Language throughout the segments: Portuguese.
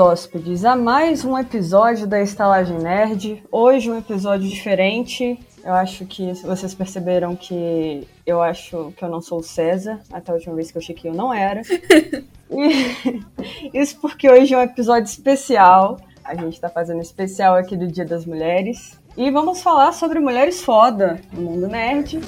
hóspedes, a mais um episódio da Estalagem Nerd. Hoje um episódio diferente. Eu acho que vocês perceberam que eu acho que eu não sou o César. Até a última vez que eu chequei eu não era. Isso porque hoje é um episódio especial. A gente tá fazendo um especial aqui do Dia das Mulheres. E vamos falar sobre mulheres foda no mundo nerd.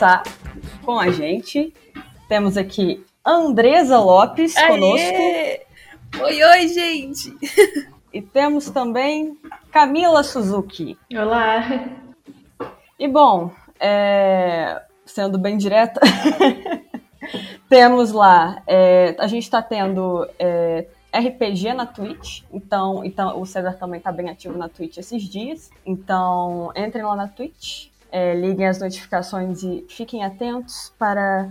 Conversar com a gente, temos aqui Andresa Lopes conosco. Aê! Oi, oi, gente! E temos também Camila Suzuki. Olá. E bom, é, sendo bem direta, temos lá, é, a gente está tendo é, RPG na Twitch, então, então o César também está bem ativo na Twitch esses dias, então entrem lá na Twitch, é, liguem as notificações e fiquem atentos para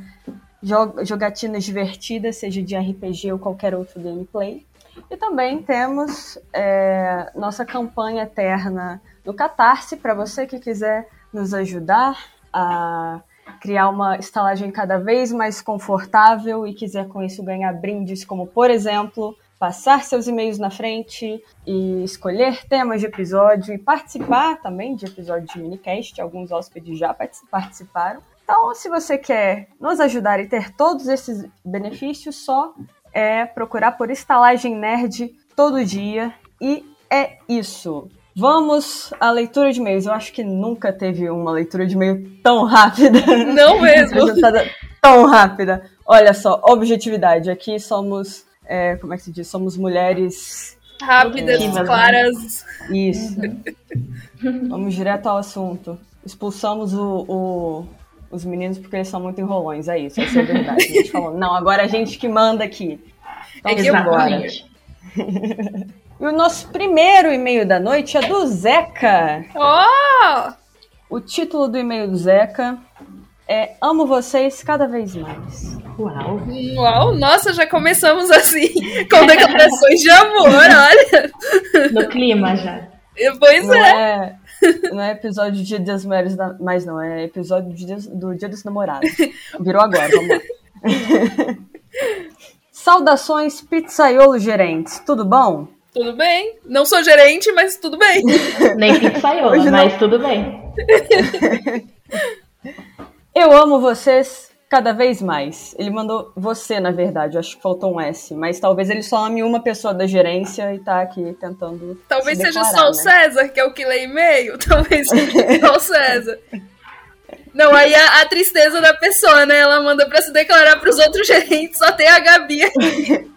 jo- jogatinas divertidas, seja de RPG ou qualquer outro gameplay. E também temos é, nossa campanha eterna no Catarse, para você que quiser nos ajudar a criar uma estalagem cada vez mais confortável e quiser com isso ganhar brindes, como por exemplo, passar seus e-mails na frente e escolher temas de episódio e participar também de episódios de minicast. Alguns hóspedes já partic- participaram. Então, se você quer nos ajudar e ter todos esses benefícios, só é procurar por Estalagem Nerd todo dia. E é isso. Vamos à leitura de e-mails. Eu acho que nunca teve uma leitura de e-mail tão rápida. Não mesmo! tão rápida. Olha só, objetividade. Aqui somos, é, como é que se diz? Somos mulheres. Rápidas, Produtivas, claras. Isso. Vamos direto ao assunto. Expulsamos o, o- os meninos porque eles são muito enrolões. É isso, essa é a verdade. A gente falou, não, agora a gente que manda aqui. Então, É que embora. E o nosso primeiro e-mail da noite é do Zeca. Oh! O título do e-mail do Zeca é Amo vocês cada vez mais. Uau. Uau, nossa, já começamos assim, com declarações de amor, olha. No clima já. Pois Não é. é, não é episódio de Dia das Mulheres, da- mas não, é episódio do Dia, do Dia dos Namorados. Virou agora, vamos lá. Saudações, pizzaiolo gerentes, tudo bom? Tudo bem. Não sou gerente, mas tudo bem. Nem não. mas tudo bem. Eu amo vocês cada vez mais. Ele mandou você, na verdade, eu acho que faltou um S, mas talvez ele só ame uma pessoa da gerência e tá aqui tentando. Talvez se seja declarar, só o né? César, que é o que lê e-mail. Talvez seja só o César. Não, aí a, a tristeza da pessoa, né? Ela manda pra se declarar pros outros gerentes, só tem a Gabi aqui.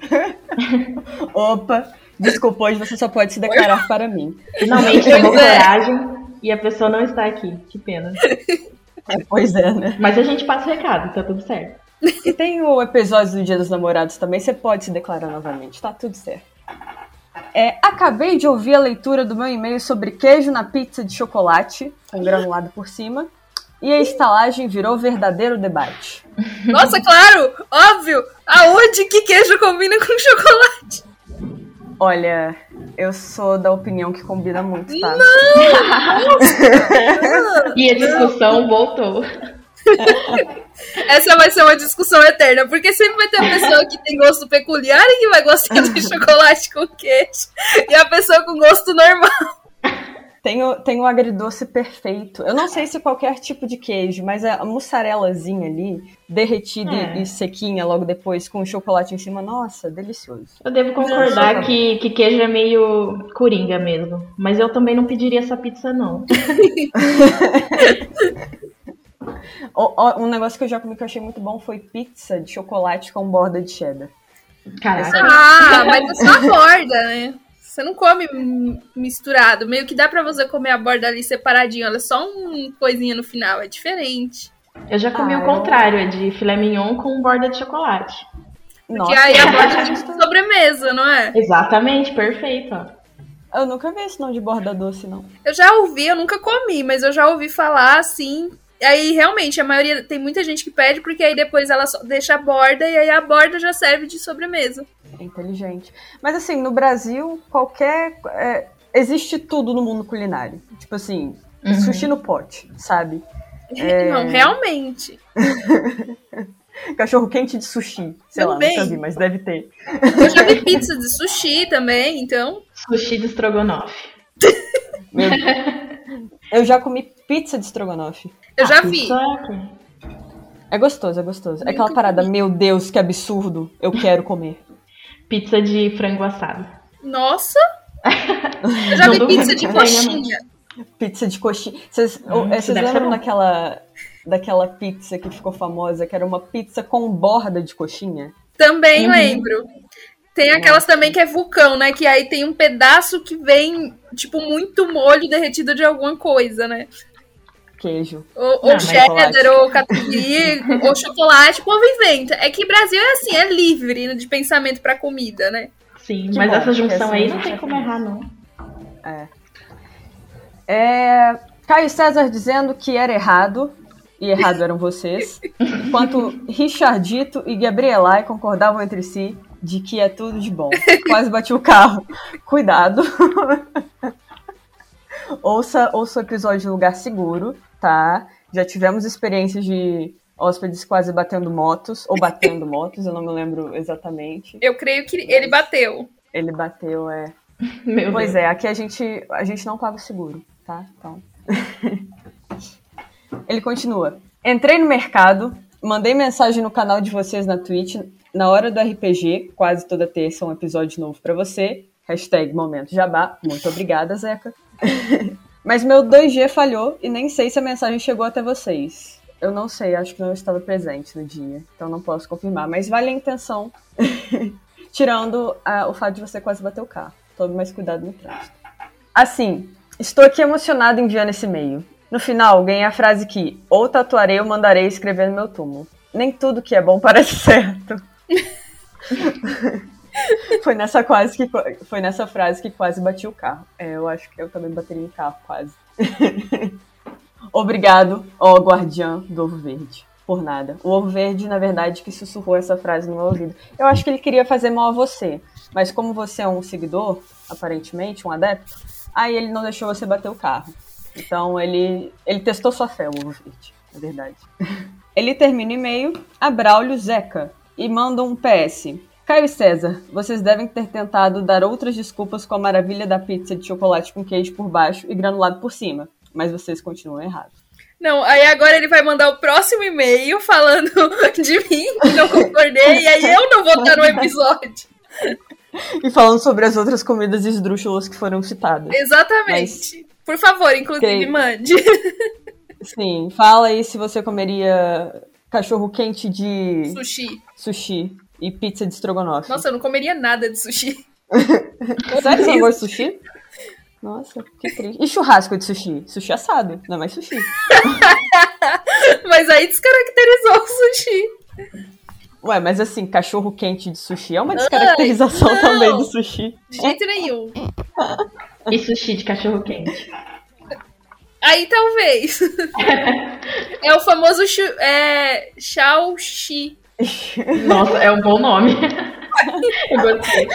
Opa, desculpa, hoje você só pode se declarar para mim. Finalmente tomou é. coragem e a pessoa não está aqui. Que pena. É, pois é, né? Mas a gente passa o recado, tá tudo certo. E tem o episódio do Dia dos Namorados também, você pode se declarar novamente, tá tudo certo. É, acabei de ouvir a leitura do meu e-mail sobre queijo na pizza de chocolate, com granulado por cima, e a estalagem virou verdadeiro debate. Nossa, claro! Óbvio! Aonde que queijo combina com chocolate? Olha, eu sou da opinião que combina muito, tá? E a discussão voltou. Essa vai ser uma discussão eterna, porque sempre vai ter a pessoa que tem gosto peculiar e que vai gostar de chocolate com queijo, e a pessoa com gosto normal. Tem o, tem o agridoce perfeito. Eu não sei se qualquer tipo de queijo, mas a mussarelazinha ali, derretida É. e sequinha logo depois, com o chocolate em cima, nossa, delicioso. Eu devo concordar que, que queijo é meio coringa mesmo. Mas eu também não pediria essa pizza, não. Um negócio que eu já comi que eu achei muito bom foi pizza de chocolate com borda de cheddar. Caraca. Ah, mas é só a borda, né? Você não come misturado. Meio que dá pra você comer a borda ali separadinho. Olha, só uma coisinha no final. É diferente. Eu já comi Ah, o contrário, é de filé mignon com borda de chocolate. Porque aí a borda é tipo sobremesa, não é? Exatamente, perfeito. ó. Eu nunca vi esse não de borda doce, não. Eu já ouvi, eu nunca comi, mas eu já ouvi falar assim. Aí realmente a maioria tem muita gente que pede porque aí depois ela só deixa a borda e aí a borda já serve de sobremesa. É inteligente. Mas assim, no Brasil, qualquer. é, existe tudo no mundo culinário. Tipo assim, Uhum. sushi no pote, sabe? É. Não, realmente. Cachorro quente de sushi. Sei lá, Também. nunca vi, mas deve ter. Eu já vi pizza de sushi também, então. Sushi de estrogonofe. Meu Deus. Eu já comi pizza de estrogonofe. Eu já vi. É- É gostoso, é gostoso. É aquela parada, meu Deus, que absurdo. Eu quero comer. Pizza de frango assado. Nossa! Eu já vi pizza de tenha, coxinha. Pizza de coxinha. Vocês Hum, vocês ser lembram daquela, daquela pizza que ficou famosa, que era uma pizza com borda de coxinha? Também Uhum. lembro. Tem aquelas também que é vulcão, né? Que aí tem um pedaço que vem, tipo, muito molho derretido de alguma coisa, né? Queijo. Ou, ou Não, mas cheddar, chocolate. ou catupiry, ou chocolate. O povo inventa. É que Brasil é assim, é livre de pensamento pra comida, né? Sim, Que mas bom, essa junção assim aí não tem como errar, não. É, Caio César dizendo que era errado, e errado eram vocês, enquanto Richardito e Gabrielai concordavam entre si de que é tudo de bom. Quase bati o carro. Cuidado. ouça, ouça o episódio de Lugar Seguro, tá? Já tivemos experiências de hóspedes quase batendo motos, ou batendo motos, eu não me lembro exatamente. Eu creio que ele bateu. Ele bateu, é. Meu Pois Deus. é, aqui a gente, a gente não paga o seguro, tá? Então. Ele continua. Entrei no mercado, mandei mensagem no canal de vocês na Twitch na hora do RPG, quase toda terça um episódio novo pra você. Hashtag Momento Jabá. Muito obrigada, Zeca. Mas meu 2G falhou e nem sei se a mensagem chegou até vocês. Eu não sei, acho que não estava presente no dia, então não posso confirmar. Mas vale a intenção, tirando ah, o fato de você quase bater o carro. Tome mais cuidado no trânsito. Assim, estou aqui emocionado enviando esse e-mail. No final, ganhei a frase que ou tatuarei ou mandarei escrever no meu túmulo. Nem tudo que é bom parece certo. foi nessa quase que foi nessa frase que quase bati o carro. É, eu acho que eu também bateria em carro quase. Obrigado, ó guardiã do ovo verde. Por nada. O ovo verde, na verdade, que sussurrou essa frase no meu ouvido. Eu acho que ele queria fazer mal a você. Mas como você é um seguidor, aparentemente, um adepto, aí ele não deixou você bater o carro. Então ele, ele testou sua fé, o ovo verde, na verdade. Ele termina o e-mail a Braulio Zeca e manda um PS. Caio e César, vocês devem ter tentado dar outras desculpas com a maravilha da pizza de chocolate com queijo por baixo e granulado por cima, mas vocês continuam errados. Não, aí agora ele vai mandar o próximo e-mail falando de mim, que não concordei, e aí eu não vou estar no episódio. E falando sobre as outras comidas esdrúxulas que foram citadas. Exatamente. Por favor, inclusive, Ok. mande. Sim, fala aí se você comeria cachorro quente de Sushi. sushi e pizza de estrogonofe. Nossa, eu não comeria nada de sushi. Sério, você não gosta de sushi? Nossa, que triste. E churrasco de sushi? Sushi assado, não é mais sushi. Mas aí descaracterizou o sushi. Ué, mas assim, cachorro quente de sushi é uma descaracterização não. também do sushi. De jeito nenhum. E sushi de cachorro quente. Aí talvez. é o famoso é, Xiaoxi. Nossa, é um bom nome. Eu gostei.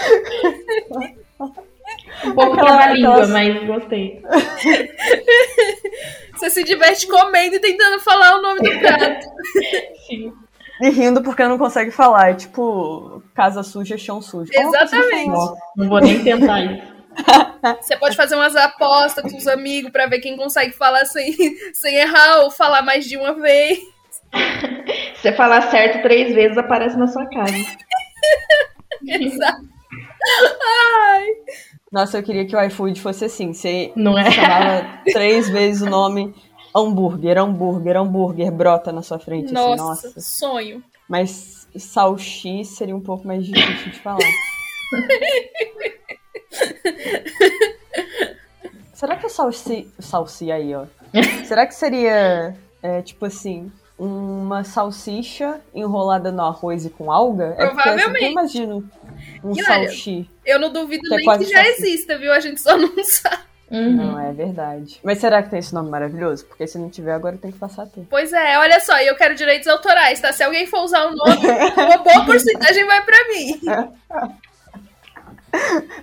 Um pouco Aquela- trava-língua, mas gostei. Você se diverte comendo e tentando falar o nome do prato. Sim. E rindo porque não consegue falar. É tipo, casa suja, chão sujo. Exatamente. não vou nem tentar isso. Você pode fazer umas apostas com os amigos pra ver quem consegue falar sem, sem errar ou falar mais de uma vez. Se você falar certo três vezes, aparece na sua casa. Exato. Ai. Nossa, eu queria que o iFood fosse assim. Você Não é? chamava três vezes o nome hambúrguer, hambúrguer, hambúrguer, brota na sua frente. Nossa, Assim, nossa. sonho. Mas salchi seria um pouco mais difícil de falar. Será que o salsi, salsi aí, ó? Será que seria, é, tipo assim, uma salsicha enrolada no arroz e com alga? É porque assim, Provavelmente. eu imagino um E olha. Eu não duvido Que é nem quase que já salsicha. exista, viu? A gente só não sabe. Uhum. Não, é verdade. Mas será que tem esse nome maravilhoso? Porque se não tiver, agora tem que passar a ter. Pois é, olha só, e eu quero direitos autorais, tá? Se alguém for usar o nome, uma boa porcentagem vai pra mim.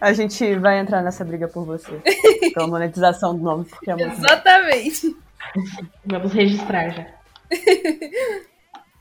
A gente vai entrar nessa briga por você. Pela monetização do nome, porque é muito bom. Exatamente. Vamos registrar já.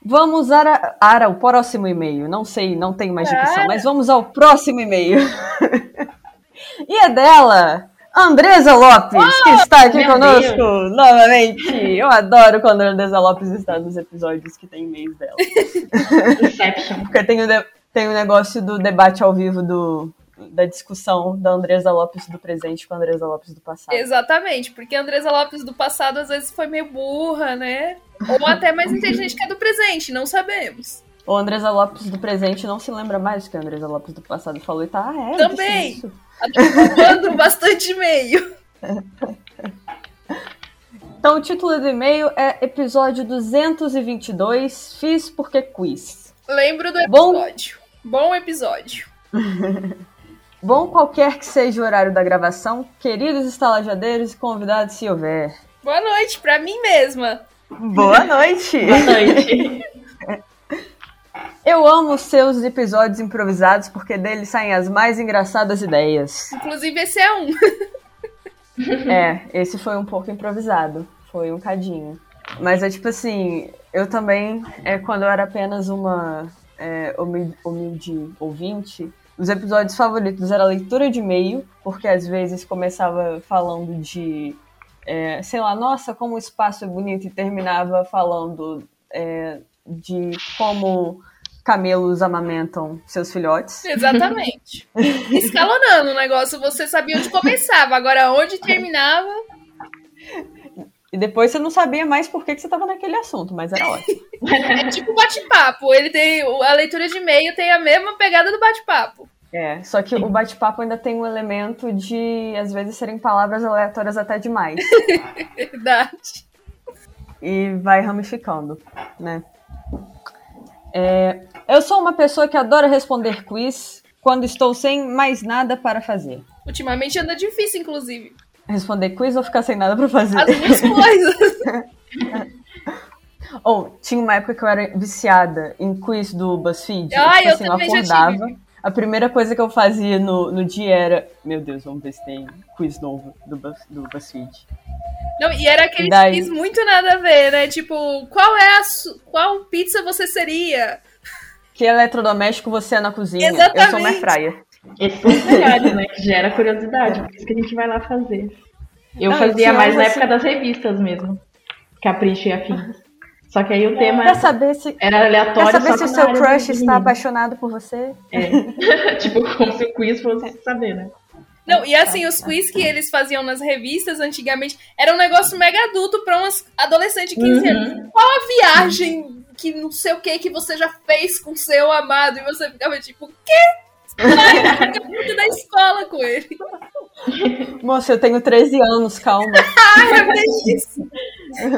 Vamos ara, ara o próximo e-mail. Não sei, não tem mais Ara. mas vamos ao próximo e-mail. e é dela, Andresa Lopes, que está aqui conosco novamente. Eu adoro quando a Andresa Lopes está nos episódios que tem e-mails dela. Porque tem o, tem o negócio do debate ao vivo do, da discussão da Andresa Lopes do presente com a Andresa Lopes do passado. Exatamente, porque a Andresa Lopes do passado às vezes foi meio burra, né? Ou até mais inteligente que a do presente, não sabemos. O Andresa Lopes do presente não se lembra mais do que a Andresa Lopes do passado falou e tá, ah, é, Também. Roubando bastante e-mail. Então, o título do e-mail é episódio 222, Fiz Porque Quiz. Lembro do Bom. episódio. Bom episódio. Bom, qualquer que seja o horário da gravação, queridos estalajadeiros e convidados se houver. Boa noite pra mim mesma. Boa noite! Boa noite. Eu amo os seus episódios improvisados porque deles saem as mais engraçadas ideias. Inclusive, esse é um. É, esse foi um pouco improvisado. Foi um cadinho. Mas é tipo assim, eu também, é, quando eu era apenas uma é, humilde, humilde ouvinte, os episódios favoritos era a leitura de e-mail, porque às vezes começava falando de, é, sei lá, nossa, como o espaço é bonito, e terminava falando é, de como camelos amamentam seus filhotes. Exatamente. Escalonando o negócio, você sabia onde começava, agora onde terminava. E depois você não sabia mais por que, que você estava naquele assunto, mas era ótimo. É tipo bate-papo. Ele tem. A leitura de e-mail tem a mesma pegada do bate-papo. É, só que o bate-papo ainda tem um elemento de, às vezes, serem palavras aleatórias até demais. Verdade. e vai ramificando, né? É, eu sou uma pessoa que adora responder quiz quando estou sem mais nada para fazer. Ultimamente anda difícil, inclusive. Responder quiz ou ficar sem nada para fazer? As duas coisas. Ou tinha uma época que eu era viciada em quiz do BuzzFeed. Ah, tipo eu assim, já acordava. A primeira coisa que eu fazia no, no dia era, meu Deus, vamos ver se tem quiz novo do, Buzz, do BuzzFeed. Não, e era aquele Daí- quiz muito nada a ver, né? Tipo, qual é a su... qual pizza você seria? Que eletrodoméstico você é na cozinha? Eu Exatamente. sou uma airfryer. Esses são os melhores, né? Que gera curiosidade. Por isso que a gente vai lá fazer. Eu Não, fazia tinha mais na assim- época das revistas mesmo. Capricho e afins. Só que aí o tema Quer saber se, era aleatório. quer saber só se o seu crush está apaixonado por você? É. tipo, como se o quiz fosse saber, né? Não, e assim, os quiz que eles faziam nas revistas antigamente era um negócio mega adulto pra umas adolescentes de 15 Uhum. anos. Qual a viagem que não sei o que que você já fez com seu amado? E você ficava tipo, o quê? Muito da escola com ele. Moça, eu tenho 13 anos, calma. Ah, é isso.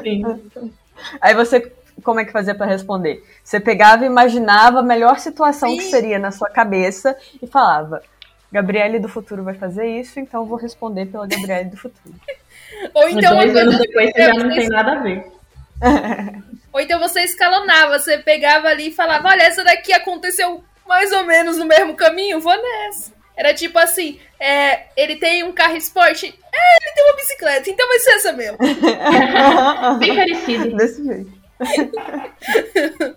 Sim. Aí você, como é que fazia pra responder? Você pegava e imaginava a melhor situação que Sim. seria na sua cabeça e falava: Gabriele do futuro vai fazer isso, então eu vou responder pela Gabriele do futuro. Ou então, dois anos depois você já não tem nada a ver. Ou então você escalonava, você pegava ali e falava, olha, essa daqui aconteceu mais ou menos no mesmo caminho, vou nessa. Era tipo assim, é, ele tem um carro esporte, é, ele tem uma bicicleta, então vai ser essa mesmo. Bem parecido. Desse jeito.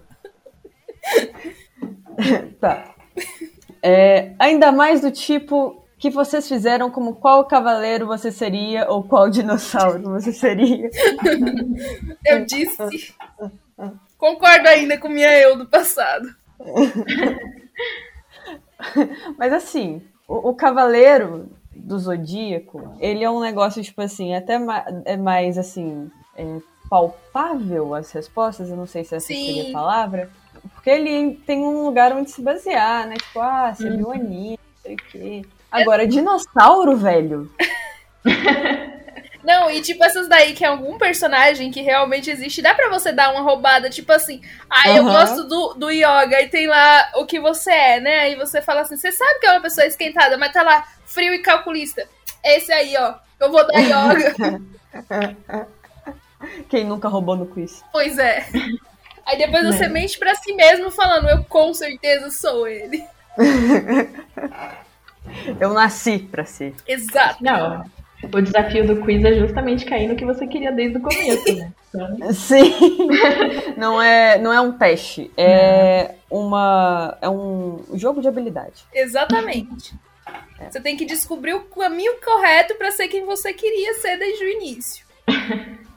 tá. É, ainda mais do tipo que vocês fizeram como qual cavaleiro você seria ou qual dinossauro você seria. Eu disse. Concordo ainda com minha eu do passado. Mas assim, o, o cavaleiro do zodíaco, ele é um negócio, tipo assim, até ma- é mais assim, é, palpável as respostas, eu não sei se essa Sim. seria a palavra. Porque ele tem um lugar onde se basear, né? Tipo, ah, você viu anime, não sei o quê. Agora, dinossauro, velho. Não, e tipo essas daí que é algum personagem que realmente existe, dá pra você dar uma roubada, tipo assim, ah, eu Aham. gosto do, do yoga e tem lá o que você é, né? Aí você fala assim, você sabe que é uma pessoa esquentada, mas tá lá, frio e calculista. Esse aí, ó, eu vou dar yoga. Quem nunca roubou no quiz? pois é. Aí depois você mente pra si mesmo falando, eu com certeza sou ele. Eu nasci pra ser. Exato. Não, o desafio do quiz é justamente cair no que você queria desde o começo, né? Então, Sim. Não é, não é um teste. É uma. É um jogo de habilidade. Exatamente. Você tem que descobrir o caminho correto pra ser quem você queria ser desde o início.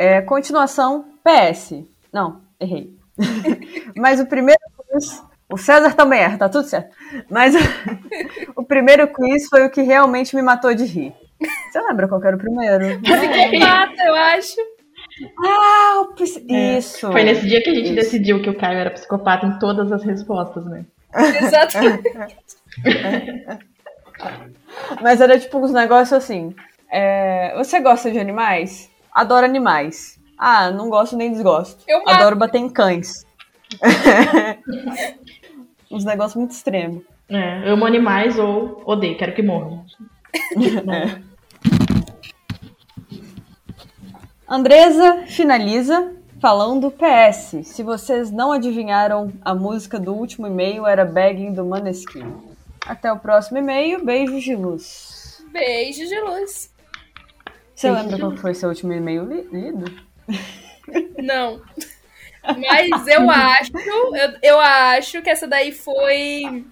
É, continuação, PS. Não, errei. Mas o primeiro quiz. O César também erra, tá tudo certo. Mas o primeiro quiz foi o que realmente me matou de rir. Você lembra qual que era o primeiro? Psicopata, eu acho. Ah, é, isso. Foi nesse dia que a gente Isso. decidiu que o Caio era psicopata em todas as respostas, né? Exatamente. Mas era tipo uns negócios assim. é, você gosta de animais? Adoro animais. Ah, não gosto nem desgosto. Eu mato. Adoro bater em cães. uns negócios muito extremos. É, amo animais ou odeio, quero que morram. Andresa finaliza falando PS. Se vocês não adivinharam, a música do último e-mail era Begging do Maneskin. Até o próximo e-mail. Beijos de luz. Beijo de luz. Você Beijo lembra qual foi seu último e-mail li- lido? Não. Mas eu acho, eu, eu acho que essa daí foi.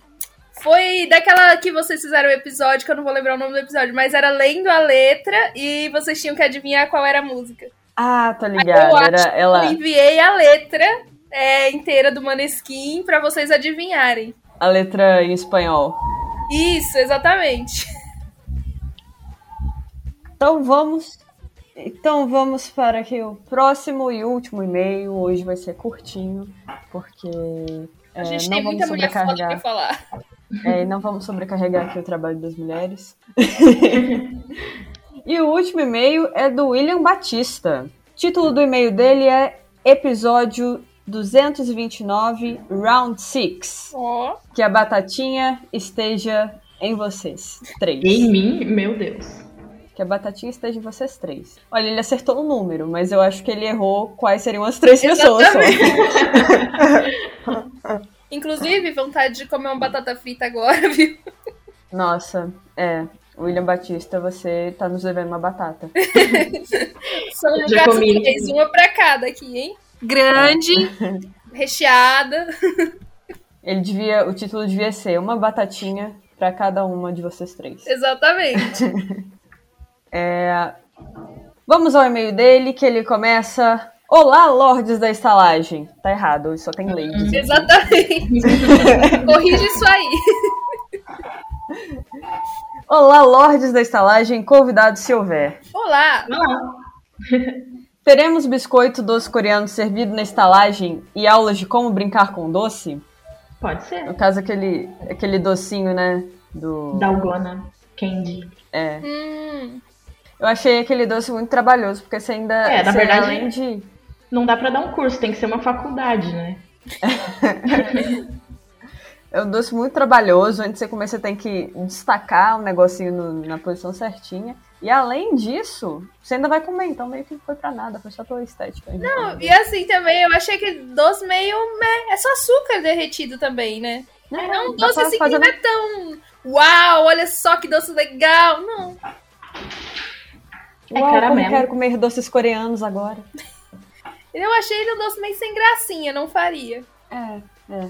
Foi daquela que vocês fizeram o episódio, que eu não vou lembrar o nome do episódio, mas era lendo a letra e vocês tinham que adivinhar qual era a música. Ah, tô eu ligada. Era acho ela, Eu enviei a letra é, inteira do Maneskin pra vocês adivinharem. a letra em espanhol. Isso, exatamente. Então vamos. Então vamos para aqui o próximo e último e-mail. Hoje vai ser curtinho, porque A é, gente não tem vamos muita mulher foda pra falar. É, e não vamos sobrecarregar aqui o trabalho das mulheres. e o último e-mail é do William Batista. O título do e-mail dele é Episódio 229, Round 6. Ó, Que a batatinha esteja em vocês. Três. Em mim, meu Deus. Que a batatinha esteja em vocês três. Olha, ele acertou o número, mas eu acho que ele errou quais seriam as três pessoas só. Inclusive, vontade de comer uma batata frita agora, viu? Nossa, é. William Batista, você tá nos devendo uma batata. São gatos comi. três, uma pra cada aqui, hein? Grande, recheada. Ele devia, o título devia ser uma batatinha pra cada uma de vocês três. Exatamente. É, Vamos ao e-mail dele, que ele começa. Olá, lordes da estalagem. Tá errado, só tem ladies. aqui. Exatamente. Corrige isso aí. Olá, lordes da estalagem, convidados se houver. Olá. Teremos biscoito doce coreano servido na estalagem e aulas de como brincar com doce? Pode ser. No caso, aquele, aquele docinho, né? Do. Dalgona, Candy. É. Hum, Eu achei aquele doce muito trabalhoso, porque você ainda. É, na verdade- Além de. Não dá pra dar um curso, tem que ser uma faculdade, né? É um doce muito trabalhoso, antes de você comer, você tem que destacar o negocinho no- na posição certinha. E além disso, você ainda vai comer, então meio que não foi pra nada, foi só pela estética. não, e assim também, eu achei que doce meio. Meh, é só açúcar derretido também, né? Não, É um doce assim que fazer não é tão. Uau, olha só que doce legal. Não. É Uau, caramelo. como quero comer doces coreanos agora. Eu achei ele um doce meio sem gracinha, não faria. É, é.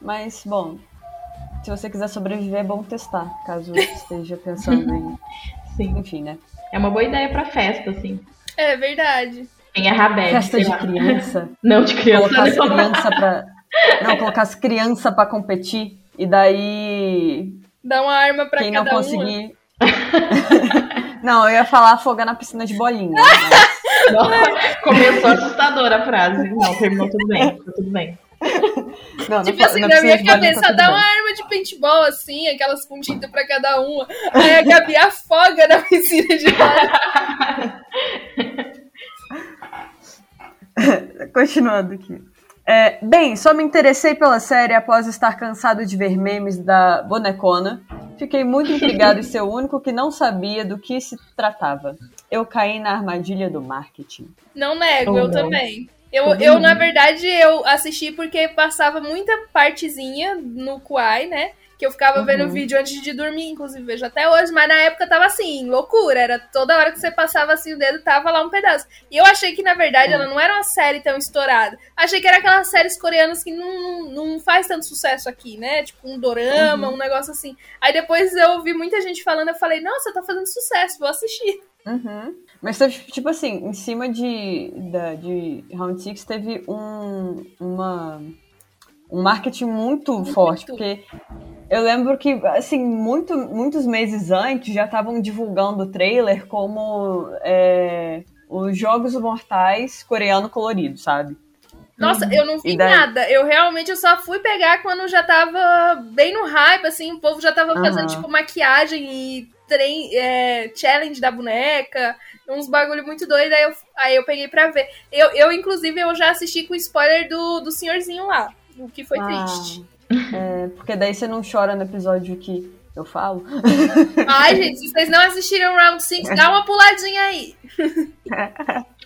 Mas, bom, se você quiser sobreviver, é bom testar, caso esteja pensando em. Sim. Enfim, né? É uma boa ideia pra festa, assim. É verdade. Tem a Rabete, Festa de lá. criança. Não, de criança Colocar as não. crianças pra. Não, colocar as crianças pra competir. E daí. Dá uma arma pra quem não um. conseguir. não, eu ia falar afogar na piscina de bolinha. mas- Não, Começou assustadora a frase. Não, terminou tudo bem, tudo bem. Não, Tipo não, assim, não na minha cabeça, tá dá bem. uma arma de paintball, assim, aquelas pontinhas pra cada uma. Aí a Gabi afoga na piscina de lá. Continuando aqui. É, bem, só me interessei pela série após estar cansado de ver memes da bonecona. Fiquei muito intrigado em ser o único que não sabia do que se tratava. Eu caí na armadilha do marketing. Não nego, Oh, eu não. também. Eu, eu, na verdade, eu assisti porque passava muita partezinha no Kuai, né? Que eu ficava vendo Uhum. vídeo antes de dormir, inclusive vejo até hoje, mas na época tava assim, loucura. Era toda hora que você passava assim o dedo, tava lá um pedaço. E eu achei que, na verdade, ela não era uma série tão estourada. Achei que era aquelas séries coreanas que não, não faz tanto sucesso aqui, né? Tipo um dorama, um negócio assim. Aí depois eu ouvi muita gente falando, eu falei, nossa, tá fazendo sucesso, vou assistir. Uhum. Mas teve, tipo assim, em cima de, da, de Round Six teve um, uma, um marketing muito forte, porque eu lembro que, assim, muito, muitos meses antes já estavam divulgando o trailer como é, os Jogos Mortais coreano colorido, sabe? Nossa, eu não vi daí? nada. Eu realmente eu só fui pegar quando já tava bem no hype, assim, o povo já tava fazendo, Aham. tipo, maquiagem e trem, é, challenge da boneca, uns bagulho muito doido, aí eu, aí eu peguei pra ver. Eu, eu, inclusive, eu já assisti com spoiler do, do senhorzinho lá, o que foi Ah, triste. é, porque daí você não chora no episódio que eu falo. Ai, gente, se vocês não assistiram Round 6, dá uma puladinha aí.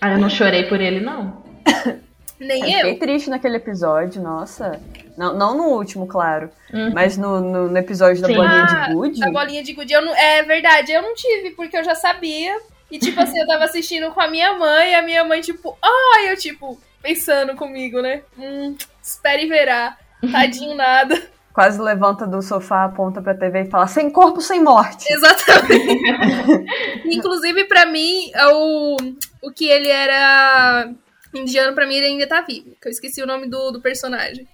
Ah, eu não chorei por ele, não. Nem Eu fiquei eu. triste naquele episódio, nossa. Não, não no último, claro. Uhum. Mas no, no, no episódio da Sim. bolinha Ah, de Good. A bolinha de gude, eu não, é verdade, eu não tive, porque eu já sabia. E, tipo assim, eu tava assistindo com a minha mãe, e a minha mãe, tipo, ai, eu, tipo, pensando comigo, né? Hum, espere e verá. Tadinho nada. Quase levanta do sofá, aponta pra TV e fala: sem corpo, sem morte. Exatamente. Inclusive, pra mim, o, o que ele era indiano, pra mim, ele ainda tá vivo. Que eu esqueci o nome do, do personagem.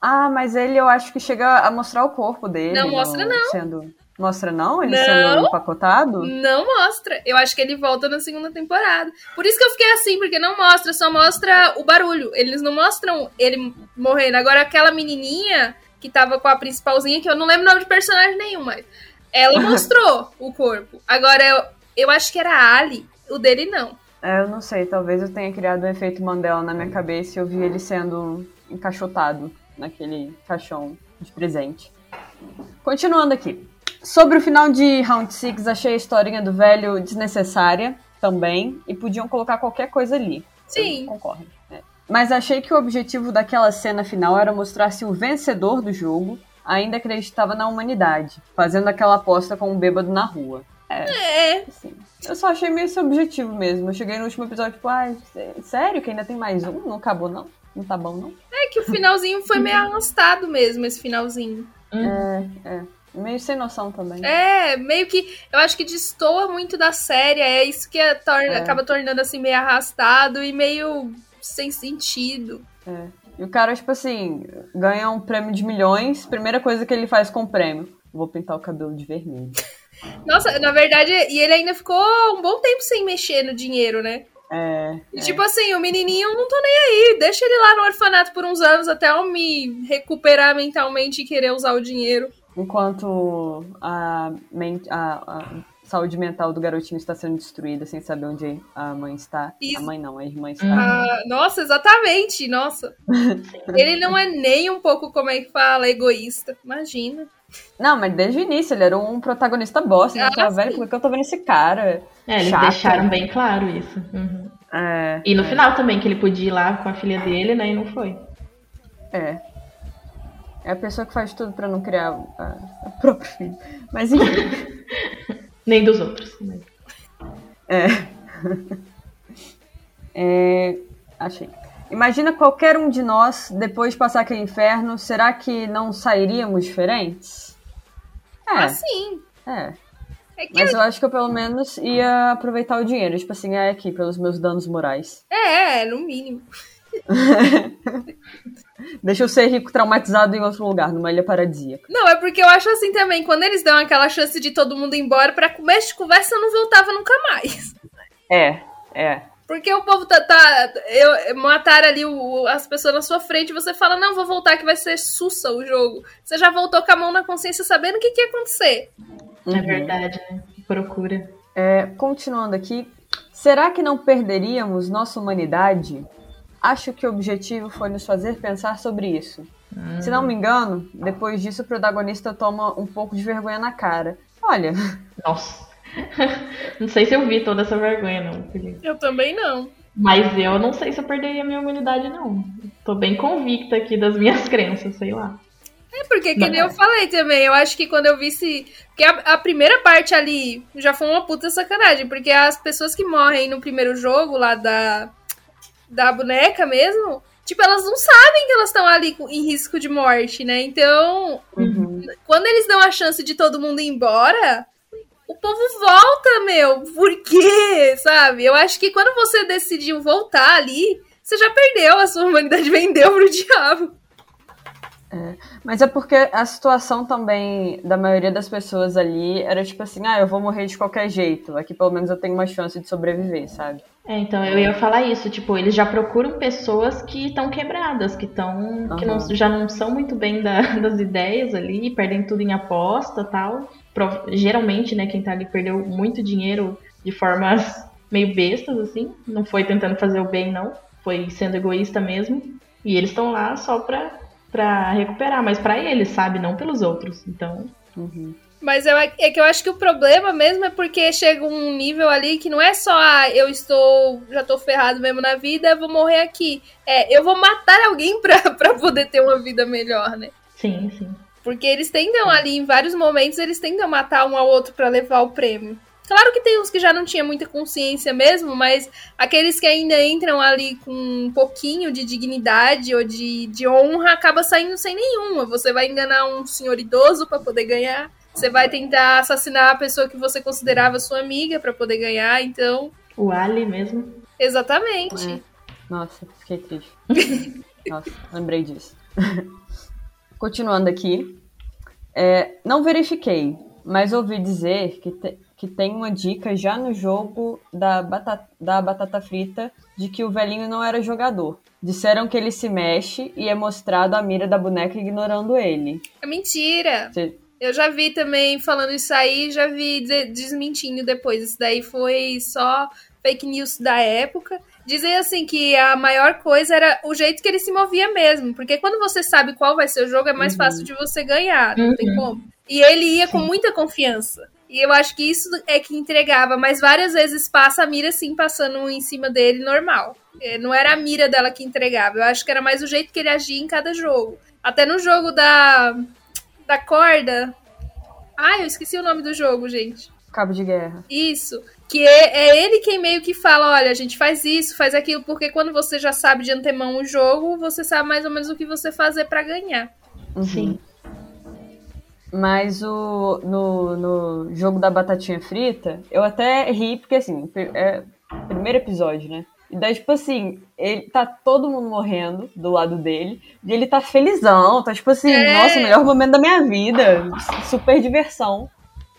Ah, mas ele eu acho que chega a mostrar o corpo dele. Não mostra, não. Sendo... Mostra não? Ele Não. sendo empacotado? Não mostra. Eu acho que ele volta na segunda temporada. Por isso que eu fiquei assim, porque não mostra, só mostra o barulho. Eles não mostram ele morrendo. Agora, aquela menininha que tava com a principalzinha, que eu não lembro o nome de personagem nenhum, mas ela mostrou o corpo. Agora, eu, eu acho que era a Ali, o dele não. É, eu não sei, talvez eu tenha criado um efeito Mandela na minha cabeça e eu vi ele sendo encaixotado naquele caixão de presente. Continuando aqui. Sobre o final de Round 6, achei a historinha do velho desnecessária também e podiam colocar qualquer coisa ali. Sim. Concordo. é. Mas achei que o objetivo daquela cena final era mostrar se o vencedor do jogo ainda acreditava na humanidade, fazendo aquela aposta com um bêbado na rua. É. Assim, eu só achei meio esse objetivo mesmo. Eu cheguei no último episódio, tipo, ai, sé- sério que ainda tem mais um? Não acabou, não? Não tá bom, não? É que o finalzinho foi meio arrastado mesmo, esse finalzinho. É. Meio sem noção também. É, meio que. Eu acho que destoa muito da série. É isso que é- torna- É. acaba tornando assim meio arrastado e meio sem sentido. E o cara, tipo assim, ganha um prêmio de milhões, primeira coisa que ele faz com o prêmio. Vou pintar o cabelo de vermelho. Nossa, na verdade, e ele ainda ficou um bom tempo sem mexer no dinheiro, né? É. E, Tipo assim, o menininho não tô nem aí. Deixa ele lá no orfanato por uns anos até eu me recuperar mentalmente e querer usar o dinheiro. Enquanto a, a- a saúde mental do garotinho está sendo destruída sem saber onde a mãe está. Isso. A mãe não, a irmã está. Ah, nossa, exatamente. Nossa. ele não é nem um pouco, como é que fala, egoísta. Imagina. Não, mas desde o início ele era um protagonista bosta. Ah, Ah, tava, velho, por que eu tô vendo esse cara? É, eles Chato. deixaram bem claro isso. Uhum. É, E no final também, que ele podia ir lá com a filha dele, né? E não foi. é. É a pessoa que faz tudo pra não criar a, a própria filha. Mas enfim. Nem dos outros. né? É. É, Achei. Imagina qualquer um de nós, depois de passar aquele inferno, será que não sairíamos diferentes? É, Assim. é. É que Mas eu acho que eu pelo menos ia aproveitar o dinheiro. Tipo assim, é aqui, pelos meus danos morais. é, é, no mínimo. Deixa eu ser rico traumatizado em outro lugar, numa ilha paradisíaca. Não, é porque eu acho assim também, quando eles dão aquela chance de todo mundo ir embora, pra começo de conversa eu não voltava nunca mais. É, é. Porque o povo tá. tá eu, mataram ali o, as pessoas na sua frente e você fala, não, vou voltar que vai ser sussa o jogo. Você já voltou com a mão na consciência sabendo o que, que ia acontecer. É verdade, né? Procura. É, continuando aqui, será que não perderíamos nossa humanidade? Acho que o objetivo foi nos fazer pensar sobre isso. Se não me engano, depois disso o protagonista toma um pouco de vergonha na cara. Olha, Nossa. não sei se eu vi toda essa vergonha, não, Felipe. Eu também não. Mas eu não sei se eu perderia minha humanidade, não. Tô bem convicta aqui das minhas crenças, sei lá. É porque, que nem eu falei também, eu acho que quando eu vi se. Porque a, a primeira parte ali já foi uma puta sacanagem, porque as pessoas que morrem no primeiro jogo lá da. da boneca mesmo, tipo, elas não sabem que elas estão ali em risco de morte, né? Então, quando eles dão a chance de todo mundo ir embora, o povo volta, meu. Por quê? Sabe? Eu acho que quando você decidiu voltar ali, você já perdeu, a sua humanidade vendeu pro diabo. mas é porque a situação também da maioria das pessoas ali era tipo assim, ah, eu vou morrer de qualquer jeito. Aqui pelo menos eu tenho uma chance de sobreviver, sabe? É, então eu ia falar isso, tipo, eles já procuram pessoas que estão quebradas, que estão. que não- já não são muito bem da- das ideias ali, perdem tudo em aposta tal. Geralmente, né, quem tá ali perdeu muito dinheiro de formas meio bestas, assim. Não foi tentando fazer o bem, não. Foi sendo egoísta mesmo. E eles estão lá só pra, pra recuperar, mas pra eles, sabe? Não pelos outros. Então. Mas eu, é que eu acho que o problema mesmo é porque chega um nível ali que não é só, ah, eu estou, já tô ferrado mesmo na vida, eu vou morrer aqui. É, eu vou matar alguém pra, pra poder ter uma vida melhor, né? Sim, sim. Porque eles tendem ali, em vários momentos, eles tendem a matar um ao outro pra levar o prêmio. Claro que tem uns que já não tinha muita consciência mesmo, mas aqueles que ainda entram ali com um pouquinho de dignidade ou de, de honra acaba saindo sem nenhuma. Você vai enganar um senhor idoso pra poder ganhar. Você vai tentar assassinar a pessoa que você considerava sua amiga pra poder ganhar. Então, O Ali mesmo. exatamente. É. Nossa, fiquei triste. Nossa, lembrei disso. Continuando aqui. É, não verifiquei, mas ouvi dizer que, te- que tem uma dica já no jogo da batata, da batata frita de que o velhinho não era jogador. Disseram que ele se mexe e é mostrado a mira da boneca ignorando ele. É mentira. Você- Eu já vi também falando isso aí, já vi de- desmentindo depois. Isso daí foi só fake news da época. Dizem assim que a maior coisa era o jeito que ele se movia mesmo. Porque quando você sabe qual vai ser o jogo, é mais fácil de você ganhar. Não tem como. E ele ia com muita confiança. E eu acho que isso é que entregava, mas várias vezes passa a mira assim, passando em cima dele normal. É, Não era a mira dela que entregava. Eu acho que era mais o jeito que ele agia em cada jogo. Até no jogo da, da corda. Ai, eu esqueci o nome do jogo, gente. Cabo de guerra. Isso. Que é, é ele quem meio que fala: olha, a gente faz isso, faz aquilo, porque quando você já sabe de antemão o jogo, você sabe mais ou menos o que você fazer pra ganhar. Sim. Mas o, no, no jogo da batatinha frita, eu até ri, porque assim, é o primeiro episódio, né? E daí, tipo assim, ele tá todo mundo morrendo do lado dele, e ele tá felizão, tá tipo assim, É. nossa, melhor momento da minha vida, super diversão.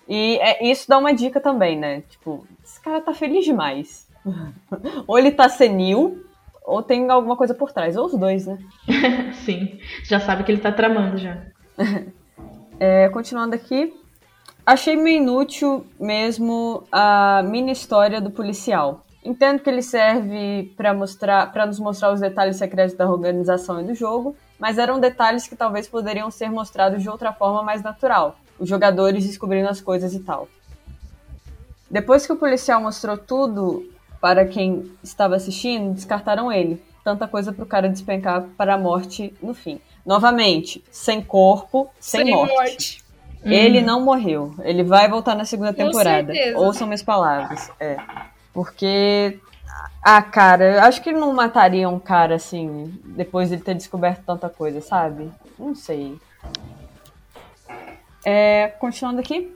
E é, isso dá uma dica também, né? Tipo, esse cara tá feliz demais. ou ele tá senil, ou tem alguma coisa por trás, ou os dois, né? Sim. Já sabe que ele tá tramando já. É, continuando aqui, achei meio inútil mesmo a mini história do policial. Entendo que ele serve para mostrar, para nos mostrar os detalhes secretos da organização e do jogo, mas eram detalhes que talvez poderiam ser mostrados de outra forma mais natural, os jogadores descobrindo as coisas e tal. Depois que o policial mostrou tudo para quem estava assistindo, descartaram ele. Tanta coisa pro cara despencar para a morte no fim. Novamente, sem corpo, sem, morte. Ele não morreu. Ele vai voltar na segunda Com temporada. certeza. Ouçam minhas palavras. É. Porque. Ah, cara, eu acho que não mataria um cara assim, depois de ele ter descoberto tanta coisa, sabe? Não sei. É, continuando aqui.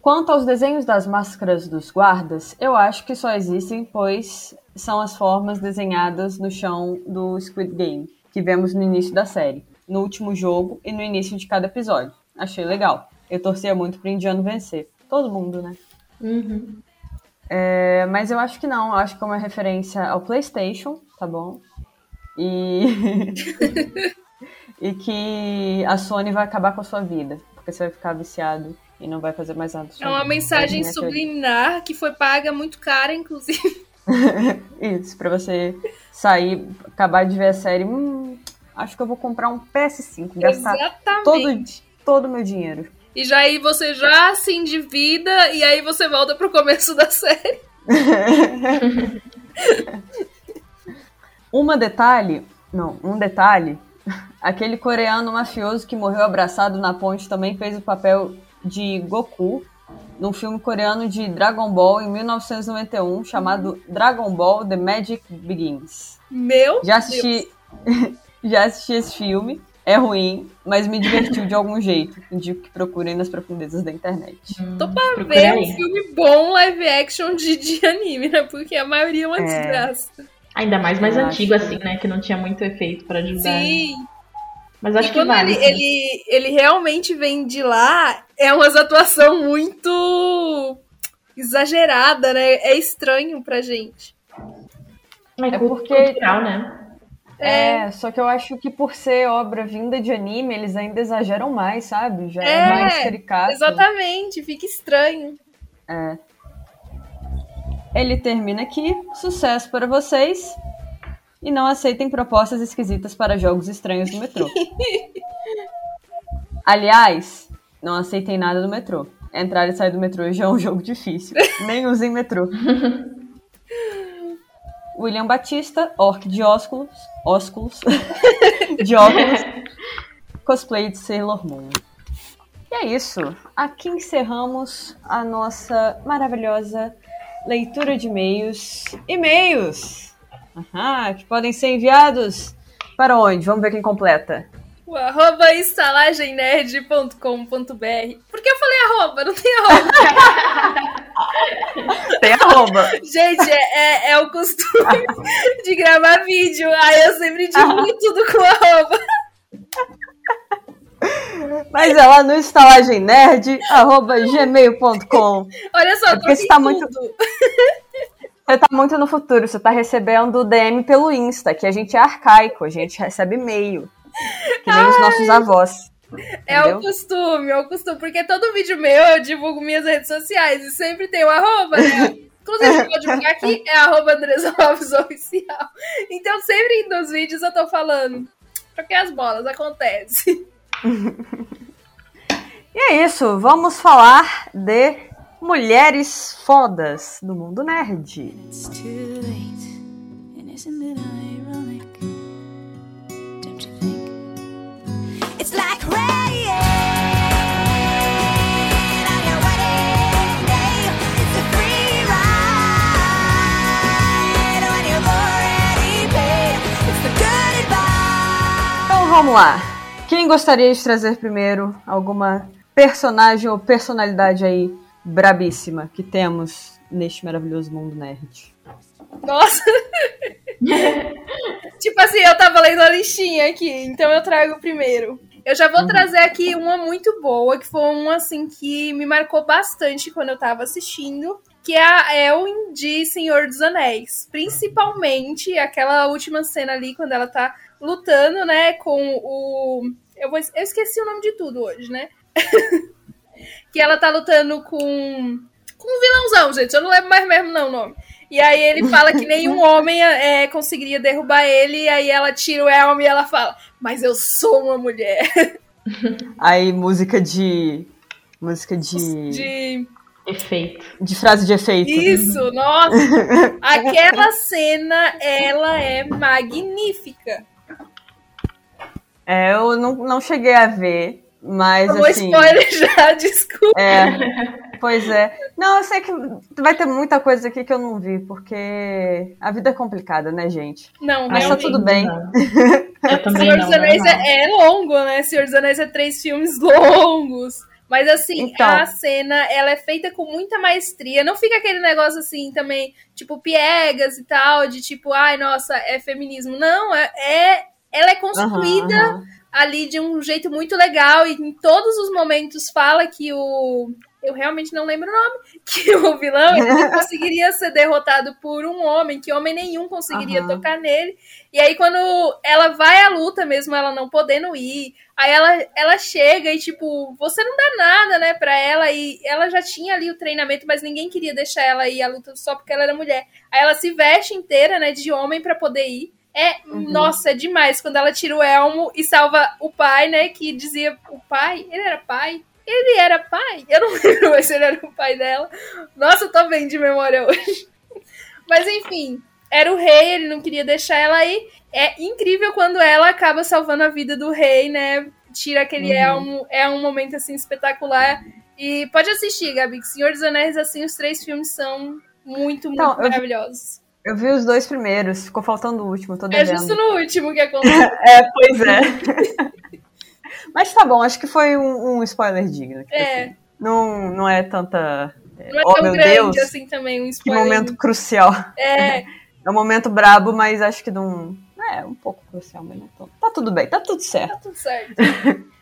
Quanto aos desenhos das máscaras dos guardas, eu acho que só existem, pois são as formas desenhadas no chão do Squid Game, que vemos no início da série, no último jogo e no início de cada episódio. Achei legal. Eu torcia muito pro indiano vencer. Todo mundo, né? Uhum. É, mas eu acho que não, eu acho que é uma referência ao PlayStation, tá bom? E. e que a Sony vai acabar com a sua vida, porque você vai ficar viciado e não vai fazer mais nada. É uma mensagem é subliminar que foi paga muito cara, inclusive. Isso, pra você sair, acabar de ver a série. Hum, acho que eu vou comprar um PS5, gastar Exatamente. todo o meu dinheiro. E já aí você já se endivida e aí você volta pro começo da série. Uma detalhe, não, um detalhe. Aquele coreano mafioso que morreu abraçado na ponte também fez o papel de Goku num filme coreano de Dragon Ball em 1991 chamado Dragon Ball The Magic Begins. Meu Já Deus. assisti, já assisti esse filme. É ruim, mas me divertiu de algum jeito. Indico que procurem nas profundezas da internet. Tô pra ver aí. um filme bom live action de, de anime, né? Porque a maioria é uma É. desgraça. Ainda mais mais Eu antigo, acho. assim, né? Que não tinha muito efeito pra ajudar. Sim. Mas acho e que quando vale. ele, ele, ele realmente vem de lá, é umas atuação muito exagerada, né? É estranho pra gente. É, É porque- cultural, né? É, só que eu acho que por ser obra vinda de anime, eles ainda exageram mais, sabe? Já é, É, mais caricato. Exatamente, fica estranho. É. Ele termina aqui. Sucesso para vocês. E não aceitem propostas esquisitas para jogos estranhos no metrô. Aliás, não aceitem nada do metrô. Entrar e sair do metrô já é um jogo difícil. Nem usem metrô. William Batista, orc de ósculos. Ósculos. de óculos. Cosplay de Sailor Moon. E é isso. Aqui encerramos a nossa maravilhosa leitura de e-mails. E-mails! Aham, que podem ser enviados para onde? Vamos ver quem completa. O arroba estalagemnerd.com.br. Por que eu falei arroba? Não tem arroba. Tem arroba. Gente, é, é- é o costume de gravar vídeo. Aí eu sempre divulgo tudo com arroba. Mas é lá no estalagemnerd.gmail.com. Olha só, É porque tô você tá muito-. Você tá muito no futuro, você tá recebendo DM pelo Insta, que a gente é arcaico, a gente recebe e-mail. Que nem os nossos avós. É Entendeu? o costume, é o costume. Porque todo vídeo meu eu divulgo minhas redes sociais e sempre tem o arroba, né? Inclusive, eu vou divulgar aqui, é arroba Oficial. Então, sempre nos vídeos eu tô falando. Porque as bolas, acontece. E é isso, vamos falar de mulheres fodas do mundo nerd. Então vamos lá. Quem gostaria de trazer primeiro alguma personagem ou personalidade aí brabíssima que temos neste maravilhoso mundo nerd? Nossa! tipo assim, eu tava lendo a listinha aqui, então eu trago o primeiro. Eu já vou trazer aqui uma muito boa, que foi uma assim que me marcou bastante quando eu tava assistindo, que é a Elwin de Senhor dos Anéis. Principalmente aquela última cena ali, quando ela tá lutando, né, com o. Eu, vou... eu esqueci o nome de tudo hoje, né? que ela tá lutando com. Com um vilãozão, gente. Eu não lembro mais mesmo, não, o nome. E aí ele fala que nenhum homem é, conseguiria derrubar ele, e aí ela tira o elmo e ela fala, mas eu sou uma mulher. Aí música de. Música de. De, De... Efeito. frase de efeito. Isso, nossa! Aquela cena, ela é magnífica. É, eu não, não cheguei a ver, mas Tomou assim. spoiler já, desculpa. É, pois é. Não, eu sei que vai ter muita coisa aqui que eu não vi, porque a vida é complicada, né, gente? Não, Mas tá tudo bem. Eu também Senhor não. dos Anéis normal. é, é longo, né? Senhor dos Anéis é três filmes longos. Mas assim, Então. a cena, ela é feita com muita maestria. Não fica aquele negócio assim também, tipo, piegas e tal, de tipo, ai, nossa, é feminismo. Não, é, é- ela é construída. Ali de um jeito muito legal e em todos os momentos fala que o eu realmente não lembro o nome, que o vilão conseguiria ser derrotado por um homem, que homem nenhum conseguiria Aham. tocar nele. E aí, quando ela vai à luta, mesmo ela não podendo ir, aí ela, ela chega e, tipo, você não dá nada, né, pra ela, e ela já tinha ali o treinamento, mas ninguém queria deixar ela ir à luta só porque ela era mulher. Aí ela se veste inteira, né, de homem pra poder ir. É, Uhum. nossa, é demais quando ela tira o elmo e salva o pai, né? Que dizia o pai, ele era pai? Ele era pai? Eu não lembro mais se ele era o pai dela. Nossa, eu tô bem de memória hoje. Mas enfim, era o rei, ele não queria deixar ela ir. É incrível quando ela acaba salvando a vida do rei, né? Tira aquele Uhum. elmo, é um momento assim espetacular. E pode assistir, Gabi, que Senhor dos Anéis, assim, os três filmes são muito, muito Então, eu vi- maravilhosos. Eu vi os dois primeiros, ficou faltando o último, tô É devendo. justo no último que acontece. É, pois é. Mas tá bom, acho que foi um, um spoiler digno. É. assim. Não, não é tanta. é, Não é oh, tão meu grande Deus, assim também, um que spoiler. momento crucial. É, É um momento brabo, mas acho que não. É, um pouco crucial, mas não é tão- Tá tudo bem, tá tudo certo. tá tudo certo.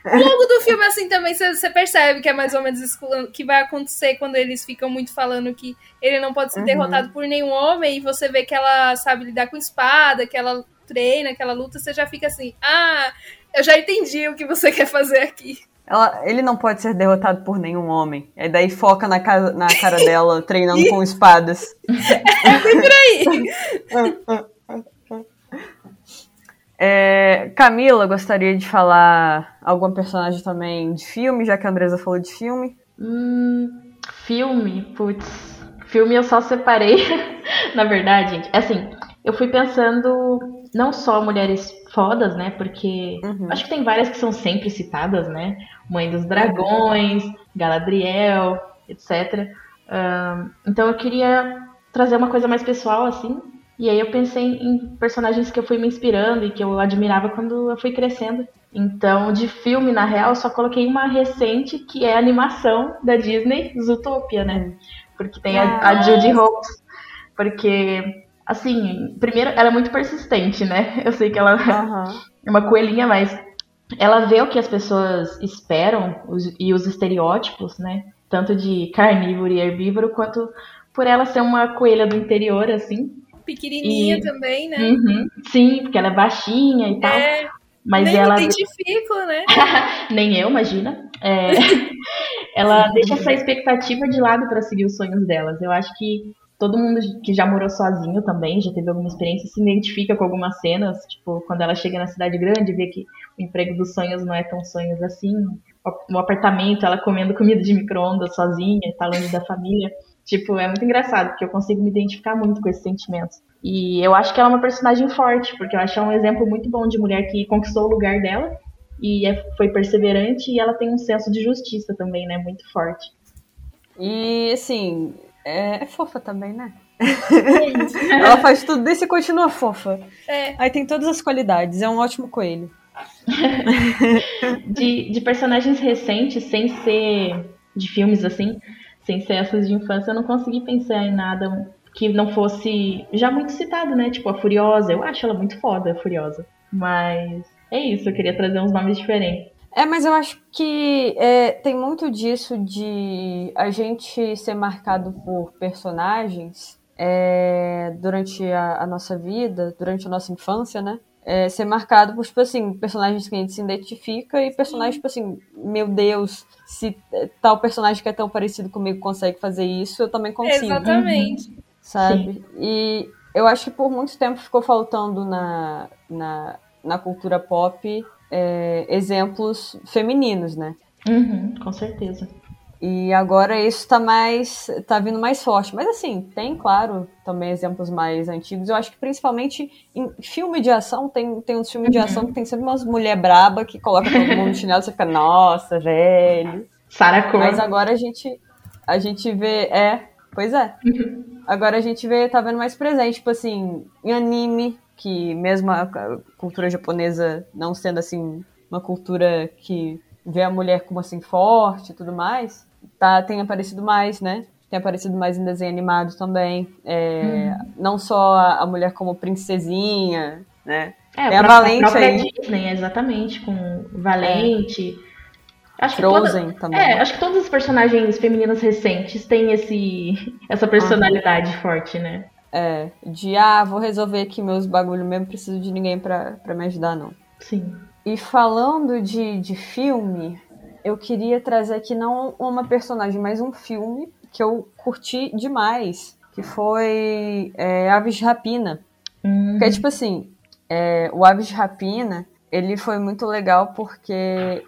Ao longo do filme, assim, também você percebe que é mais ou menos isso que vai acontecer quando eles ficam muito falando que ele não pode ser Uhum. derrotado por nenhum homem, e você vê que ela sabe lidar com espada, que ela treina, que ela luta, você já fica assim, ah, eu já entendi o que você quer fazer aqui. Ela, ele não pode ser derrotado por nenhum homem. E daí foca na, ca- na cara dela, treinando com espadas. É, Camila, gostaria de falar algum personagem também de filme, já que a Andresa falou de filme. Hum, filme, putz. Filme eu só separei. Na verdade, gente, assim, eu fui pensando não só mulheres fodas, né? Porque Uhum. acho que tem várias que são sempre citadas, né? Mãe dos Dragões, Galadriel, etc. Então eu queria trazer uma coisa mais pessoal, assim. E aí eu pensei em personagens que eu fui me inspirando e que eu admirava quando eu fui crescendo. Então, de filme, na real, eu só coloquei uma recente, que é a animação da Disney, Zootopia, né? Porque tem a, a Judy Holmes. Porque, assim, primeiro, ela é muito persistente, né? Eu sei que ela Aham. é uma coelhinha, mas ela vê o que as pessoas esperam os- e os estereótipos, né? Tanto de carnívoro e herbívoro, quanto por ela ser uma coelha do interior, assim. Pequenininha E- também, né? Uhum. Sim, porque ela é baixinha e tal. É, Mas nem ela. me identifico, né? Nem eu, imagina. É, ela deixa essa expectativa de lado para seguir os sonhos delas. Eu acho que todo mundo que já morou sozinho também, já teve alguma experiência, se identifica com algumas cenas. Tipo, quando ela chega na cidade grande, vê que o emprego dos sonhos não é tão sonhos assim. No apartamento, ela comendo comida de micro-ondas sozinha, tá longe da família. Tipo, é muito engraçado, porque eu consigo me identificar muito com esses sentimentos. E eu acho que ela é uma personagem forte, porque eu acho ela um exemplo muito bom de mulher que conquistou o lugar dela e é- foi perseverante e ela tem um senso de justiça também, né? Muito forte. E assim, é, é fofa também, né? Ela faz tudo isso e continua fofa. É. Aí tem todas as qualidades, é um ótimo coelho. De, de personagens recentes, sem ser de filmes assim, sem ser essas de infância, eu não consegui pensar em nada que não fosse já muito citado, né? Tipo a Furiosa, eu acho ela muito foda, a Furiosa. Mas é isso, eu queria trazer uns nomes diferentes. É, mas eu acho que é, tem muito disso de a gente ser marcado por personagens é, durante a, a nossa vida, durante a nossa infância, né? É, ser marcado por, tipo assim, personagens que a gente se identifica e personagens, tipo assim, meu Deus, se tal personagem que é tão parecido comigo consegue fazer isso, eu também consigo. Exatamente. sabe? E eu acho que por muito tempo ficou faltando na, na, na cultura pop é, exemplos femininos, né? Uhum, com certeza. E agora isso tá mais. tá vindo mais forte. Mas assim, tem, claro, também exemplos mais antigos. Eu acho que principalmente em filme de ação, tem, tem uns filmes de ação que tem sempre umas mulher braba que coloca todo mundo no chinelo e você fica, nossa, velho. Sarah Connor. Mas agora a gente, a gente vê. É, pois é. Agora a gente vê, tá vendo mais presente, tipo assim, em anime, que mesmo a a cultura japonesa não sendo assim uma cultura que vê a mulher como assim forte e tudo mais, tá, tem aparecido mais, né? Tem aparecido mais em desenho animado também. É, Não só a, a mulher como princesinha, né? É, Tem a pró- Valente própria aí. Disney, exatamente, com Valente. Acho que Frozen toda- também. É, acho que todas as personagens femininas recentes têm esse, essa personalidade forte, né? É, de ah, vou resolver aqui meus bagulho mesmo, preciso de ninguém pra, pra me ajudar, não. Sim. E falando de, de filme, eu queria trazer aqui não uma personagem, mas um filme que eu curti demais, que foi é, Aves de Rapina. Hum, Porque, tipo assim, é, o Aves de Rapina, ele foi muito legal porque,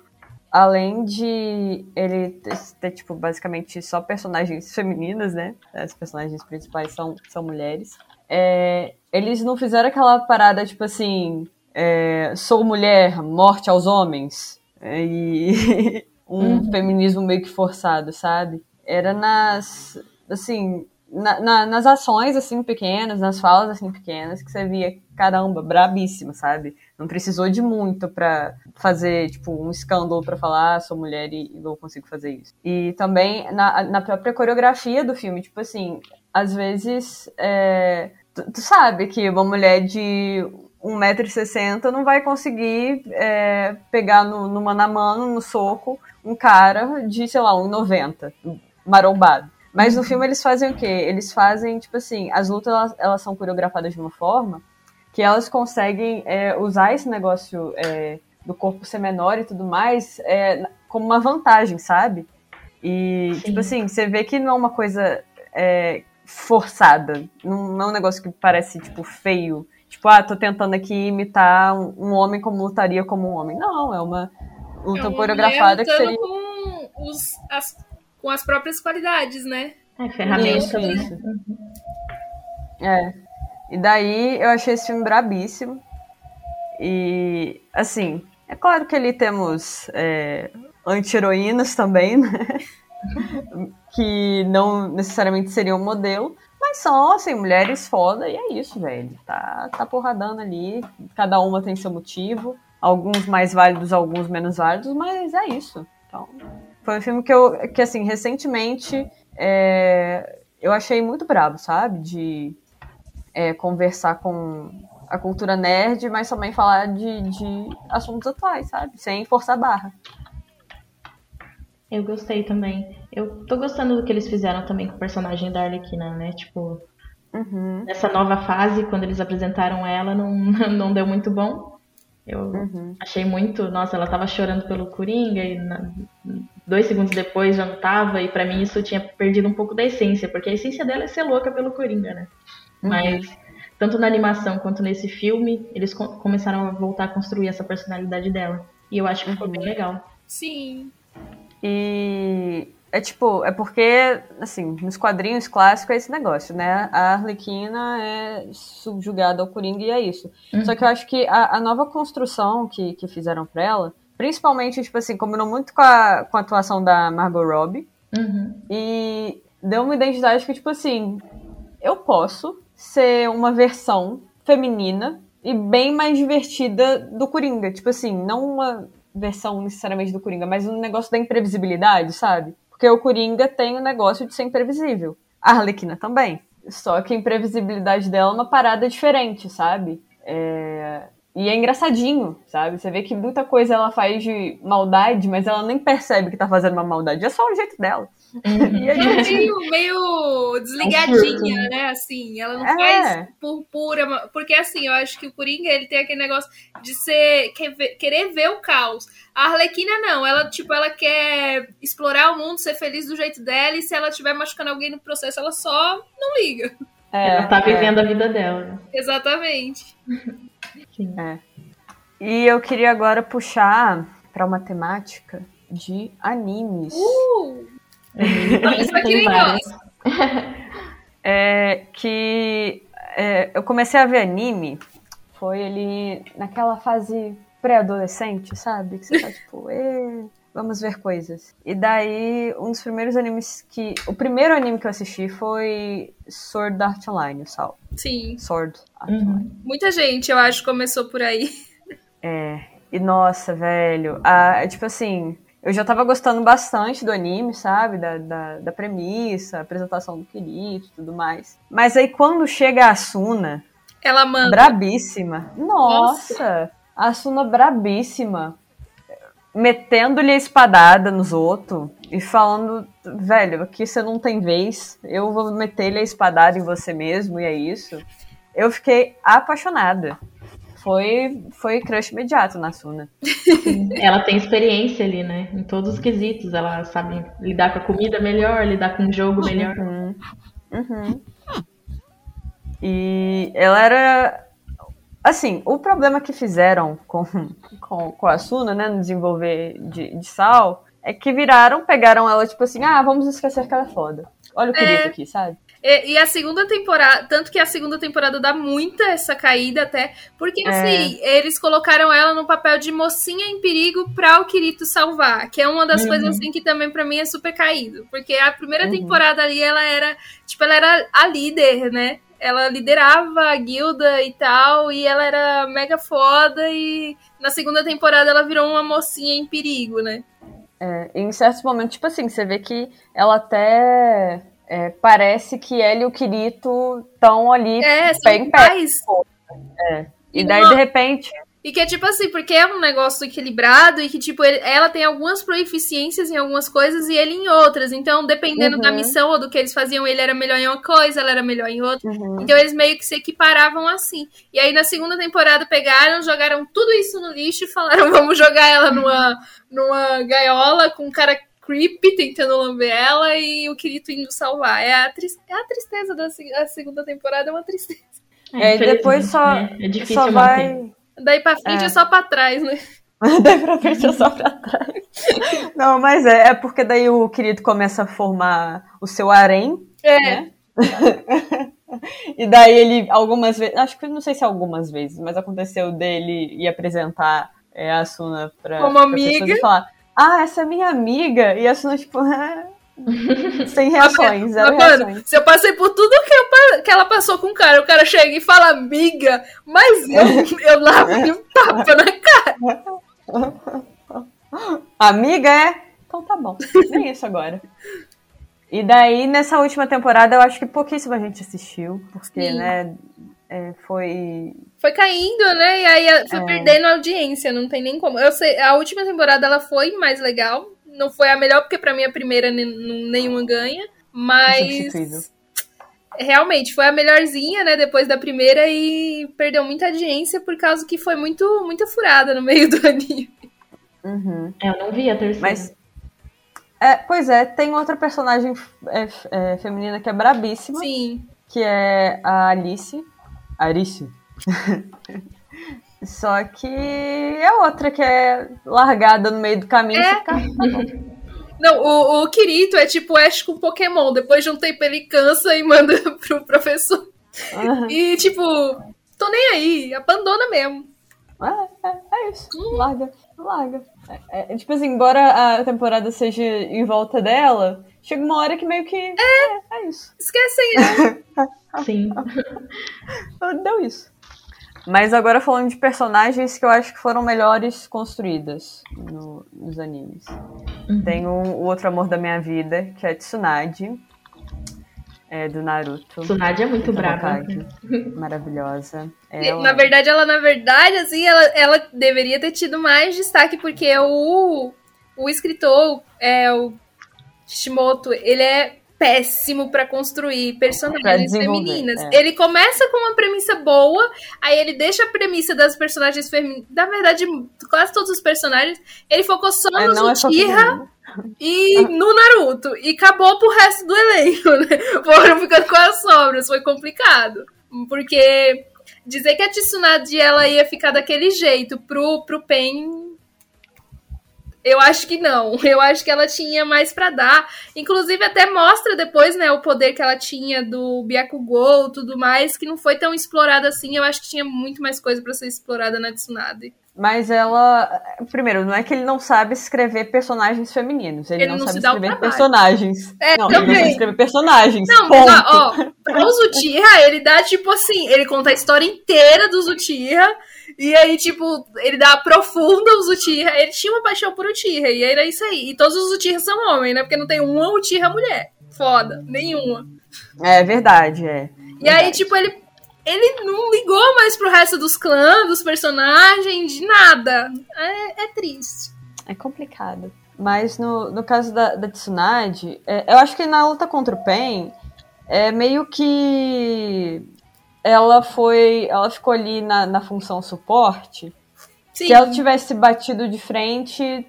além de ele ter, ter, tipo, basicamente só personagens femininas, né? As personagens principais são, são mulheres. é, eles não fizeram aquela parada, tipo assim, é, sou mulher, morte aos homens. É, E um Uhum. feminismo meio que forçado, sabe? Era nas, assim, na- na- nas ações, assim, pequenas, nas falas, assim, pequenas, que você via, caramba, brabíssima, sabe? Não precisou de muito pra fazer, tipo, um escândalo pra falar, ah, sou mulher e, e não consigo fazer isso. E também na, na própria coreografia do filme, tipo assim, às vezes, é, tu, tu sabe que uma mulher de 1,60m não vai conseguir é, pegar no, no mano a mano, no soco, um cara de, sei lá, 1,90, marombado. Mas no filme eles fazem o quê? Eles fazem, tipo assim, as lutas elas, elas são coreografadas de uma forma que elas conseguem é, usar esse negócio é, do corpo ser menor e tudo mais é, como uma vantagem, sabe? E, Sim. tipo assim, você vê que não é uma coisa é, forçada. Não, não é um negócio que parece, tipo, feio. Tipo, ah, tô tentando aqui imitar um, homem como lutaria como um homem. Não, é uma luta É uma coreografada que seria. com, os, as, com as próprias qualidades, né? É, ferramenta, Isso, né? isso. É. E daí eu achei esse filme brabíssimo. E, assim, é claro que ali temos é, anti-heroínas também, né? que não necessariamente seriam modelo, são, assim, mulheres foda e é isso, velho. Tá, tá porradando ali, cada uma tem seu motivo, alguns mais válidos, alguns menos válidos, mas é isso. Então, foi um filme que eu, que assim, recentemente é, eu achei muito brabo, sabe? De é, conversar com a cultura nerd, mas também falar de, de assuntos atuais, sabe? Sem forçar barra. Eu gostei também. Eu tô gostando do que eles fizeram também com o personagem da Arlequina, né? Tipo, Uhum, nessa nova fase, quando eles apresentaram ela, não, não deu muito bom. Eu uhum. achei muito. Nossa, ela tava chorando pelo Coringa e na- dois segundos depois já não tava. E pra mim isso tinha perdido um pouco da essência, porque a essência dela é ser louca pelo Coringa, né? Mas tanto na animação quanto nesse filme, eles co- começaram a voltar a construir essa personalidade dela. E eu acho que ficou bem legal. Sim. E é tipo, é porque, assim, nos quadrinhos clássicos é esse negócio, né? A Arlequina é subjugada ao Coringa e é isso. Uhum. Só que eu acho que a, a nova construção que, que fizeram pra ela, principalmente, tipo assim, combinou muito com a, com a atuação da Margot Robbie Uhum. e deu uma identidade que, tipo assim, eu posso ser uma versão feminina e bem mais divertida do Coringa. Tipo assim, não uma versão necessariamente do Coringa, mas um negócio da imprevisibilidade, sabe? Porque o Coringa tem o negócio de ser imprevisível. A Arlequina também. Só que a imprevisibilidade dela é uma parada diferente, sabe? É... E é engraçadinho, sabe? Você vê que muita coisa ela faz de maldade, mas ela nem percebe que tá fazendo uma maldade. É só o jeito dela. E é É divertido. meio, meio É desligadinha, né? Assim, ela não É. faz por pura. Porque assim, eu acho que o Coringa ele tem aquele negócio de ser. quer ver- querer ver o caos. A Arlequina não, ela, tipo, ela quer explorar o mundo, ser feliz do jeito dela, e se ela estiver machucando alguém no processo, ela só não liga. É, ela tá é. vivendo a vida dela. né? Exatamente. Sim. E eu queria agora puxar pra uma temática de animes. Uh! Tem. É, que é, eu comecei a ver anime, foi ali naquela fase pré-adolescente, sabe? Que você tá tipo, "Ê, vamos ver coisas. E daí, um dos primeiros animes que. O primeiro anime que eu assisti foi Sword Art Online, o Sal. Sim. Sword Art Uhum. Online. Muita gente, eu acho, começou por aí. É, e nossa, velho, a, é tipo assim, eu já tava gostando bastante do anime, sabe? Da, da, da premissa, apresentação do Kirito e tudo mais. Mas aí quando chega a Asuna, Ela manda. brabíssima, nossa, a Asuna brabíssima. Metendo-lhe a espadada nos outros e falando, velho, aqui você não tem vez, eu vou meter-lhe a espadada em você mesmo, e é isso. Eu fiquei apaixonada. Foi, foi crush imediato na Suna. Ela tem experiência ali, né? Em todos os quesitos. Ela sabe lidar com a comida melhor, lidar com o jogo melhor. Uhum. Uhum. E ela era. Assim, o problema que fizeram com, com, com a Suna, né, no desenvolver de, de sal, é que viraram, pegaram ela, tipo assim, ah, vamos esquecer que ela é foda. Olha o querido É. aqui, sabe? E, e a segunda temporada, tanto que a segunda temporada dá muita essa caída até, porque É. assim, eles colocaram ela no papel de mocinha em perigo pra o Kirito salvar, que é uma das Uhum. coisas assim que também pra mim é super caído, porque a primeira Uhum. temporada ali ela era, tipo, ela era a líder, né? Ela liderava a guilda e tal, e ela era mega foda, e na segunda temporada ela virou uma mocinha em perigo, né? É, em certos momentos, tipo assim, você vê que ela até é, parece que ela e o Kirito estão ali É, pé são em pé. pais. E daí, de repente, E que é tipo assim, porque é um negócio equilibrado e que, tipo, ele- ela tem algumas proeficiências em algumas coisas e ele em outras. Então, dependendo Uhum. da missão ou do que eles faziam, ele era melhor em uma coisa, ela era melhor em outra. Uhum. Então, eles meio que se equiparavam assim. E aí, na segunda temporada, pegaram, jogaram tudo isso no lixo e falaram: vamos jogar ela numa, numa gaiola com um cara creepy tentando lamber ela e o Kirito indo salvar. É a, tris- é a tristeza da se- a segunda temporada, é uma tristeza. É, e depois só, né? É difícil só manter. Daí pra frente é, É. só pra trás, né? daí pra frente é só pra trás. Não, mas é, é porque daí o querido começa a formar o seu harém, É. né? e daí ele, algumas vezes, acho que não sei se algumas vezes, mas aconteceu dele ir apresentar é, a Suna pra, Como pra amiga. pessoas e falar: Ah, essa é minha amiga. E a Suna, tipo, "Ah", sem reações, zero Mas, mano, reações. se eu passei por tudo que, eu que ela passou com o cara, o cara chega e fala amiga, mas eu, eu lavo um tapa na cara. Amiga é? Então tá bom. Nem isso agora. E daí, nessa última temporada, eu acho que pouquíssima gente assistiu, porque, Sim. né, é, foi. Foi caindo, né? E aí foi É. perdendo a audiência, não tem nem como. Eu sei, a última temporada ela foi mais legal. Não foi a melhor, porque pra mim a primeira nenhuma ganha. Mas. Realmente, foi a melhorzinha, né? Depois da primeira e perdeu muita audiência por causa que foi muito, muito furada no meio do anime. Uhum. É, Eu não vi a terceira. Mas. É, pois é, tem outra personagem é, é, feminina que é brabíssima, Sim. que é a Alice. Alice. Só que é outra que é largada no meio do caminho. É. fica, "Ah, tá bom." Não, o, o Kirito é tipo Ash com Pokémon. Depois de um tempo ele cansa e manda pro professor. Aham. E tipo, tô nem aí, abandona mesmo. É, é, é isso. Larga, larga. É, é, tipo assim, embora a temporada seja em volta dela, chega uma hora que meio que. É, é, isso. Esquecem ela. Sim. Deu isso. Mas agora falando de personagens que eu acho que foram melhores construídas no- nos animes. Tem o, o outro amor da minha vida, que é a Tsunade, é, do Naruto. Tsunade é muito brava. Maravilhosa. E, Ela- Na verdade, ela, na verdade, assim, ela, ela deveria ter tido mais destaque, porque o, o escritor, é, o Kishimoto, ele é péssimo pra construir personagens femininas. é. Ele começa com uma premissa boa, aí ele deixa a premissa das personagens femininas. Na verdade, quase todos os personagens, ele focou só É, no é Uchiha e no Naruto. E acabou pro resto do elenco, né? Foram ficando com as sobras, foi complicado. Porque dizer que a Tsunade ela ia ficar daquele jeito pro, pro Pen. Eu acho que não. Eu acho que ela tinha mais pra dar. Inclusive, até mostra depois, né, o poder que ela tinha do Byakugou e tudo mais, que não foi tão explorado assim. Eu acho que tinha muito mais coisa pra ser explorada na Tsunade. Mas ela. Primeiro, não é que ele não sabe escrever personagens femininos. Ele, Ele não, não sabe se dá o escrever personagens. É, não, ele não também. sabe escrever personagens. Não, ponto. mas ó, ó, pra Uchiha, ele dá, tipo assim, ele conta a história inteira dos Uchiha, e aí, tipo, ele dá aprofunda os Uchiha, ele tinha uma paixão por Uchiha, e era isso aí. E todos os Uchiha são homens, né? Porque não tem uma Uchiha mulher. Foda, nenhuma. É verdade, é. E aí, tipo, ele, ele não ligou mais pro resto dos clãs, dos personagens, de nada. É, é triste. É complicado. Mas no, no caso da, da Tsunade, é, eu acho que na luta contra o Pen, é meio que ela foi. Ela ficou ali na, na função suporte. Sim. Se ela tivesse batido de frente,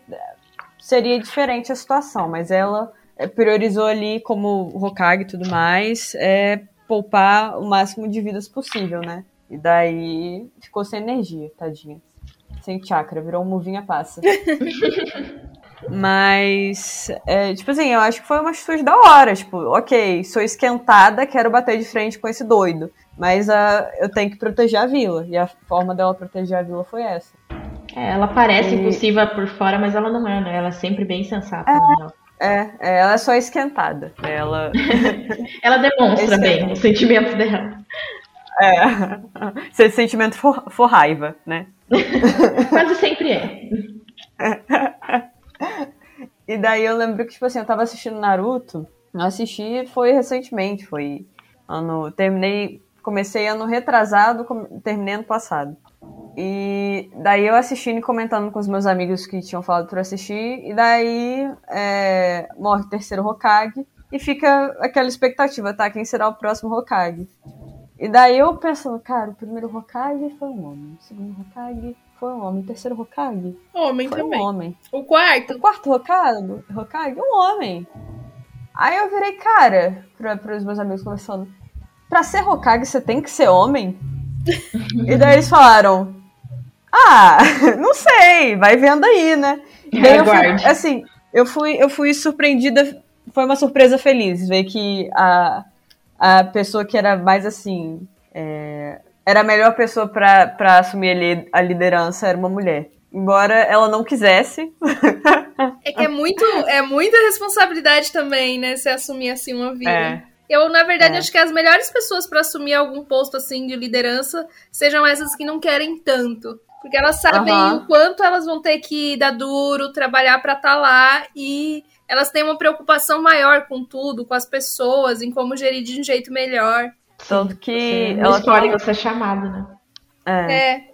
seria diferente a situação, mas ela é, priorizou ali como Hokage e tudo mais, é poupar o máximo de vidas possível, né? E daí ficou sem energia, tadinha. Sem chakra, virou um movinha passa. Mas, é, tipo assim, eu acho que foi uma atitude da hora. Tipo, ok, sou esquentada, quero bater de frente com esse doido. Mas ah, eu tenho que proteger a vila. E a forma dela proteger a vila foi essa. É, ela parece E- impulsiva por fora, mas ela não é, né? Ela é sempre bem sensata. né? É, é, ela é só esquentada. Ela. Ela demonstra bem os sentimentos dela. É. Se esse sentimento for, for raiva, né? Quase sempre é. E daí eu lembro que, tipo assim, eu tava assistindo Naruto. Eu assisti foi recentemente, foi ano. Terminei. Comecei ano retrasado, terminei ano passado. E daí eu assistindo e comentando com os meus amigos que tinham falado pra assistir. E daí é, morre o terceiro Hokage. E fica aquela expectativa, tá? Quem será o próximo Hokage? E daí eu pensando, cara, o primeiro Hokage foi um homem. O segundo Hokage foi um homem. O terceiro Hokage Homem foi um também. homem. O quarto. O quarto Hokage, Hokage, um homem. Aí eu virei cara para os meus amigos conversando. Pra ser Hokage, você tem que ser homem? E daí eles falaram: Ah, não sei, vai vendo aí, né? E daí eu fui, assim, eu fui, eu fui surpreendida, foi uma surpresa feliz ver que a, a pessoa que era mais assim. é, era a melhor pessoa pra pra assumir a liderança era uma mulher. Embora ela não quisesse, É que é muito, é muita responsabilidade também, né? Você assumir assim uma vida. É. Eu, na verdade, É. acho que as melhores pessoas pra assumir algum posto assim de liderança sejam essas que não querem tanto. Porque elas sabem Aham. o quanto elas vão ter que dar duro, trabalhar pra estar lá e elas têm uma preocupação maior com tudo, com as pessoas, em como gerir de um jeito melhor. Tanto que Não ela escolhe tava- você chamado, né? é, É.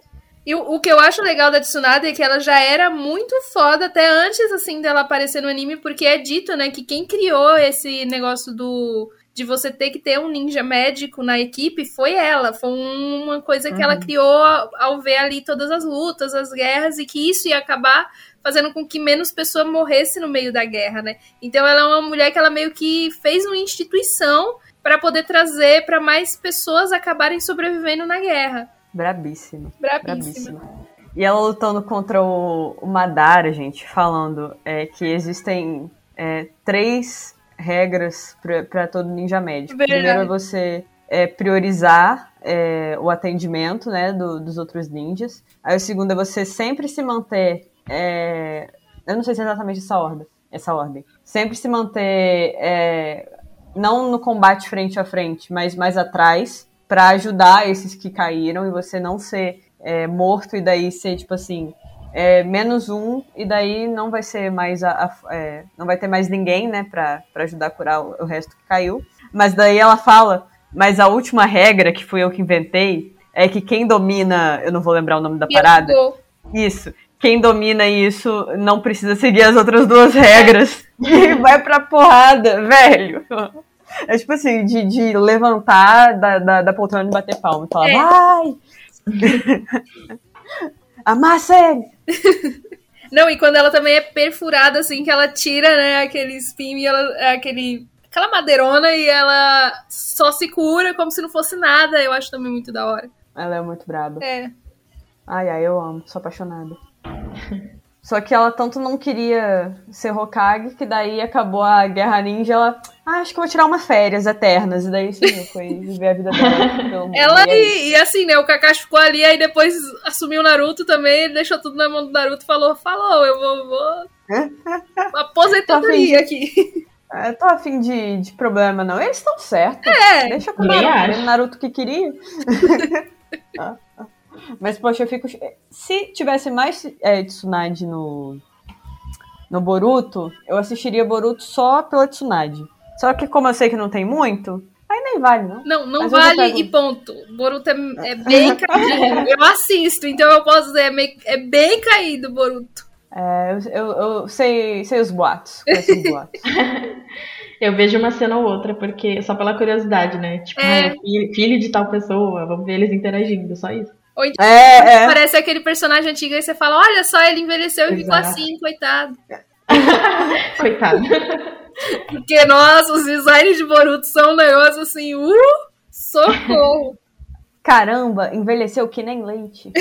E o, o que eu acho legal da Tsunade é que ela já era muito foda até antes, assim, dela aparecer no anime, porque é dito, né, que quem criou esse negócio do de você ter que ter um ninja médico na equipe foi ela. Foi um- uma coisa que ela criou ao, ao ver ali todas as lutas, as guerras, e que isso ia acabar fazendo com que menos pessoa morresse no meio da guerra, né? Então ela é uma mulher que ela meio que fez uma instituição para poder trazer para mais pessoas acabarem sobrevivendo na guerra. brabíssima. Brabíssima. Brabíssima. E ela lutando contra o, o Madara, gente, falando é, que existem é, três regras para todo ninja médico. Verdade. Primeiro é você é, priorizar é, o atendimento né, do- dos outros ninjas. Aí o segundo é você sempre se manter. é, eu não sei se é exatamente essa ordem. Essa ordem. Sempre se manter. é, não no combate frente a frente, mas mais atrás, para ajudar esses que caíram e você não ser é, morto e daí ser tipo assim é, menos um e daí não vai ser mais a, a- é, não vai ter mais ninguém né para ajudar a curar o, o resto que caiu. Mas daí ela fala mas a última regra que fui eu que inventei é que quem domina eu não vou lembrar o nome da parada. isso. Quem domina isso não precisa seguir as outras duas regras. E vai pra porrada velho. É tipo assim, de, de levantar da, da, da poltrona e bater palma. E falar, É. vai! Amassa ele! Não, e quando ela também é perfurada, assim, que ela tira, né, aquele spin e ela, aquele, aquela madeirona e ela só se cura como se não fosse nada. Eu acho também muito da hora. Ela é muito braba. É. Ai, ai, eu amo, sou apaixonada. Só que ela tanto não queria ser Hokage, que daí acabou a Guerra Ninja, ela... Ah, acho que eu vou tirar uma férias eternas. E daí, sim, foi viver a vida dela. Ela E e, assim, né, o Kakashi ficou ali, aí depois assumiu o Naruto também, ele deixou tudo na mão do Naruto e falou, falou, eu vou... vou... Aposentadoria aqui. É, tô afim de, de problema, não. Eles estão certos. É. Deixa com o Naruto. Naruto que queria. Mas, poxa, eu fico. Se tivesse mais é, Tsunade no, no Boruto, eu assistiria Boruto só pela Tsunade. Só que, como eu sei que não tem muito, aí nem vale, não. Não, não vale e ponto. Boruto é, é bem caído. Eu assisto, então eu posso dizer, é, meio- é bem caído Boruto. É, eu, eu, eu sei, sei os boatos. conheço os boatos. Eu vejo uma cena ou outra, porque só pela curiosidade, né? Tipo, É. ah, filho, filho de tal pessoa, vamos ver eles interagindo, só isso. Ou então É, é. parece aquele personagem antigo e você fala, olha só, ele envelheceu e ficou assim, coitado. Coitado. Porque, nossa, os designs de Boruto são um negócio assim, uh, socorro. Caramba, envelheceu que nem leite.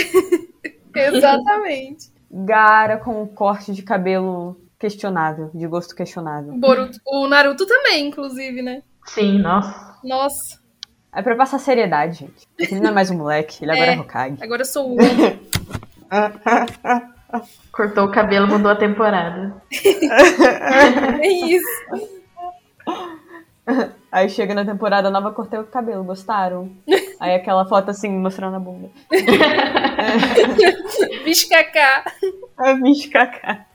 Exatamente. Gara com um corte de cabelo questionável, de gosto questionável. Boruto, o Naruto também, inclusive, né? Sim, nossa. Nossa, É pra passar seriedade, gente. Ele não é mais um moleque, ele agora é, É. Hokage. agora eu sou o. Cortou o cabelo, mudou a temporada. É isso. Aí chega na temporada nova, cortei o cabelo, gostaram? Aí aquela foto assim, mostrando a bunda. Bicho cacá. É bicho cacá.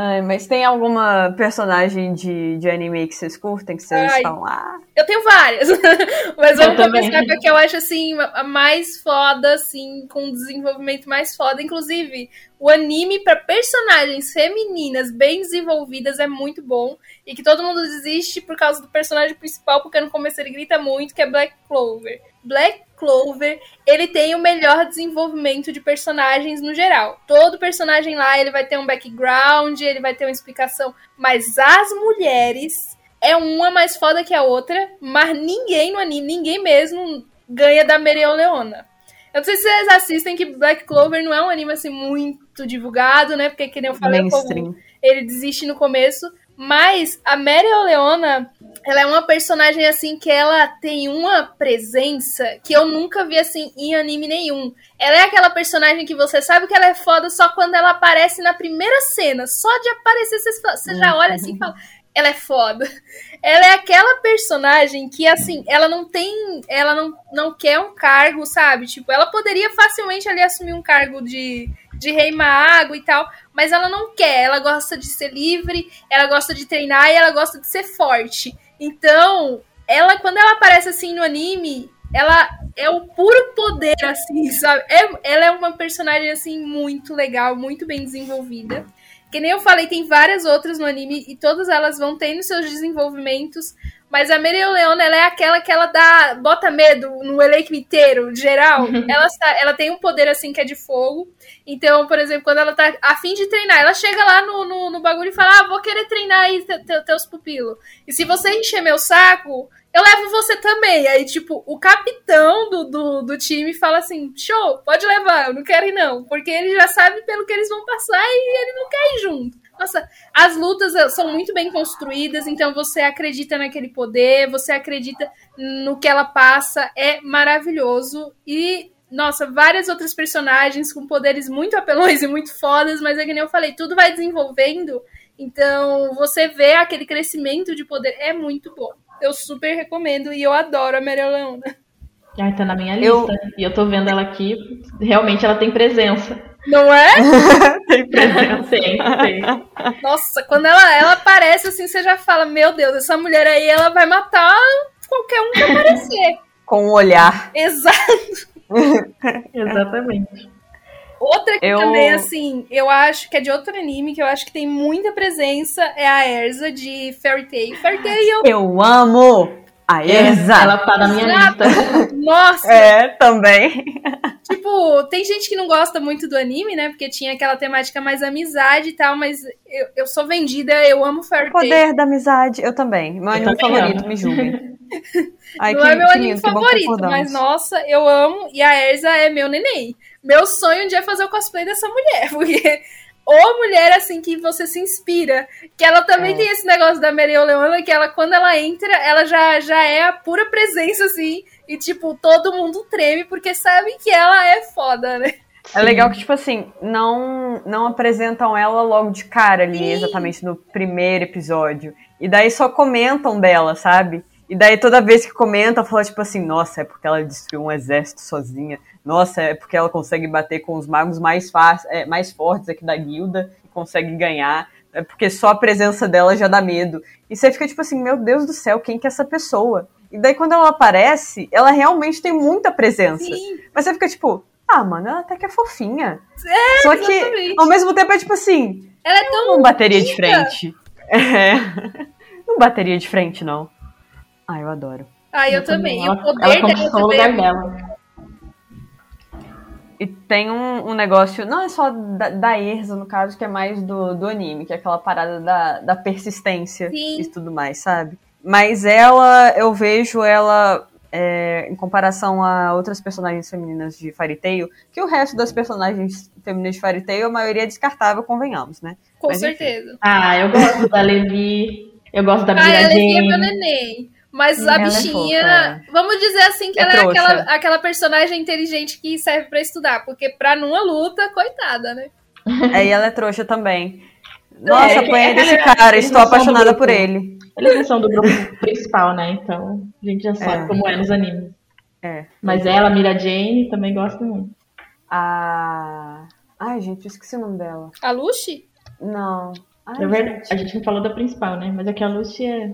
Ai, mas tem alguma personagem de, de anime que vocês curtem, que vocês Ai. falam, ah, Eu tenho várias. Mas vamos começar com a que eu acho assim, a mais foda, assim, com um desenvolvimento mais foda. Inclusive, o anime pra personagens femininas bem desenvolvidas é muito bom. E que todo mundo desiste por causa do personagem principal, porque no começo ele grita muito, que é Black Clover. Black Clover, ele tem o melhor desenvolvimento de personagens no geral. Todo personagem lá, ele vai ter um background, ele vai ter uma explicação. Mas as mulheres é uma mais foda que a outra, mas ninguém no anime, ninguém mesmo ganha da Mereon Leona. Eu não sei se vocês assistem que Black Clover não é um anime assim muito divulgado, né? Porque que nem eu falei, ele desiste no começo. Mas a Mary Leona, ela é uma personagem assim que ela tem uma presença que eu nunca vi assim em anime nenhum. Ela é aquela personagem que você sabe que ela é foda só quando ela aparece na primeira cena. Só de aparecer, você, você já olha assim e fala. Ela é foda. Ela é aquela personagem que, assim, ela não tem. Ela não, não quer um cargo, sabe? Tipo, ela poderia facilmente ali assumir um cargo de, de rei água e tal, mas ela não quer. Ela gosta de ser livre, ela gosta de treinar e ela gosta de ser forte. Então, ela, quando ela aparece assim no anime, ela é o puro poder, assim, sabe? É- ela é uma personagem, assim, muito legal, muito bem desenvolvida. Que nem eu falei, tem várias outras no anime e todas elas vão tendo seus desenvolvimentos. Mas a Meryl Leona, ela é aquela que ela dá, bota medo no elenco inteiro, geral. ela, ela tem um poder assim que é de fogo. Então, por exemplo, quando ela tá a fim de treinar, ela chega lá no, no, no bagulho e fala: Ah, vou querer treinar aí te- te- teus pupilos. E se você encher meu saco, eu levo você também. Aí, tipo, o capitão do, do, do time fala assim: show, pode levar, eu não quero ir não. Porque ele já sabe pelo que eles vão passar e ele não quer ir junto. Nossa, as lutas eh, são muito bem construídas, então você acredita naquele poder, você acredita no que ela passa, é maravilhoso. E, nossa, várias outras personagens com poderes muito apelões e muito fodas, mas é que nem eu falei, tudo vai desenvolvendo, então você vê aquele crescimento de poder, é muito bom. Eu super recomendo e eu adoro a Maria Leona. Ai, tá na minha Eu- lista. E eu tô vendo ela aqui. Realmente ela tem presença. Não é? Tem presença. tem, tem. Nossa, quando ela, ela aparece assim, você já fala: Meu Deus, essa mulher aí ela vai matar qualquer um que aparecer. Com o olhar. Exato. Exatamente. Outra que Eu- também, assim, eu acho que é de outro anime, que eu acho que tem muita presença, é a Erza de Fairy Tail. Fairy Tail, Eu amo a Erza. Ela tá na minha Exato. lista. nossa, É, também. tipo, tem gente que não gosta muito do anime, né? Porque tinha aquela temática mais amizade e tal, mas eu, eu sou vendida, eu amo Fairy O poder da amizade. Eu também. Meu anime também favorito, amo. me julguem. Ai, não que, é meu anime lindo, favorito, mas nossa, eu amo. E a Erza é meu neném. Meu sonho um dia é fazer o cosplay dessa mulher, porque. Ou mulher assim que você se inspira. Que ela também É. tem esse negócio da Maria Leona, que ela, quando ela entra, ela já, já é a pura presença, assim. E, tipo, todo mundo treme, porque sabe que ela é foda, né? É legal que, tipo assim, não, não apresentam ela logo de cara ali, Sim. exatamente no primeiro episódio. E daí só comentam dela, sabe? E daí toda vez que comentam, fala tipo assim, nossa, é porque ela destruiu um exército sozinha. Nossa, é porque ela consegue bater com os magos mais, é, mais fortes aqui da guilda e consegue ganhar. É porque só a presença dela já dá medo. E você fica tipo assim, meu Deus do céu, quem que é essa pessoa? E daí quando ela aparece, ela realmente tem muita presença. Sim. Mas você fica tipo, ah, mano, ela até que é fofinha. Só que, exatamente. ao mesmo tempo, é tipo assim, Ela é tão. não bateria de frente. É. Não bateria de frente, não. Ah, eu adoro. Ah, eu, também. E o poder ela dela também é lugar dela. E tem um, um negócio, não é só da, da Erza, no caso, que é mais do, do anime, que é aquela parada da, da persistência Sim. e tudo mais, sabe? Mas ela, eu vejo ela, é, em comparação a outras personagens femininas de Fairy Tail, que o resto das personagens femininas de Fairy Tail, a maioria é descartável, convenhamos, né? Com Mas, enfim. certeza. Ah, eu gosto da Levi. Eu gosto da Ah, Mira ela é meu neném. Mas Hum, a ela é bichinha. fofa, Vamos dizer assim que É ela é trouxa. aquela, aquela personagem inteligente que serve pra estudar. Porque pra numa luta, coitada, né? É, e ela é trouxa também. Nossa, É, apanhei é, desse é, cara, estou apaixonada por ele. Eles não são do grupo principal, né? Então a gente já sabe É. como é nos animes. É. Mas ela, Mira Jane, também gosto muito. A. Ai, gente, eu esqueci o nome dela. A Lucy? Não. Ai, Na verdade, gente. a gente não falou da principal, né? Mas é que a Lucy é.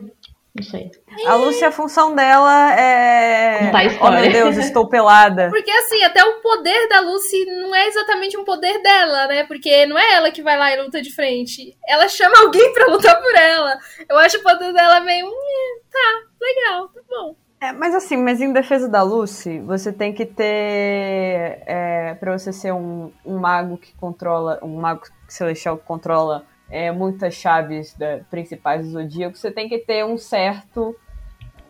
Não sei. A Lúcia, a função dela é. Contar a Oh, história. meu Deus, estou pelada. Porque assim, até o poder da Lucy não é exatamente um poder dela, né? Porque não é ela que vai lá e luta de frente. Ela chama alguém pra lutar por ela. Eu acho o poder dela meio. "Hum, Tá, legal, tá bom. É, mas assim, mas em defesa da Lucy, você tem que ter. É, pra você ser um, um mago que controla. Um mago celestial que controla é, muitas chaves da- principais do zodíaco, você tem que ter um certo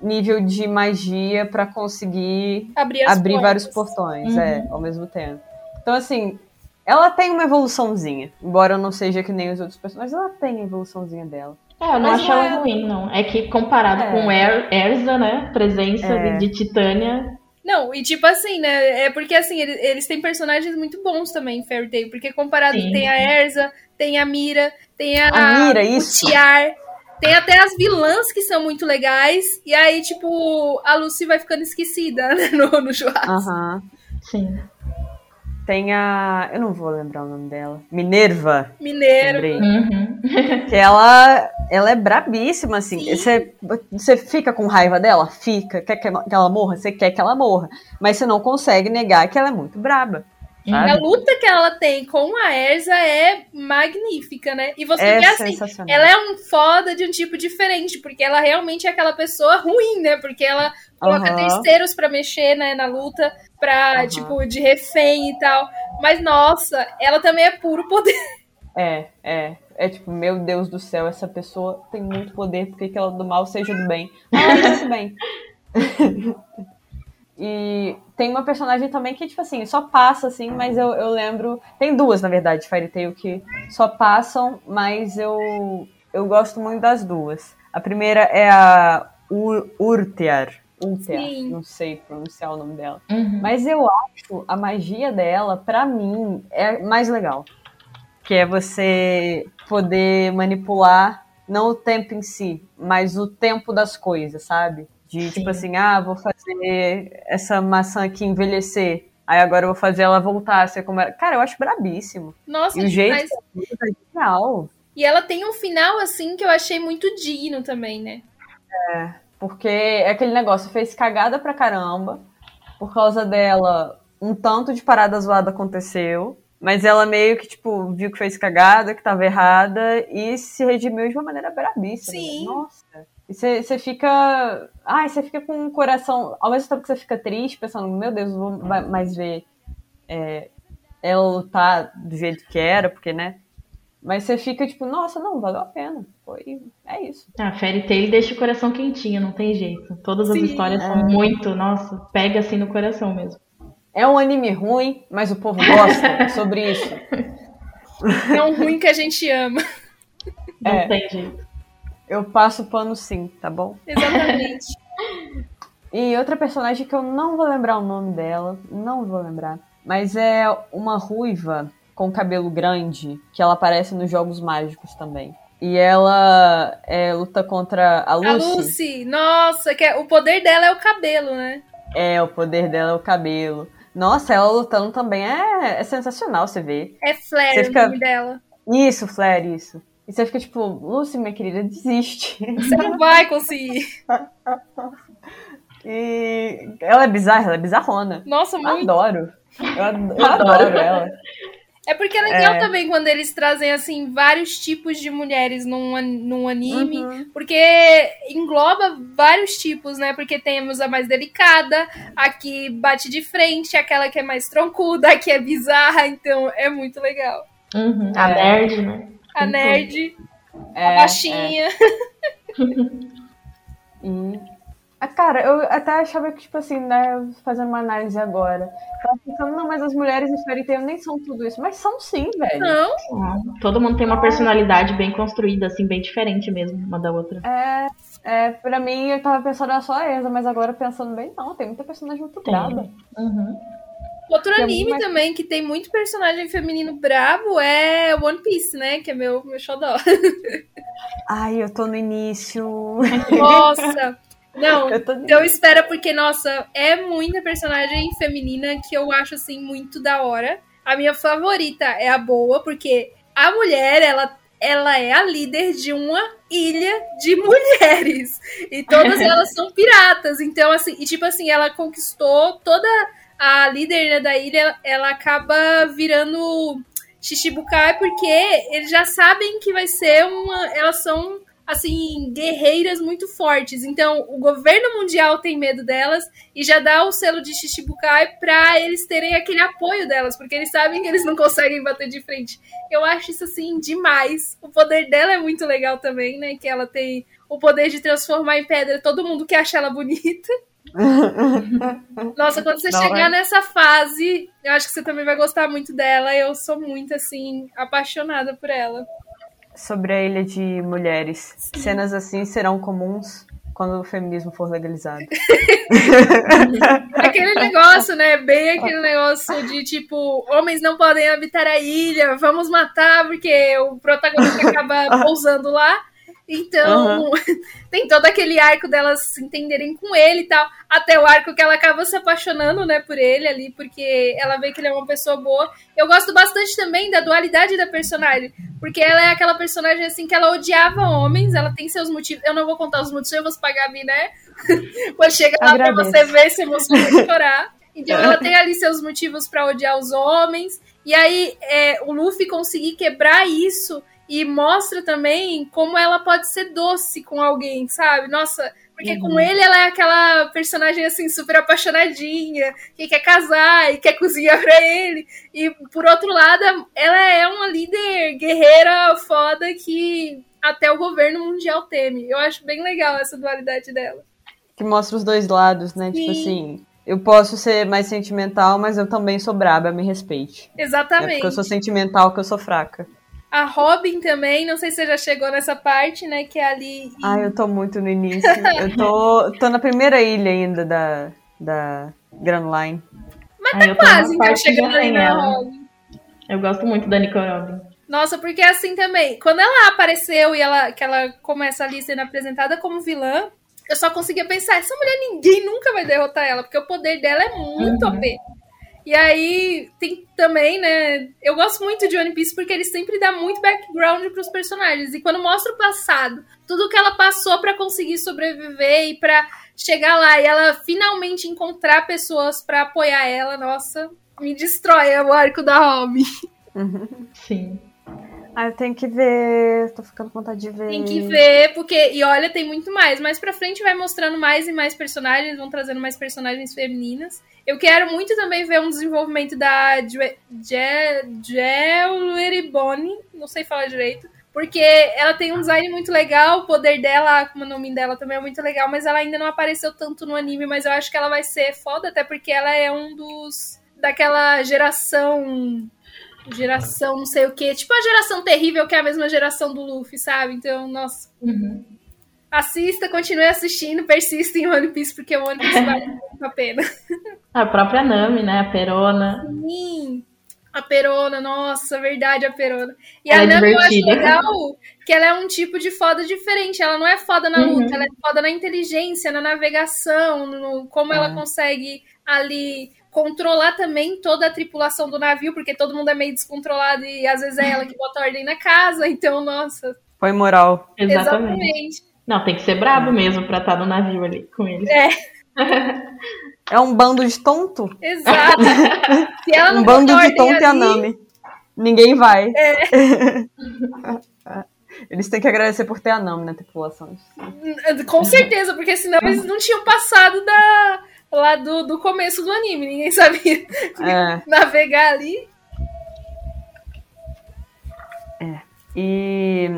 nível de magia pra conseguir Abrir abrir vários portões, Uhum. é, ao mesmo tempo. Então, assim, ela tem uma evoluçãozinha. Embora eu não seja que nem os outros personagens, ela tem a evoluçãozinha dela. É, eu não Mas acho não ela é- ruim, não. É que comparado É. com er Erza, né? Presença É. de, de Titânia. Não, e tipo assim, né? É porque assim, eles, eles têm personagens muito bons também em Fairy Tail. Porque comparado, Sim. tem a Erza, tem a Mira, tem a, A Mira, o isso. Tiar. Tem até as vilãs que são muito legais. E aí, tipo, a Lucy vai ficando esquecida né, no, no churrasco. Aham. Sim. Tem a. Eu não vou lembrar o nome dela. Minerva. Lembrei. Uhum. Que ela, ela é brabíssima, assim. Sim. Você, você fica com raiva dela? Fica. Quer que que ela morra? Você quer que ela morra. Mas você não consegue negar que ela é muito braba. Sabe? A luta que ela tem com a Erza é magnífica, né? E você É vê assim, ela é um foda de um tipo diferente, porque ela realmente é aquela pessoa ruim, né? Porque ela coloca Aham. terceiros pra mexer né, na luta, pra, Aham. tipo, de refém e tal. Mas, nossa, ela também é puro poder. É, é. É tipo, meu Deus do céu, essa pessoa tem muito poder, por que ela do mal seja do bem? Ah, isso bem. e tem uma personagem também que, tipo assim, só passa, assim, mas eu, eu lembro. Tem duas, na verdade, de Fairy Tail que só passam, mas eu, eu gosto muito das duas. A primeira é a Ur Urtear. Urtear, não sei pronunciar o nome dela. Uhum. Mas eu acho a magia dela, pra mim, é mais legal. Que é você poder manipular não o tempo em si, mas o tempo das coisas, sabe? De Sim. tipo assim, ah, vou fazer essa maçã aqui envelhecer. Aí agora eu vou fazer ela voltar a ser como era. Cara, eu acho brabíssimo. Nossa, E o jeito ela é genial. E ela tem um final, assim, que eu achei muito digno também, né? Porque é aquele negócio, fez cagada pra caramba. Por causa dela, um tanto de parada zoada aconteceu. Mas ela meio que, tipo, viu que fez cagada, que tava errada. E se redimiu de uma maneira brabíssima. Sim. Nossa. E você fica... Ai, você fica com o coração... Ao mesmo tempo que você fica triste, pensando, meu Deus, não vou ma- mais ver é, ela lutar do jeito que era. Porque, né? Mas você fica, tipo, nossa, não, valeu a pena. Foi... É isso. A Fairy Tail deixa o coração quentinho, não tem jeito. Todas as Sim, histórias é. são muito, nossa, pega assim no coração mesmo. É um anime ruim, mas o povo gosta sobre isso. É um ruim que a gente ama. Não É. tem jeito. Eu passo pano sim, tá bom? Exatamente. E outra personagem que eu não vou lembrar o nome dela, não vou lembrar, mas é uma ruiva com cabelo grande, que ela aparece nos Jogos Mágicos também. E ela é, luta contra a Lucy. A Lucy, nossa, que é- o poder dela é o cabelo, né? É, o poder dela é o cabelo. Nossa, ela lutando também é, é sensacional, você vê. É Flare fica- o nome dela. Isso, Flare, isso. E você fica tipo, Lucy, minha querida, desiste. Você não vai conseguir. E ela é bizarra, ela é bizarrona. Nossa, muito. Adoro. Eu adoro, eu adoro ela. É porque é legal É. também quando eles trazem, assim, vários tipos de mulheres num, num anime. Uhum. Porque engloba vários tipos, né? Porque temos a mais delicada, a que bate de frente, aquela que é mais troncuda, a que é bizarra. Então é muito legal. Uhum. A É. nerd, né? A Tem nerd, É, a baixinha. E... Ah, cara, eu até achava que, tipo assim, né, fazendo uma análise agora. Tava pensando, não, mas as mulheres em Fairy Tail nem são tudo isso. Mas são sim, velho. Não, Ah, Todo mundo tem uma personalidade bem construída, assim, bem diferente mesmo, uma da outra. É, é, pra mim, eu tava pensando só a Erza, mas agora pensando bem, não, tem muita personagem muito Tem. braba. Uhum. Outro é anime mais- também que tem muito personagem feminino brabo é One Piece, né? Que é meu, meu xodó. Ai, eu tô no início. Nossa! Não, Eu tô... então espera, porque, nossa, é muita personagem feminina que eu acho, assim, muito da hora. A minha favorita é a Boa, porque a mulher, ela, ela é a líder de uma ilha de mulheres. E todas elas são piratas. Então, assim, e tipo assim, ela conquistou toda a líder né, da ilha, ela, acaba virando Shichibukai, porque eles já sabem que vai ser uma. Elas são assim, guerreiras muito fortes. Então, o governo mundial tem medo delas e já dá o selo de Shichibukai pra eles terem aquele apoio delas, porque eles sabem que eles não conseguem bater de frente. Eu acho isso, assim, demais. O poder dela é muito legal também, né? Que ela tem o poder de transformar em pedra todo mundo que acha ela bonita. Nossa, quando você Não, chegar é. nessa fase, eu acho que você também vai gostar muito dela. Eu sou muito, assim, apaixonada por ela. Sobre a ilha de mulheres. Cenas assim serão comuns quando o feminismo for legalizado. Aquele negócio, né? Bem aquele negócio de tipo, homens não podem habitar a ilha, vamos matar, porque o protagonista acaba pousando lá. Então, tem todo aquele arco delas se entenderem com ele e tal. Até o arco que ela acaba se apaixonando, né, por ele ali, porque ela vê que ele é uma pessoa boa. Eu gosto bastante também da dualidade da personagem. Porque ela é aquela personagem assim que ela odiava homens, ela tem seus motivos. Eu não vou contar os motivos pra Gabi, né? Quando chega lá pra Agradeço. você ver se emociona e chorar. Então ela tem ali seus motivos pra odiar os homens. E aí é, o Luffy conseguir quebrar isso e mostra também como ela pode ser doce com alguém, sabe? Nossa, porque com ele ela é aquela personagem assim super apaixonadinha, que quer casar e quer cozinhar pra ele. E por outro lado, ela é uma líder guerreira foda que até o governo mundial teme. Eu acho bem legal essa dualidade dela. Que mostra os dois lados, né? Tipo Sim. assim, eu posso ser mais sentimental, mas eu também sou braba, me respeite. É Exatamente. porque eu sou sentimental que eu sou fraca. A Robin também, não sei se você já chegou nessa parte, né? Que é ali. Ai, eu tô muito no início. Eu tô, tô na primeira ilha ainda da, da Grand Line. Aí eu tô Quase, na então, chegando ali na ela. Robin. Eu gosto muito da Nico Robin. Nossa, porque é assim também. Quando ela apareceu e ela, que ela começa ali sendo apresentada como vilã, eu só conseguia pensar, essa mulher ninguém nunca vai derrotar ela, porque o poder dela é muito Uhum. OP. E aí tem também, né? Eu gosto muito de One Piece porque ele sempre dá muito background pros personagens. E quando mostra o passado, tudo que ela passou pra conseguir sobreviver e pra chegar lá e ela finalmente encontrar pessoas pra apoiar ela, nossa, me destrói o arco da Robin. Sim. Ah, eu tenho que ver. Tô ficando com vontade de ver. Tem que ver, porque. E olha, tem muito mais. Mais pra frente vai mostrando mais e mais personagens, vão trazendo mais personagens femininas. Eu quero muito também ver um desenvolvimento da Jewelry Bonnie, não sei falar direito. Porque ela tem um design muito legal, o poder dela, como o nome dela também é muito legal, mas ela ainda não apareceu tanto no anime, mas eu acho que ela vai ser foda, até porque ela é um dos. daquela geração. Geração não sei o que. Tipo a geração terrível, que é a mesma geração do Luffy, sabe? Então, nossa. Uhum. Assista, continue assistindo, persista em One Piece, porque o One Piece vale muito a pena. A própria Nami, né? A Perona. Sim. A Perona, nossa, verdade, a Perona. E Ela a é Nami eu acho legal que ela é um tipo de foda diferente. Ela não é foda na Uhum. luta, ela é foda na inteligência, na navegação, no como ela Ah. consegue ali controlar também toda a tripulação do navio, porque todo mundo é meio descontrolado e às vezes é ela que bota ordem na casa, então, nossa, Põe moral. Exatamente. Não, tem que ser brabo mesmo pra estar no navio ali com eles. É. É um bando de tonto? Exato. Se ela não Um bando de tonto e a ali, Nami. Ninguém vai. É. Eles têm que agradecer por ter a Nami na tripulação. Com certeza, porque senão eles não tinham passado da, lá do, do começo do anime. Ninguém sabia É. navegar ali. E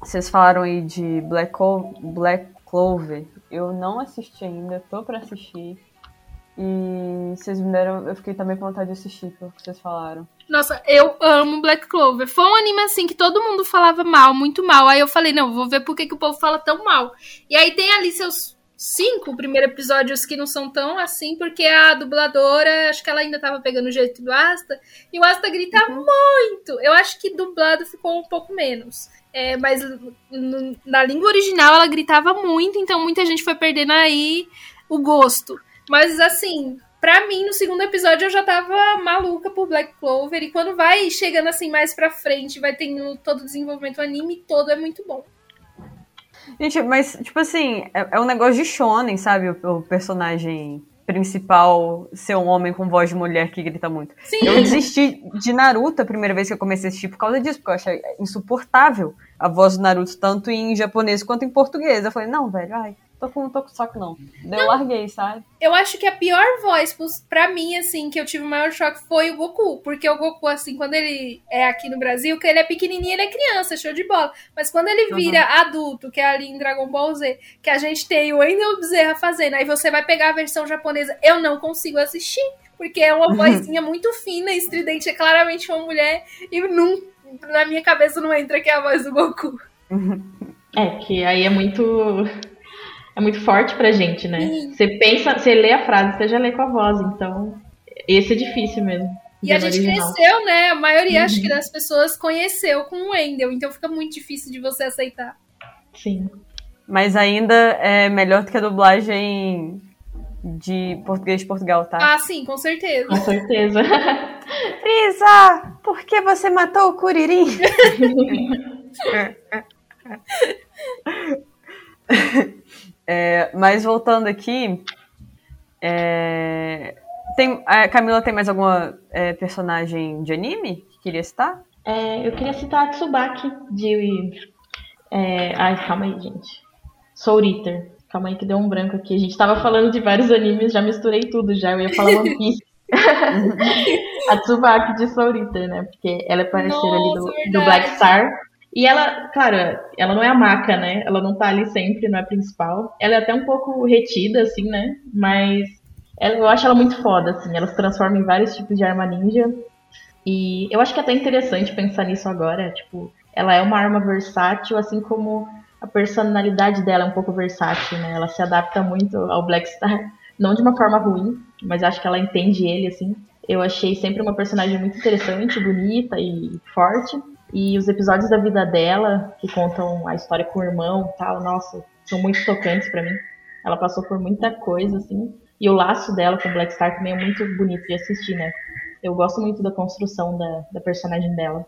vocês falaram aí de Black, Co- Black Clover. Eu não assisti ainda, tô pra assistir. E vocês me deram. Eu fiquei também com vontade de assistir, pelo que vocês falaram. Nossa, eu amo Black Clover. Foi um anime assim que todo mundo falava mal, muito mal. Aí eu falei, não, vou ver por que, que o povo fala tão mal. E aí tem ali seus cinco primeiros episódios que não são tão assim, porque a dubladora, acho que ela ainda tava pegando o jeito do Asta, e o Asta grita muito. Eu acho que dublado ficou um pouco menos. É, mas n- na língua original ela gritava muito, então muita gente foi perdendo aí o gosto. Mas assim, pra mim, no segundo episódio eu já tava maluca por Black Clover. E quando vai chegando assim mais pra frente, vai tendo todo o desenvolvimento, o anime todo é muito bom. Gente, mas, tipo assim, é, é um negócio de shonen, sabe? O, o personagem principal ser um homem com voz de mulher que grita muito. Sim, Eu desisti de Naruto a primeira vez que eu comecei a assistir por causa disso, porque eu achei insuportável a voz do Naruto, tanto em japonês quanto em português. Eu falei, não, velho, ai, tô com, tô com saco não. Daí eu larguei, sabe? eu acho que a pior voz pra mim, assim, que eu tive o maior choque foi o Goku. Porque o Goku, assim, quando ele é aqui no Brasil, que ele é pequenininho, ele é criança, show de bola. Mas quando ele vira adulto, que é ali em Dragon Ball Z, que a gente tem o Wendell Bezerra fazendo, aí você vai pegar a versão japonesa, eu não consigo assistir. Porque é uma vozinha muito fina estridente, é claramente uma mulher, e não, na minha cabeça não entra que é a voz do Goku. É, que aí é muito. É muito forte pra gente, né? Sim. Você pensa, você lê a frase, você já lê com a voz, então. Esse é difícil mesmo. E a gente original. cresceu, né? A maioria, acho que Uhum. das pessoas conheceu com o Wendell, então fica muito difícil de você aceitar. Sim. Mas ainda é melhor do que a dublagem de português de Portugal, tá? Ah, sim, com certeza. Com certeza. Frisa, por que você matou o Curirim? É, mas voltando aqui, é, tem, a Camila tem mais alguma é, personagem de anime que queria citar? É, eu queria citar a Tsubaki de. É, ai, calma aí, gente. Soul Eater. Calma aí que deu um branco aqui. A gente tava falando de vários animes, já misturei tudo já. Eu ia falar One Piece. a Tsubaki de Soul Eater, né? Porque ela é parceira ali Nossa, do, verdade. do Black Star. E ela, claro, ela não é a maca, né? Ela não tá ali sempre, não é a principal. Ela é até um pouco retida, assim, né? Mas ela- eu acho ela muito foda, assim. Ela se transforma em vários tipos de arma ninja. E eu acho que é até interessante pensar nisso agora. Tipo, ela é uma arma versátil, assim como a personalidade dela é um pouco versátil, né? Ela se adapta muito ao Black Star. Não de uma forma ruim, mas acho que ela entende ele, assim. Eu achei sempre uma personagem muito interessante, bonita e forte. E os episódios da vida dela, que contam a história com o irmão e tal, nossa, são muito tocantes pra mim. Ela passou por muita coisa, assim. E o laço dela com o Black Star também é muito bonito de assistir, né? Eu gosto muito da construção da, da personagem dela.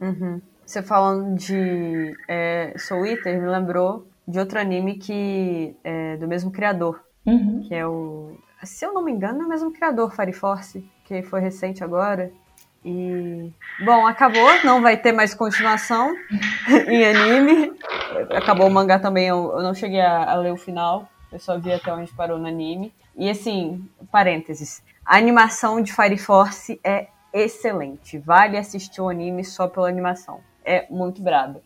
Uhum. Você falando de é, Soul Eater, me lembrou de outro anime que é do mesmo criador, Uhum. que é o. Se eu não me engano, é o mesmo criador, Fire Force, que foi recente agora. E. Bom, acabou, não vai ter mais continuação em anime. Acabou o mangá também, eu, eu não cheguei a, a ler o final, eu só vi até onde parou no anime. E assim, parênteses: a animação de Fire Force é excelente. Vale assistir o anime só pela animação. É muito braba.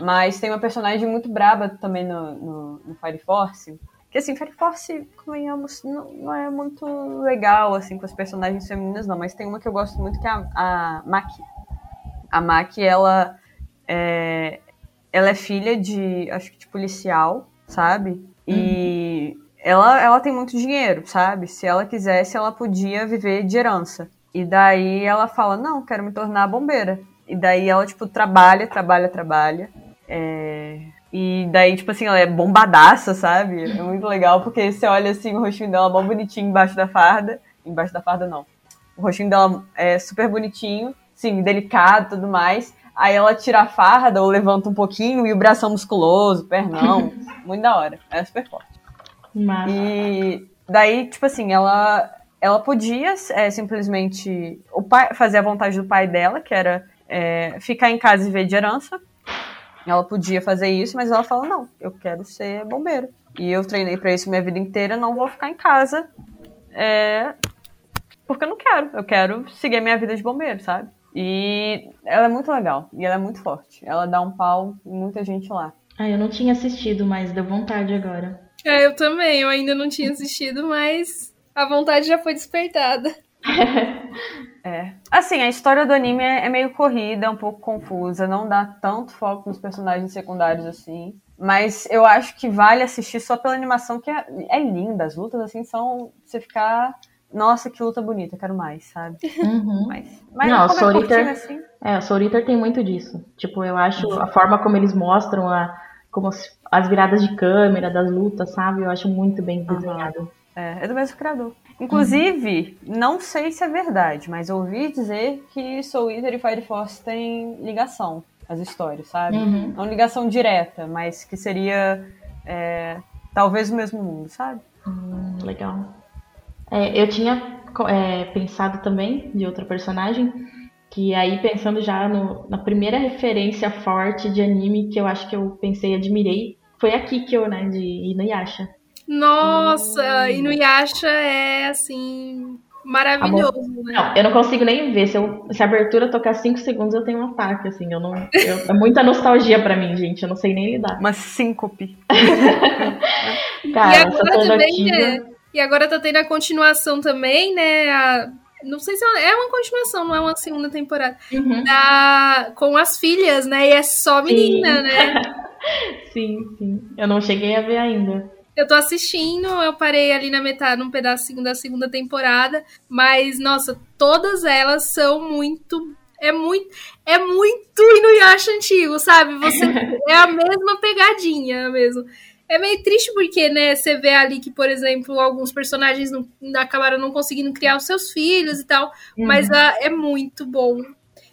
Mas tem uma personagem muito braba também no, no, no Fire Force. Que assim, Fire Force, convenhamos, não, não é muito legal assim com as personagens femininas, não. Mas tem uma que eu gosto muito que é a, a Maki. A Maki, ela é, ela é filha de, acho que de policial, sabe? E ela, ela tem muito dinheiro, sabe? Se ela quisesse, ela podia viver de herança. E daí ela fala, não, quero me tornar bombeira. E daí ela, tipo, trabalha, trabalha, trabalha. É, E daí, tipo assim, ela é bombadaça, sabe? É muito legal, porque você olha assim, o rostinho dela mó bonitinho embaixo da farda. Embaixo da farda, não. O rostinho dela é super bonitinho, sim, delicado e tudo mais. Aí ela tira a farda ou levanta um pouquinho e o bração musculoso, pernão. muito da hora. É super forte. Mas E daí, tipo assim, ela, ela podia é, simplesmente o pai, fazer a vontade do pai dela, que era é, ficar em casa e ver de herança. Ela podia fazer isso, mas ela falou: não, eu quero ser bombeiro. E eu treinei pra isso minha vida inteira, não vou ficar em casa. É, porque eu não quero. Eu quero seguir a minha vida de bombeiro, sabe? E ela é muito legal. E ela é muito forte. Ela dá um pau em muita gente lá. Ah, eu não tinha assistido, mas deu vontade agora. É, eu também. Eu ainda não tinha assistido, mas a vontade já foi despertada. É. Assim, a história do anime é é meio corrida, é um pouco confusa, não dá tanto foco nos personagens secundários assim. Mas eu acho que vale assistir só pela animação, que é, é linda. As lutas, assim, são. Você ficar. Nossa, que luta bonita, quero mais, sabe? Uhum. Mas, mas Não, como Soul é Eater- curtinho, assim. É, o Soul Eater tem muito disso. Tipo, eu acho a forma como eles mostram a, como as, as viradas de câmera das lutas, sabe? Eu acho muito bem desenhado. É, é do mesmo criador. Inclusive, não sei se é verdade, mas eu ouvi dizer que Soul Eater e Fire Force têm ligação, as histórias, sabe? Uhum. Não ligação direta, mas que seria é, talvez o mesmo mundo, sabe? Hum, legal. É, eu tinha é, pensado também de outra personagem, que aí pensando já no- na primeira referência forte de anime que eu acho que eu pensei e admirei, foi a Kikyo, né, de Inuyasha. Nossa, Inuyasha é assim. Maravilhoso, né? Não, eu não consigo nem ver. Se, eu- se a abertura tocar 5 segundos, eu tenho um ataque, assim. Eu não, eu- é muita nostalgia pra mim, gente. Eu não sei nem lidar. Uma síncope. Cara, e essa agora também, alternativa. né? E agora tá tendo a continuação também, né? A- não sei se é uma, é uma continuação, não é uma segunda temporada. Uhum. Da, com as filhas, né? E é só menina, né? Sim, sim. Eu não cheguei a ver ainda. Eu tô assistindo, eu parei ali na metade, num pedacinho da segunda temporada, mas nossa, todas elas são muito é muito é muito Inuyasha antigo, sabe? Você é a mesma pegadinha mesmo. É meio triste porque, né, você vê ali que, por exemplo, alguns personagens não, acabaram não conseguindo criar os seus filhos e tal, mas ah, é muito bom.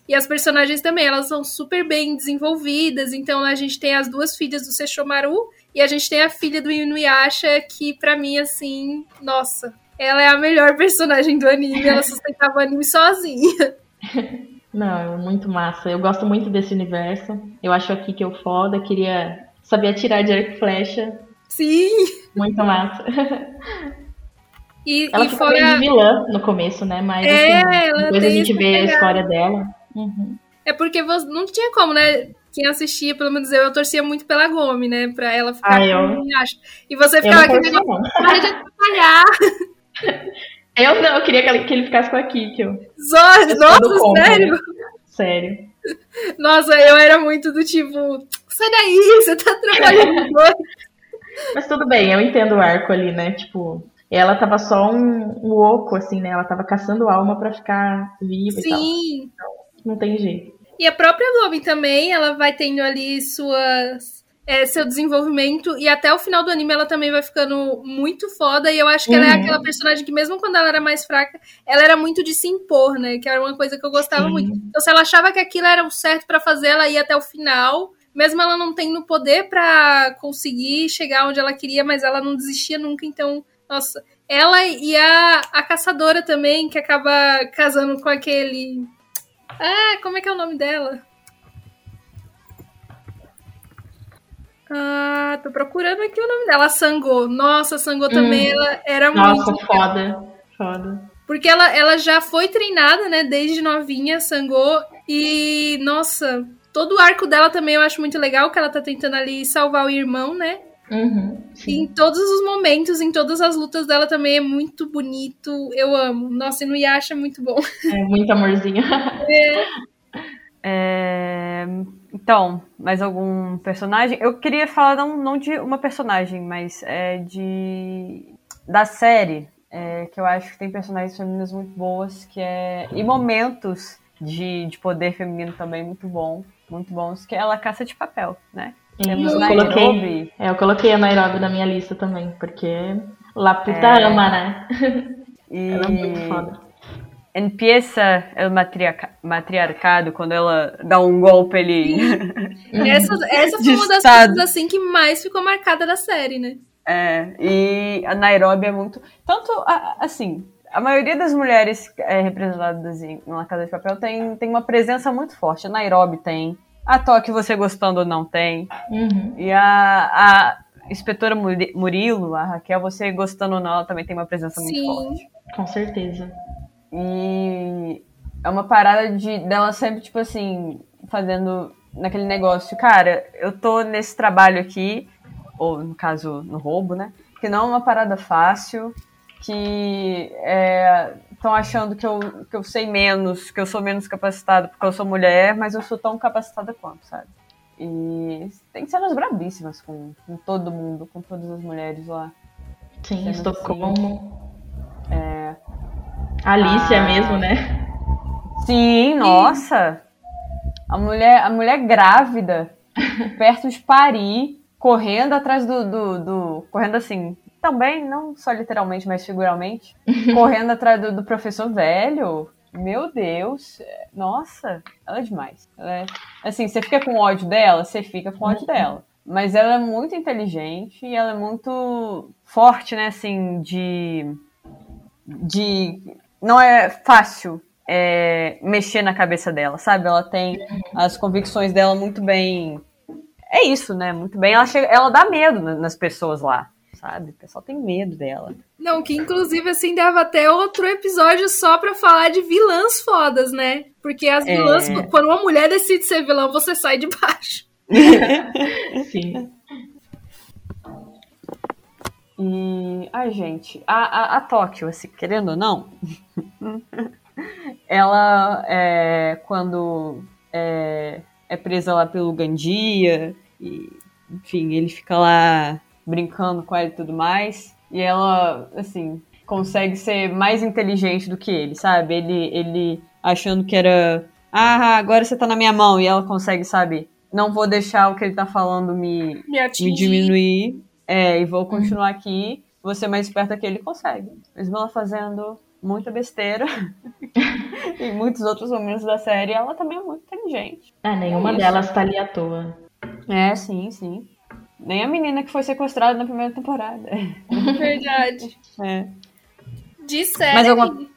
E as personagens também, elas são super bem desenvolvidas. Então a gente tem as duas filhas do Sesshomaru e a gente tem a filha do Inuyasha, que pra mim, assim, nossa, ela é a melhor personagem do anime. Ela sustentava o anime sozinha. Não, é muito massa. Eu gosto muito desse universo. Eu acho aqui que eu foda. Queria saber atirar de arco e flecha. Sim! Muito massa. E, Ela e fica meio vilã no começo, né? Mas É, assim, depois a gente vê a história dela. Uhum. É porque você, não tinha como, né? Quem assistia, pelo menos eu, eu torcia muito pela Gomi, né? Pra ela ficar Ah, com eu- o Inuyasha. E você ficava torci, negócio, para de atrapalhar. Eu não, eu queria que ele, que ele ficasse com a Kikyo. Do Nossa, contra, sério? né? Sério. Nossa, eu era muito do tipo, sai daí, você tá atrapalhando. Mas tudo bem, eu entendo o arco ali, né? Tipo, ela tava só um, um oco, assim, né? Ela tava caçando alma pra ficar viva e tal. Sim. Não tem jeito. E a própria Gomi também, ela vai tendo ali suas. é, seu desenvolvimento e até o final do anime ela também vai ficando muito foda e eu acho que ela é Uhum. aquela personagem que mesmo quando ela era mais fraca, ela era muito de se impor, né? Que era uma coisa que eu gostava Sim. muito. Então se ela achava que aquilo era o certo pra fazer, ela ia até o final, mesmo ela não tendo poder pra conseguir chegar onde ela queria, mas ela não desistia nunca, então, nossa, ela e a, a caçadora também, que acaba casando com aquele ah, como é que é o nome dela? Ah, tô procurando aqui o nome dela. Sangô. Nossa, Sangô também ela era Nossa, muito. foda. Foda. Porque ela, ela já foi treinada, né, desde novinha, Sangô. E, nossa, todo o arco dela também eu acho muito legal, que ela tá tentando ali salvar o irmão, né? Uhum, em todos os momentos, em todas as lutas dela também é muito bonito. Eu amo. Nossa, e no Yasha é muito bom. É muito amorzinho. É, Então, mais algum personagem? Eu queria falar não, não de uma personagem, mas é de da série, é, que eu acho que tem personagens femininas muito boas, que é e momentos de, de poder feminino também muito bom, muito bons, que é ela caça de papel, né? Temos eu Nairobi. coloquei, é, eu coloquei a Nairobi na minha lista também, porque Laputa É. ama, né? E Ela é muito foda. empieza o matriarca- matriarcado quando ela dá um golpe ali. Essa, essa foi uma das estado. coisas assim que mais ficou marcada da série, né? É, e a Nairobi é muito. Tanto, a- assim, a maioria das mulheres é, representadas em La Casa de Papel tem, tem uma presença muito forte. A Nairobi tem. A Tóquio, você gostando ou não, tem. Uhum. E a, a inspetora Muri- Murilo, a Raquel, você gostando ou não, ela também tem uma presença muito Sim. forte. Com certeza. E é uma parada de dela sempre, tipo assim, fazendo naquele negócio, cara, eu tô nesse trabalho aqui, ou no caso, no roubo, né? Que não é uma parada fácil, que estão achando que eu, que eu sei menos, que eu sou menos capacitada porque eu sou mulher, mas eu sou tão capacitada quanto, sabe? E tem cenas brabíssimas com, com todo mundo, com todas as mulheres lá. Sim, Sendo Estocolmo. É, Alicia Ah. mesmo, né? Sim, nossa. A mulher, a mulher grávida, perto de parir, correndo atrás do, do, do- Correndo assim. Também, não só literalmente, mas figuralmente. correndo atrás do, do professor velho. Meu Deus. Nossa, ela é demais. Ela é- assim, você fica com ódio dela, você fica com ódio dela. Mas ela é muito inteligente e ela é muito forte, né? Assim, de. De. Não é fácil é, mexer na cabeça dela, sabe? Ela tem as convicções dela muito bem. É isso, né? Muito bem. Ela, chega, ela dá medo na- nas pessoas lá, sabe? O pessoal tem medo dela. Não, que inclusive assim dava até outro episódio só pra falar de vilãs fodas, né? Porque as É. vilãs, quando uma mulher decide ser vilã, você sai de baixo. Sim. E. Ai, gente, a, a, a Tóquio, assim, querendo ou não, ela é, quando é, é presa lá pelo Gandia, e, enfim, ele fica lá brincando com ela e tudo mais, e ela, assim, consegue ser mais inteligente do que ele, sabe? Ele, ele achando que era. Ah, agora você tá na minha mão, e ela consegue, sabe? Não vou deixar o que ele tá falando me, Me me diminuir é, e vou continuar aqui. Você mais esperta que ele consegue. Mesmo ela fazendo muita besteira em muitos outros momentos da série, ela também é muito inteligente. Ah, nenhuma Isso. delas tá ali à toa. É, sim, sim. Nem a menina que foi sequestrada na primeira temporada. Verdade. É. De série, Mas alguma-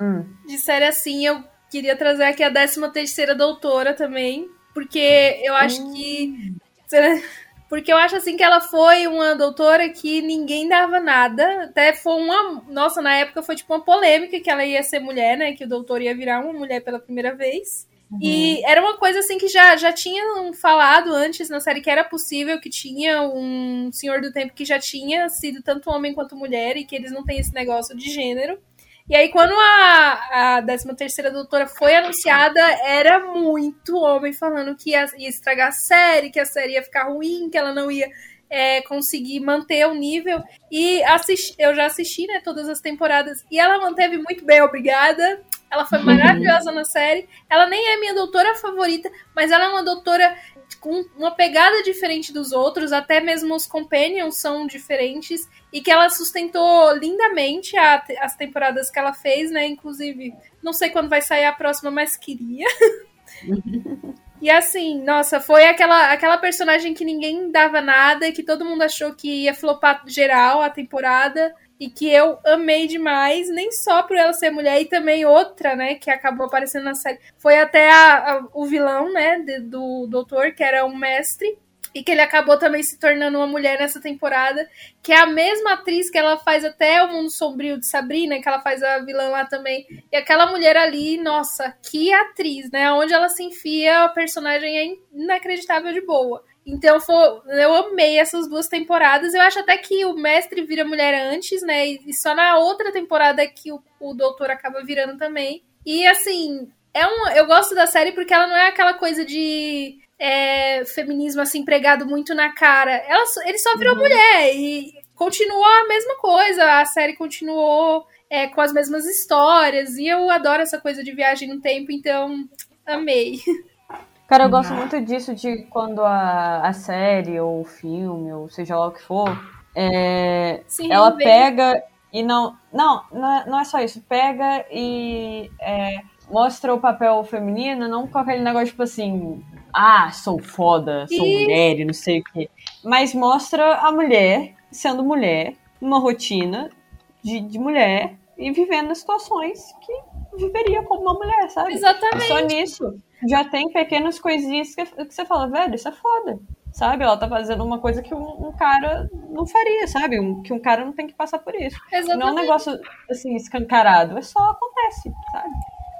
Hum. de série assim, eu queria trazer aqui a 13 terceira doutora também, porque eu acho que porque eu acho assim que ela foi uma doutora que ninguém dava nada, até foi uma, nossa, na época foi tipo uma polêmica que ela ia ser mulher, né, que o doutor ia virar uma mulher pela primeira vez. E era uma coisa assim que já, já tinham falado antes na série que era possível, que tinha um senhor do tempo que já tinha sido tanto homem quanto mulher e que eles não têm esse negócio de gênero. E aí, quando a, a 13 terceira doutora foi anunciada, era muito homem falando que ia, ia estragar a série, que a série ia ficar ruim, que ela não ia é, conseguir manter o nível. E assisti, eu já assisti, né, todas as temporadas, e ela manteve muito bem, obrigada. Ela foi maravilhosa na série. Ela nem é minha doutora favorita, mas ela é uma doutora com uma pegada diferente dos outros, até mesmo os companions são diferentes, e que ela sustentou lindamente a- as temporadas que ela fez, né? Inclusive, não sei quando vai sair a próxima, mas queria. E assim, nossa, foi aquela, aquela personagem que ninguém dava nada, que todo mundo achou que ia flopar geral a temporada, e que eu amei demais, nem só por ela ser mulher, e também outra, né, que acabou aparecendo na série. Foi até a- a- o vilão, né, de- do doutor, que era um mestre, e que ele acabou também se tornando uma mulher nessa temporada, que é a mesma atriz que ela faz até o Mundo Sombrio de Sabrina, que ela faz a vilã lá também. E aquela mulher ali, nossa, que atriz, né? Onde ela se enfia, a personagem é inacreditável de boa. Então foi, eu amei essas duas temporadas. Eu acho até que o mestre vira mulher antes, né? E só na outra temporada que o, o doutor acaba virando também. E assim, é um, eu gosto da série porque ela não é aquela coisa de é, feminismo assim pregado muito na cara. Ela, ele só virou mulher e continuou a mesma coisa. A série continuou é, com as mesmas histórias. E eu adoro essa coisa de viagem no tempo, então amei. Cara, eu gosto muito disso de quando a, a série ou o filme, ou seja lá o que for, é, Sim, ela bem- pega e não. Não, não é, não é só isso. Pega e é, mostra o papel feminino, não com aquele negócio tipo assim. Ah, sou foda, sou Isso. mulher e não sei o quê. Mas mostra a mulher sendo mulher, numa rotina de, de mulher e vivendo situações que viveria como uma mulher, sabe? Exatamente. E só nisso já tem pequenas coisinhas que, que você fala, velho, isso é foda. Sabe? Ela tá fazendo uma coisa que um, um cara não faria, sabe? Um- que um cara não tem que passar por isso. Não é um Exatamente. negócio assim, escancarado. É só acontece, sabe?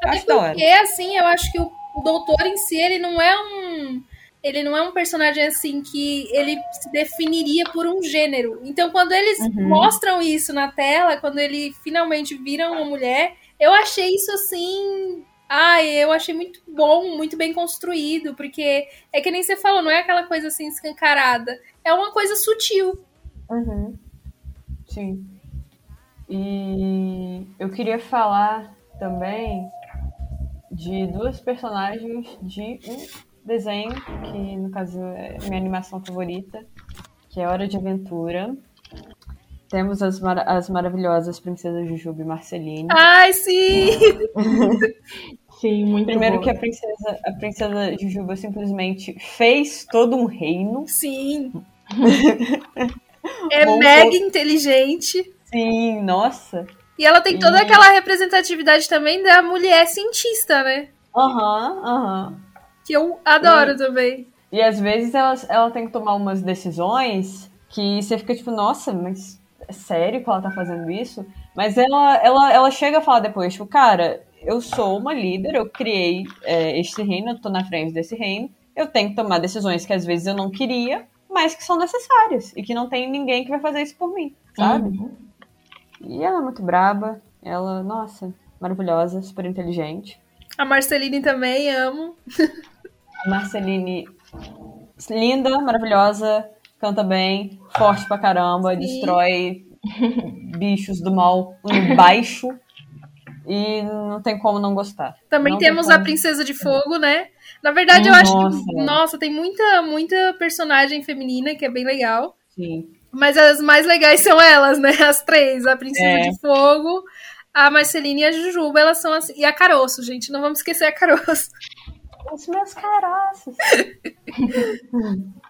Até acho da hora. porque, assim, eu acho que o, o doutor em si, ele não é um. Ele não é um personagem assim que ele se definiria por um gênero. Então, quando eles Uhum. mostram isso na tela, quando ele finalmente vira uma mulher, eu achei isso assim. Ai, eu achei muito bom, muito bem construído, porque é que nem você falou, não é aquela coisa assim escancarada. É uma coisa sutil. Uhum. Sim. E eu queria falar também de duas personagens de um desenho, que no caso é minha animação favorita, que é Hora de Aventura. Temos as, mara- as maravilhosas princesas Jujuba e Marceline. Ai, sim! Sim, muito Primeiro boa. que a princesa, a princesa Jujuba simplesmente fez todo um reino. Sim. é Bom mega inteligente. Sim, nossa. E ela tem toda E- aquela representatividade também da mulher cientista, né? Aham, aham. Que eu adoro também. E às vezes ela, ela tem que tomar umas decisões que você fica tipo, nossa, mas é sério que ela tá fazendo isso? Mas ela, ela, ela chega a falar depois, tipo, cara, eu sou uma líder, eu criei é, este reino, eu tô na frente desse reino, eu tenho que tomar decisões que às vezes eu não queria, mas que são necessárias e que não tem ninguém que vai fazer isso por mim, sabe? Uhum. E ela é muito braba, ela, nossa, maravilhosa, super inteligente. A Marceline também, amo. A Marceline, linda, maravilhosa, canta bem, forte pra caramba, Sim. destrói bichos do mal no baixo. E não tem como não gostar. Também Não tem temos a como. Princesa de Fogo, né? Na verdade, eu acho que. Nossa. Nossa, tem muita, muita personagem feminina que é bem legal. Sim. Mas as mais legais são elas, né? As três. A Princesa É. de Fogo, a Marceline e a Jujuba, elas são assim. E a Caroço, gente. Não vamos esquecer a Caroço. Os meus caraças.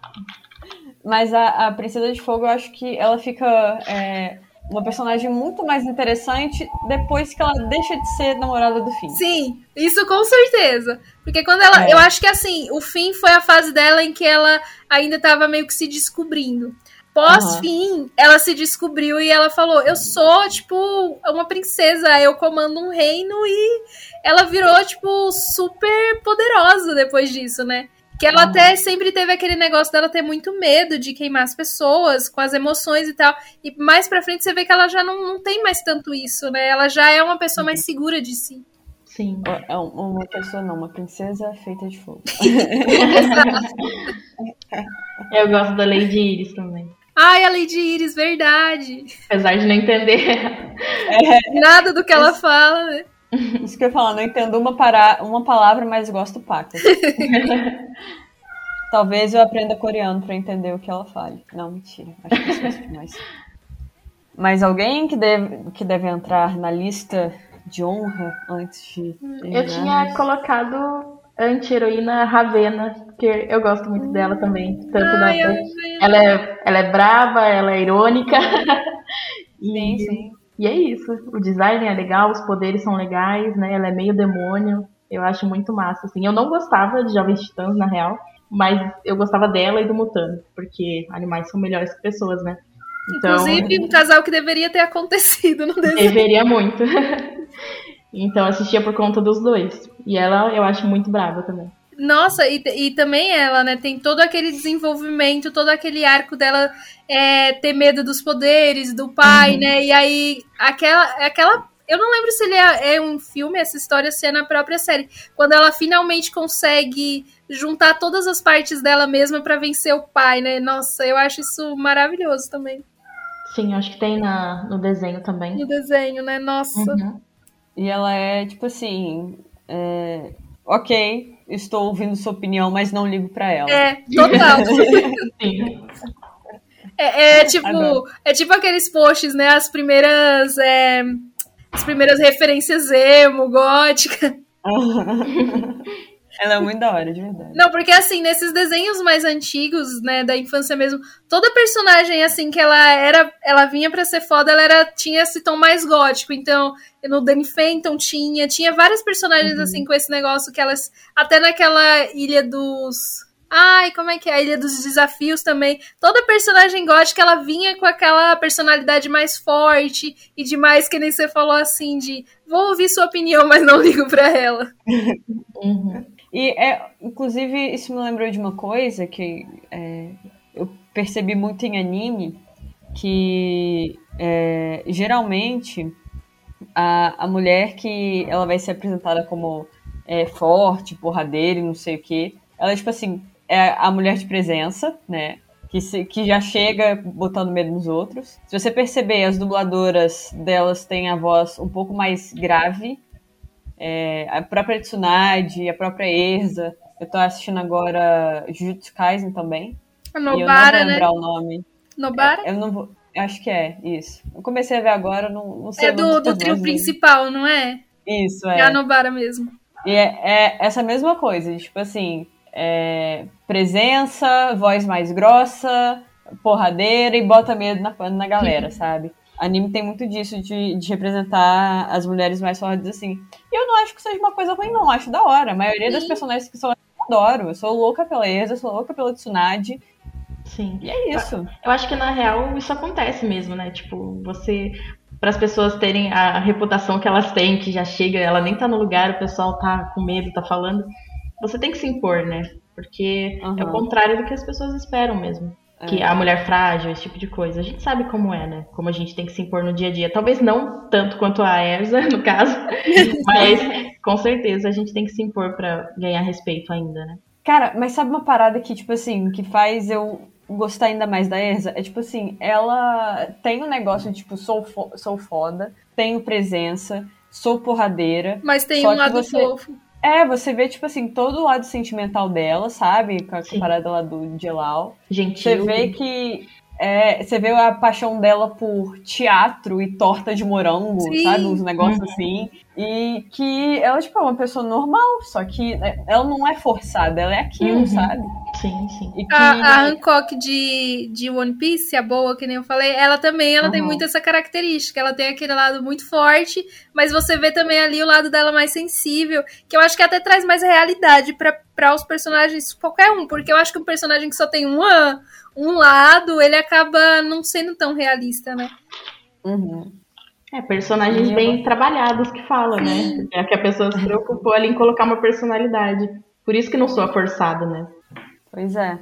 Mas a, a Princesa de Fogo, eu acho que ela fica é, uma personagem muito mais interessante depois que ela deixa de ser namorada do fim. Sim, isso com certeza. Porque quando ela. É. Eu acho que assim, o fim foi a fase dela em que ela ainda tava meio que se descobrindo. Pós-fim, ela se descobriu e ela falou: Eu sou, tipo, uma princesa, eu comando um reino e ela virou, tipo, super poderosa depois disso, né? Que ela até sempre teve aquele negócio dela ter muito medo de queimar as pessoas com as emoções e tal. E mais pra frente você vê que ela já não, não tem mais tanto isso, né? Ela já é uma pessoa mais segura de si. Sim. É um- uma pessoa, não, uma princesa feita de fogo. Eu gosto da Lady Iris também. Ai, a Lady Iris, verdade. Apesar de não entender. Nada do que ela fala, né? Isso que eu ia falar, não entendo uma, para... uma palavra, mas gosto pacas. Talvez eu aprenda coreano pra entender o que ela fale. Não, mentira. Acho que isso demais. Mas alguém que deve, que deve entrar na lista de honra antes de. Eu tinha colocado a anti-heroína Ravena, porque eu gosto muito dela também. Tanto Ai, da... eu- ela, é, ela é brava, ela é irônica. Sim, e, sim. E é isso. O design é legal, os poderes são legais, né? Ela é meio demônio. Eu acho muito massa, assim. Eu não gostava de Jovens Titãs, na real, mas eu gostava dela e do Mutano, porque animais são melhores que pessoas, né? Então, Inclusive, um casal que deveria ter acontecido no desenho. deveria muito. então, assistia por conta dos dois. E ela, eu acho muito brava também. Nossa, e, e também ela, né? Tem todo aquele desenvolvimento, todo aquele arco dela é, ter medo dos poderes, do pai, né? E aí, aquela, aquela. Eu não lembro se ele é, é um filme, essa história, se é na própria série. Quando ela finalmente consegue juntar todas as partes dela mesma pra vencer o pai, né? Nossa, eu acho isso maravilhoso também. Sim, acho que tem na, no desenho também. No desenho, né? Nossa. Uhum. E ela é tipo assim. é, Ok, estou ouvindo sua opinião, mas não ligo pra ela. É, total. É, é tipo, é tipo aqueles posts, né? As primeiras, é, as primeiras referências emo, gótica. Ela é muito da hora, de verdade. Não, porque assim, nesses desenhos mais antigos, né, da infância mesmo, toda personagem assim que ela era, ela vinha pra ser foda, ela era tinha esse tom mais gótico. Então, no Danny Phantom tinha, tinha várias personagens assim com esse negócio que elas até naquela ilha dos Ai, como é que é? A Ilha dos Desafios também. Toda personagem gótica, ela vinha com aquela personalidade mais forte e demais, que nem você falou assim, de vou ouvir sua opinião, mas não ligo pra ela. Uhum. E, é, inclusive, isso me lembrou de uma coisa que é, eu percebi muito em anime, que é, geralmente a, a mulher que ela vai ser apresentada como é, forte, porradeira e não sei o que, ela é tipo assim, é a mulher de presença, né? Que, se- que já chega botando medo nos outros. Se você perceber, as dubladoras delas têm a voz um pouco mais grave. É, a própria Tsunade, a própria Erza. Eu tô assistindo agora Jujutsu Kaisen também. A e eu não Nobara, vou né? lembrar o nome. Nobara? Eu não vou. eu Acho que é, isso. Eu comecei a ver agora, não, não sei É do, do trio vozes. principal, não é? Isso, É é. a Nobara mesmo. E é, é essa mesma coisa, tipo assim, é, presença, voz mais grossa, porradeira e bota medo na, na galera, sabe? Anime tem muito disso, de, de representar as mulheres mais fortes assim. E eu não acho que seja uma coisa ruim, não, acho da hora. A maioria das Sim. personagens que são eu adoro. Eu sou louca pela Erza, eu sou louca pela Tsunade. Sim. E é isso. Eu acho que na real isso acontece mesmo, né? Tipo, você. Para as pessoas terem a reputação que elas têm, que já chega, ela nem tá no lugar, o pessoal tá com medo, tá falando. Você tem que se impor, né? Porque é o contrário do que as pessoas esperam mesmo. Que É. a mulher frágil, esse tipo de coisa. A gente sabe como é, né? Como a gente tem que se impor no dia a dia. Talvez não tanto quanto a Erza, no caso, mas com certeza a gente tem que se impor pra ganhar respeito ainda, né? Cara, mas sabe uma parada que, tipo assim, que faz eu gostar ainda mais da Erza? É tipo assim, ela tem um negócio de, tipo, sou, fo sou foda, tenho presença, sou porradeira. Mas tem Só um que lado você- fofo. É, você vê, tipo assim, todo o lado sentimental dela, sabe? Com a, Sim. parada lá do Jelal. Você Gentil. vê que. É, você vê a paixão dela por teatro e torta de morango, Sim. sabe? Uns negócios Uhum. assim. E que ela, tipo, é uma pessoa normal, só que né, ela não é forçada, ela é aquilo, Uhum. sabe? Sim, sim. E que. A, a Hancock de, de One Piece, a boa, que nem eu falei, ela também ela tem Uhum. muito essa característica. Ela tem aquele lado muito forte, mas você vê também ali o lado dela mais sensível, que eu acho que até traz mais realidade para os personagens, qualquer um, porque eu acho que um personagem que só tem uma, um lado, ele acaba não sendo tão realista, né? Uhum. É, personagens Sim, bem trabalhados que falam, Sim. né? É que a pessoa se preocupou ali em colocar uma personalidade. Por isso que não soa forçado, né? Pois é.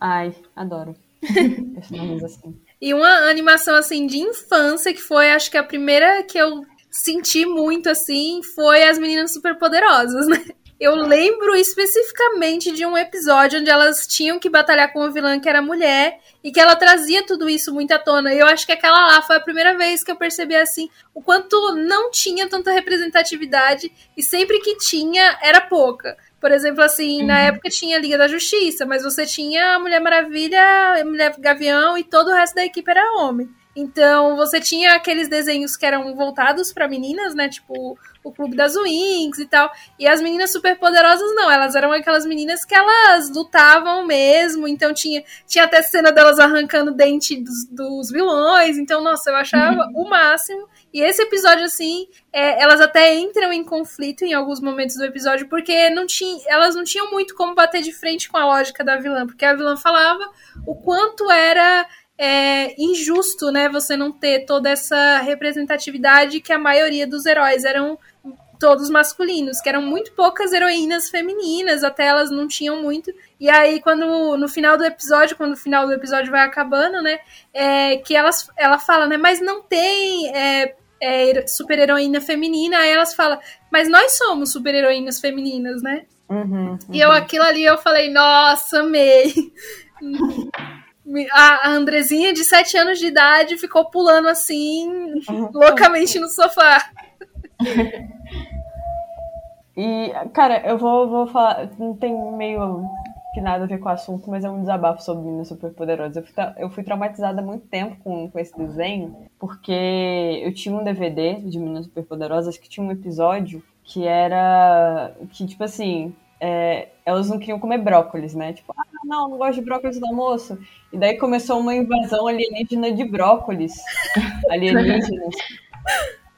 Ai, adoro. Personagens assim. E uma animação assim de infância que foi, acho que a primeira que eu senti muito assim foi as meninas superpoderosas, né? Eu lembro especificamente de um episódio onde elas tinham que batalhar com uma vilã que era mulher e que ela trazia tudo isso muito à tona. Eu acho que aquela lá foi a primeira vez que eu percebi assim o quanto não tinha tanta representatividade e sempre que tinha era pouca. Por exemplo, assim, na época tinha a Liga da Justiça, mas você tinha a Mulher Maravilha, a Mulher Gavião e todo o resto da equipe era homem. Então, você tinha aqueles desenhos que eram voltados pra meninas, né? Tipo, o Clube das Wings e tal. E as meninas superpoderosas não, elas eram aquelas meninas que elas lutavam mesmo. Então, tinha, tinha até cena delas arrancando dente dos, dos vilões. Então, nossa, eu achava o máximo. E esse episódio, assim, é, elas até entram em conflito em alguns momentos do episódio, porque não tinha, elas não tinham muito como bater de frente com a lógica da vilã, porque a vilã falava o quanto era é, injusto, né, você não ter toda essa representatividade que a maioria dos heróis eram todos masculinos, que eram muito poucas heroínas femininas, até elas não tinham muito. E aí, quando no final do episódio, quando o final do episódio vai acabando, né, é, que elas, ela fala, né, mas não tem é, é, super-heroína feminina, aí elas falam, mas nós somos super-heroínas femininas, né? Uhum, E eu, aquilo ali, eu falei, nossa, amei. A Andrezinha, de 7 anos de idade, ficou pulando assim, loucamente no sofá. E, cara, eu vou, vou falar. Não tem meio que nada a ver com o assunto, mas é um desabafo sobre meninas superpoderosas. Eu fui, eu fui traumatizada há muito tempo com, com esse desenho, porque eu tinha um DVD de meninas superpoderosas que tinha um episódio que era. que, tipo assim. É, elas não queriam comer brócolis, né? Tipo, ah, não, não gosto de brócolis no almoço. E daí começou uma invasão alienígena de brócolis alienígenas.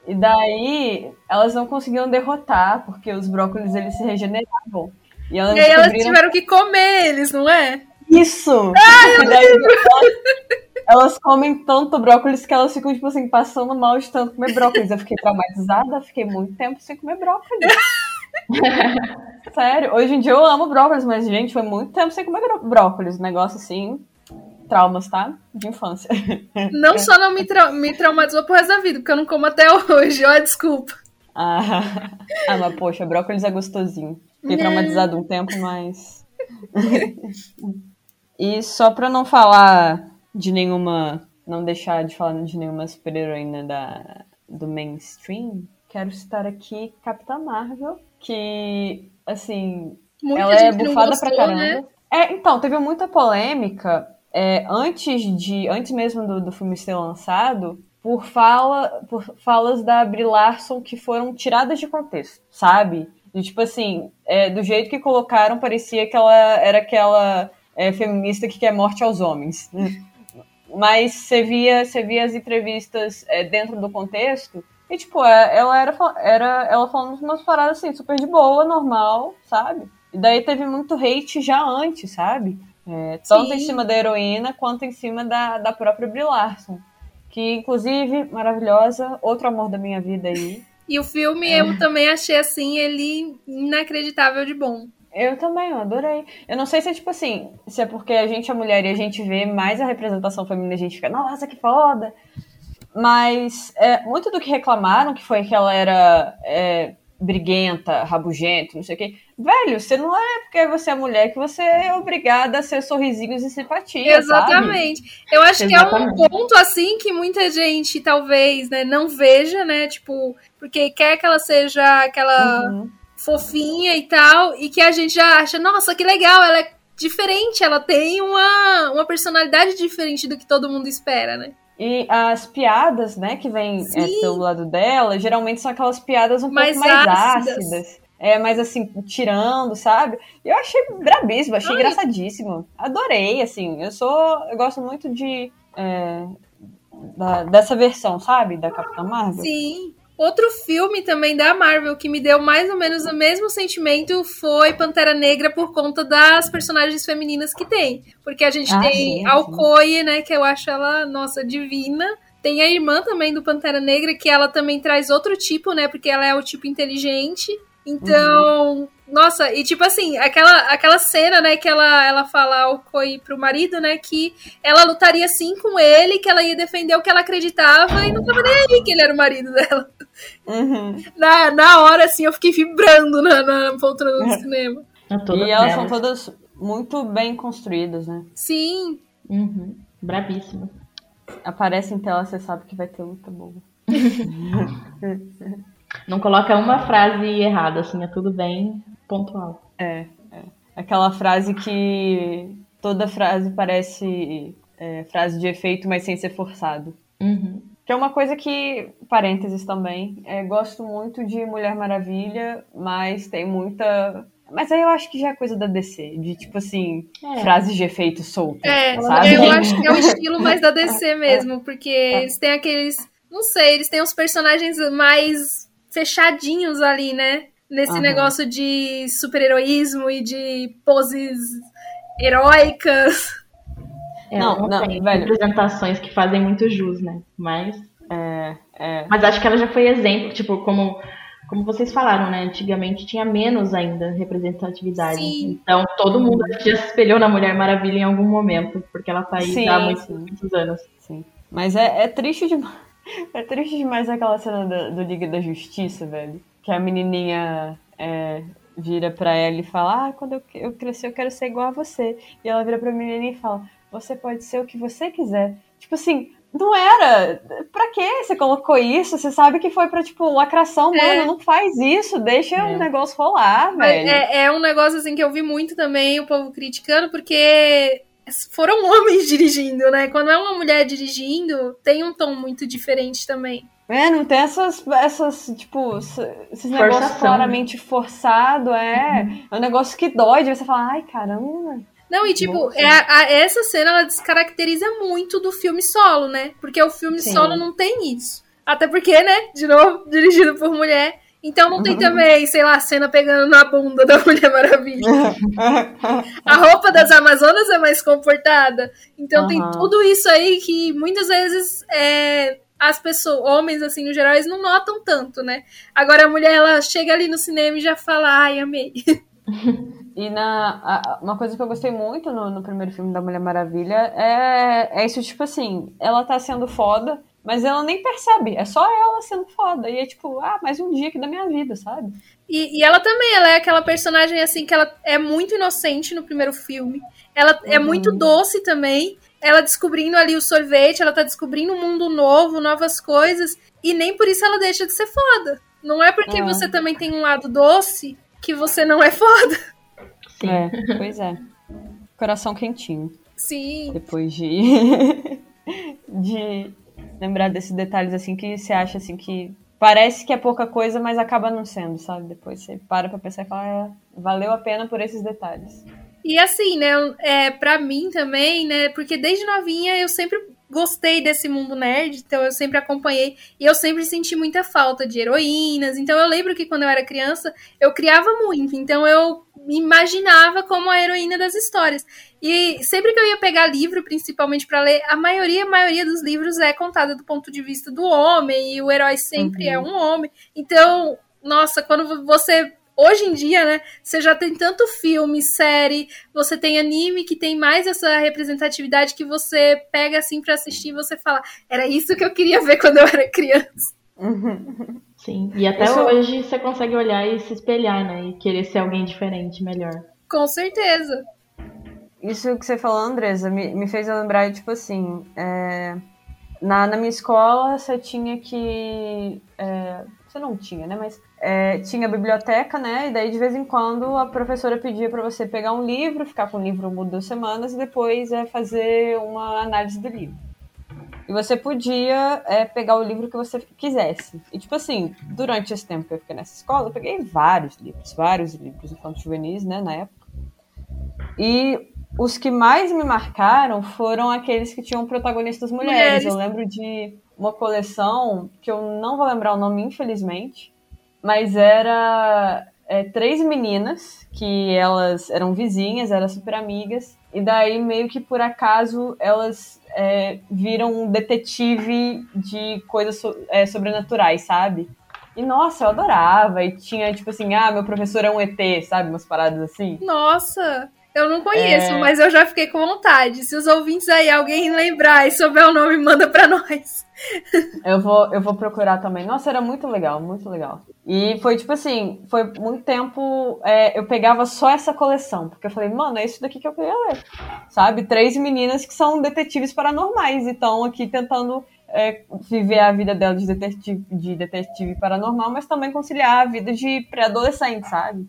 E daí elas não conseguiam derrotar, porque os brócolis eles se regeneravam. E elas, E aí elas descobriram tiveram que comer eles, não é? isso! e daí elas, elas comem tanto brócolis que elas ficam, tipo assim, passando mal de tanto comer brócolis. Eu fiquei traumatizada, fiquei muito tempo sem comer brócolis. Sério, hoje em dia eu amo brócolis, mas, gente, foi muito tempo sem comer bró- brócolis. Negócio assim, traumas, tá? De infância. Não só não me, trau- me traumatizou pro resto da vida, porque eu não como até hoje, ó, desculpa. Ah, ah, mas poxa, brócolis é gostosinho. Fiquei traumatizado um tempo, mas. e só pra não falar de nenhuma. Não deixar de falar de nenhuma super-heroína da, do mainstream, quero citar aqui Capitã Marvel, que, assim, Muita ela é bufada gostou, pra caramba. né? É, então, teve muita polêmica é, antes de. Antes mesmo do, do filme ser lançado, por, fala, por falas da Brie Larson que foram tiradas de contexto, sabe? E, tipo assim, é, do jeito que colocaram, parecia que ela era aquela é, feminista que quer morte aos homens. Mas você via, você via as entrevistas é, dentro do contexto, e tipo, é, ela era, era ela falando umas paradas assim, super de boa, normal, sabe? E daí teve muito hate já antes, sabe? É, tanto Sim. em cima da heroína quanto em cima da, da própria Brie Larson. Que, inclusive, maravilhosa, outro amor da minha vida aí. E o filme É. eu também achei assim, ele inacreditável de bom. Eu também, eu adorei. Eu não sei se é tipo assim, se é porque a gente é mulher e a gente vê mais a representação feminina, a gente fica, nossa, que foda. Mas é, muito do que reclamaram, que foi que ela era é, briguenta, rabugenta, não sei o quê. Velho, você não é porque você é mulher que você é obrigada a ser sorrisinhos e simpatia. Exatamente. Eu acho que é um Exatamente. ponto assim que muita gente talvez, né, não veja, né, tipo, porque quer que ela seja aquela Sabe? Uhum. fofinha e tal, e que a gente já acha, nossa, que legal, ela é diferente, ela tem uma, uma personalidade diferente do que todo mundo espera, né? E as piadas, né, que vêm é, pelo lado dela, geralmente são aquelas piadas um Mais pouco mais ácidas. ácidas. É, mais assim, tirando, sabe? Eu achei brabíssimo, achei Ai. engraçadíssimo. Adorei, assim. Eu sou. Eu gosto muito de. é, da- dessa versão, sabe? Da Capitã Marvel. Sim. Outro filme também da Marvel que me deu mais ou menos o mesmo sentimento foi Pantera Negra por conta das personagens femininas que tem. Porque a gente Ah, tem a né, que eu acho ela, nossa, divina. Tem a irmã também do Pantera Negra, que ela também traz outro tipo, né, porque ela é o tipo inteligente. Então, nossa, e tipo assim, aquela, aquela cena, né, que ela, ela fala ao Koi pro marido, né, que ela lutaria sim com ele, que ela ia defender o que ela acreditava e não tava nem aí que ele era o marido dela. Uhum. Na, na hora, assim, eu fiquei vibrando na, na poltrona do cinema. É E elas são todas muito bem construídas, né? Sim, Uhum. Bravíssima. Aparece em tela, você sabe que vai ter luta boa. Não coloca uma frase errada, assim, é tudo bem pontual. É, é. Aquela frase que toda frase parece é, frase de efeito, mas sem ser forçado. Uhum. Que é uma coisa que, parênteses também, é, gosto muito de Mulher Maravilha, mas tem muita. Mas aí eu acho que já é coisa da DC, de tipo assim, É. frases de efeito soltas, é, sabe? eu acho que é o estilo mais da DC mesmo, porque eles têm aqueles, não sei, eles têm uns personagens mais fechadinhos ali, né? Nesse Aham. negócio de super-heroísmo e de poses heróicas. É, Não, não, tem velho. representações que fazem muito jus, né? Mas, É, é. mas acho que ela já foi exemplo, tipo, como, como vocês falaram, né? Antigamente tinha menos ainda representatividade. Sim. Então todo mundo já se espelhou na Mulher Maravilha em algum momento, porque ela tá aí Sim, há muitos, sim. muitos anos. Sim. Mas é, é triste demais. É triste demais aquela cena do, do Liga da Justiça, velho. Que a menininha é, vira pra ela e fala: Ah, quando eu, eu crescer eu quero ser igual a você. E ela vira pra menininha e fala: Você pode ser o que você quiser. Tipo assim, não era. Pra que você colocou isso? Você sabe que foi pra, tipo, lacração, É. mano. Não faz isso. Deixa É. o negócio rolar, Mas velho. É, é um negócio assim que eu vi muito também o povo criticando, porque foram homens dirigindo, né? Quando é uma mulher dirigindo, tem um tom muito diferente também. É, não tem essas, essas tipo, esses negócios Forçação, claramente forçado, é. É um negócio que dói, de você falar, ai, caramba. Não, e tipo, Nossa. é a- a- essa cena ela descaracteriza muito do filme solo, né? Porque o filme Sim. solo não tem isso. Até porque, né, de novo, dirigido por mulher. Então não tem também, sei lá, cena pegando na bunda da Mulher Maravilha. A roupa das Amazonas é mais comportada. Então tem Aham. tudo isso aí que muitas vezes é, as pessoas, homens assim no geral, eles não notam tanto, né? Agora a mulher ela chega ali no cinema e já fala, ai, amei. E na, a- uma coisa que eu gostei muito no, no primeiro filme da Mulher Maravilha é, é isso, tipo assim, ela tá sendo foda, mas ela nem percebe, é só ela sendo foda. E é tipo, ah, mais um dia aqui da minha vida, sabe? E, e ela também, ela é aquela personagem assim que ela é muito inocente no primeiro filme. Ela é Uhum. muito doce também. Ela descobrindo ali o sorvete, ela tá descobrindo um mundo novo, novas coisas. E nem por isso ela deixa de ser foda. Não é porque É. você também tem um lado doce que você não é foda. Sim. É, pois é. Coração quentinho. Sim. Depois de. de lembrar desses detalhes assim que você acha assim que. Parece que é pouca coisa, mas acaba não sendo, sabe? Depois você para pra pensar e fala, é, valeu a pena por esses detalhes. E assim, né, é, pra mim também, né, porque desde novinha eu sempre gostei desse mundo nerd, então eu sempre acompanhei e eu sempre senti muita falta de heroínas. Então eu lembro que quando eu era criança, eu criava muito, então eu me imaginava como a heroína das histórias. E sempre que eu ia pegar livro, principalmente pra ler, a maioria, a maioria dos livros é contada do ponto de vista do homem e o herói sempre Uhum. é um homem. Então, nossa, quando você hoje em dia, né, você já tem tanto filme, série, você tem anime que tem mais essa representatividade que você pega assim pra assistir e você fala, era isso que eu queria ver quando eu era criança. Sim. E até Isso- hoje você consegue olhar e se espelhar, né? E querer ser alguém diferente, melhor. Com certeza. Isso que você falou, Andresa, me, me fez lembrar, tipo assim, é, na, na minha escola você tinha que. é, você não tinha, né? Mas é, tinha biblioteca, né? E daí de vez em quando a professora pedia pra você pegar um livro, ficar com o livro por duas semanas e depois é, fazer uma análise do livro. E você podia é, pegar o livro que você quisesse. E, tipo assim, durante esse tempo que eu fiquei nessa escola, eu peguei vários livros, vários livros infantis juvenis, né, na época. E os que mais me marcaram foram aqueles que tinham protagonistas mulheres. Mulheres. Eu lembro de uma coleção que eu não vou lembrar o nome, infelizmente, mas era é, três meninas que elas eram vizinhas, eram super amigas, e daí meio que por acaso elas é, viram um detetive de coisas so- é, sobrenaturais, sabe? E nossa, eu adorava. E tinha tipo assim, ah, meu professor é um ET, sabe? Umas paradas assim. Nossa, eu não conheço, É. mas eu já fiquei com vontade. Se os ouvintes aí, alguém lembrar e souber o nome, manda pra nós. Eu vou, eu vou procurar também. Nossa, era muito legal, muito legal. E foi tipo assim, foi muito tempo. é, eu pegava só essa coleção, porque eu falei, mano, é isso daqui que eu queria ler. Sabe? Três meninas que são detetives paranormais e estão aqui tentando é, viver a vida delas de detetive, de detetive paranormal, mas também conciliar a vida de pré-adolescente, sabe?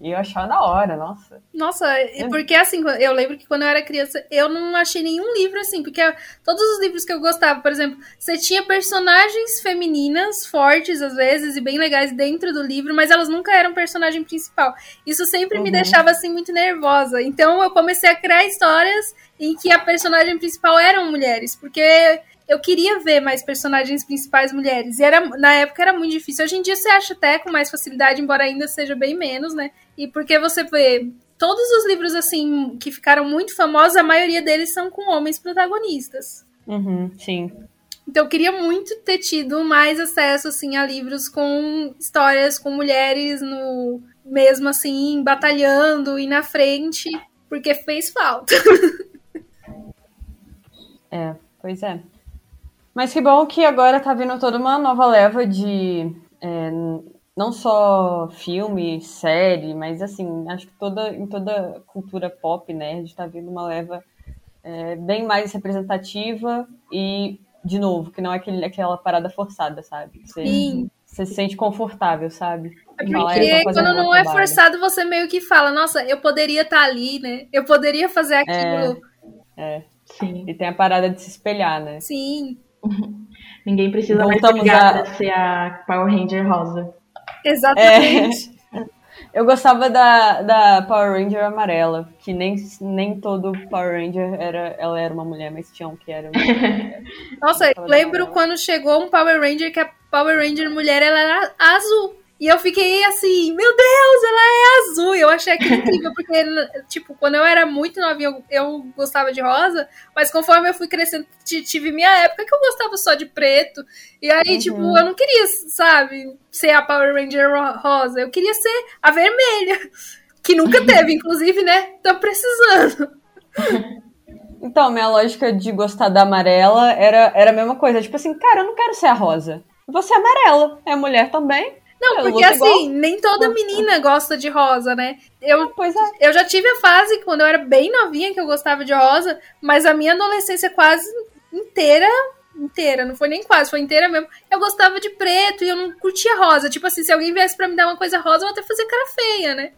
E eu achava da hora, nossa. Nossa, e porque assim, eu lembro que quando eu era criança, eu não achei nenhum livro assim, porque todos os livros que eu gostava, por exemplo, você tinha personagens femininas fortes às vezes e bem legais dentro do livro, mas elas nunca eram personagem principal. Isso sempre me Uhum. deixava assim muito nervosa. Então eu comecei a criar histórias em que a personagem principal eram mulheres, porque eu queria ver mais personagens principais mulheres. E era, na época era muito difícil. Hoje em dia você acha até com mais facilidade, embora ainda seja bem menos, né? E porque você vê todos os livros assim que ficaram muito famosos, a maioria deles são com homens protagonistas. Uhum, sim. Então eu queria muito ter tido mais acesso assim a livros com histórias com mulheres no mesmo assim batalhando e na frente, porque fez falta. É, pois é. Mas que bom que agora tá vindo toda uma nova leva de. é, não só filme, série, mas assim, acho que toda, em toda cultura pop, nerd, tá vindo uma leva é, bem mais representativa e, de novo, que não é aquele, aquela parada forçada, sabe? Você, Sim. você se sente confortável, sabe? É Falar, "Eu tô porque quando não é trabalho." forçado, você meio que fala, nossa, eu poderia estar ali, né? Eu poderia fazer aquilo. É, Sim. e tem a parada de se espelhar, né? Sim. Ninguém precisa mais ser Voltamos obrigada a- ser a Power Ranger rosa. Exatamente. Eu gostava da, da Power Ranger amarela, que nem, nem todo Power Ranger era, ela era uma mulher, mas tinha um que era. Nossa, eu Tava lembro quando chegou um Power Ranger que a Power Ranger mulher ela era azul. E eu fiquei assim, meu Deus, ela é azul. E eu achei aquilo incrível, porque, tipo, quando eu era muito novinha, eu, eu gostava de rosa, mas conforme eu fui crescendo, tive minha época que eu gostava só de preto. E aí, Uhum. tipo, eu não queria, sabe, ser a Power Ranger ro- rosa, eu queria ser a vermelha. Que nunca teve, inclusive, né? Tô precisando. Então, minha lógica de gostar da amarela era, era a mesma coisa. Tipo assim, cara, eu não quero ser a rosa. Vou ser amarela. É mulher também. Não, porque ser igual. assim, nem toda menina gosta de rosa, né? Eu, Pois é. eu já tive a fase quando eu era bem novinha que eu gostava de rosa, mas a minha adolescência quase inteira, inteira, não foi nem quase, foi inteira mesmo. Eu gostava de preto e eu não curtia rosa. Tipo assim, se alguém viesse pra me dar uma coisa rosa, eu até fazer cara feia, né?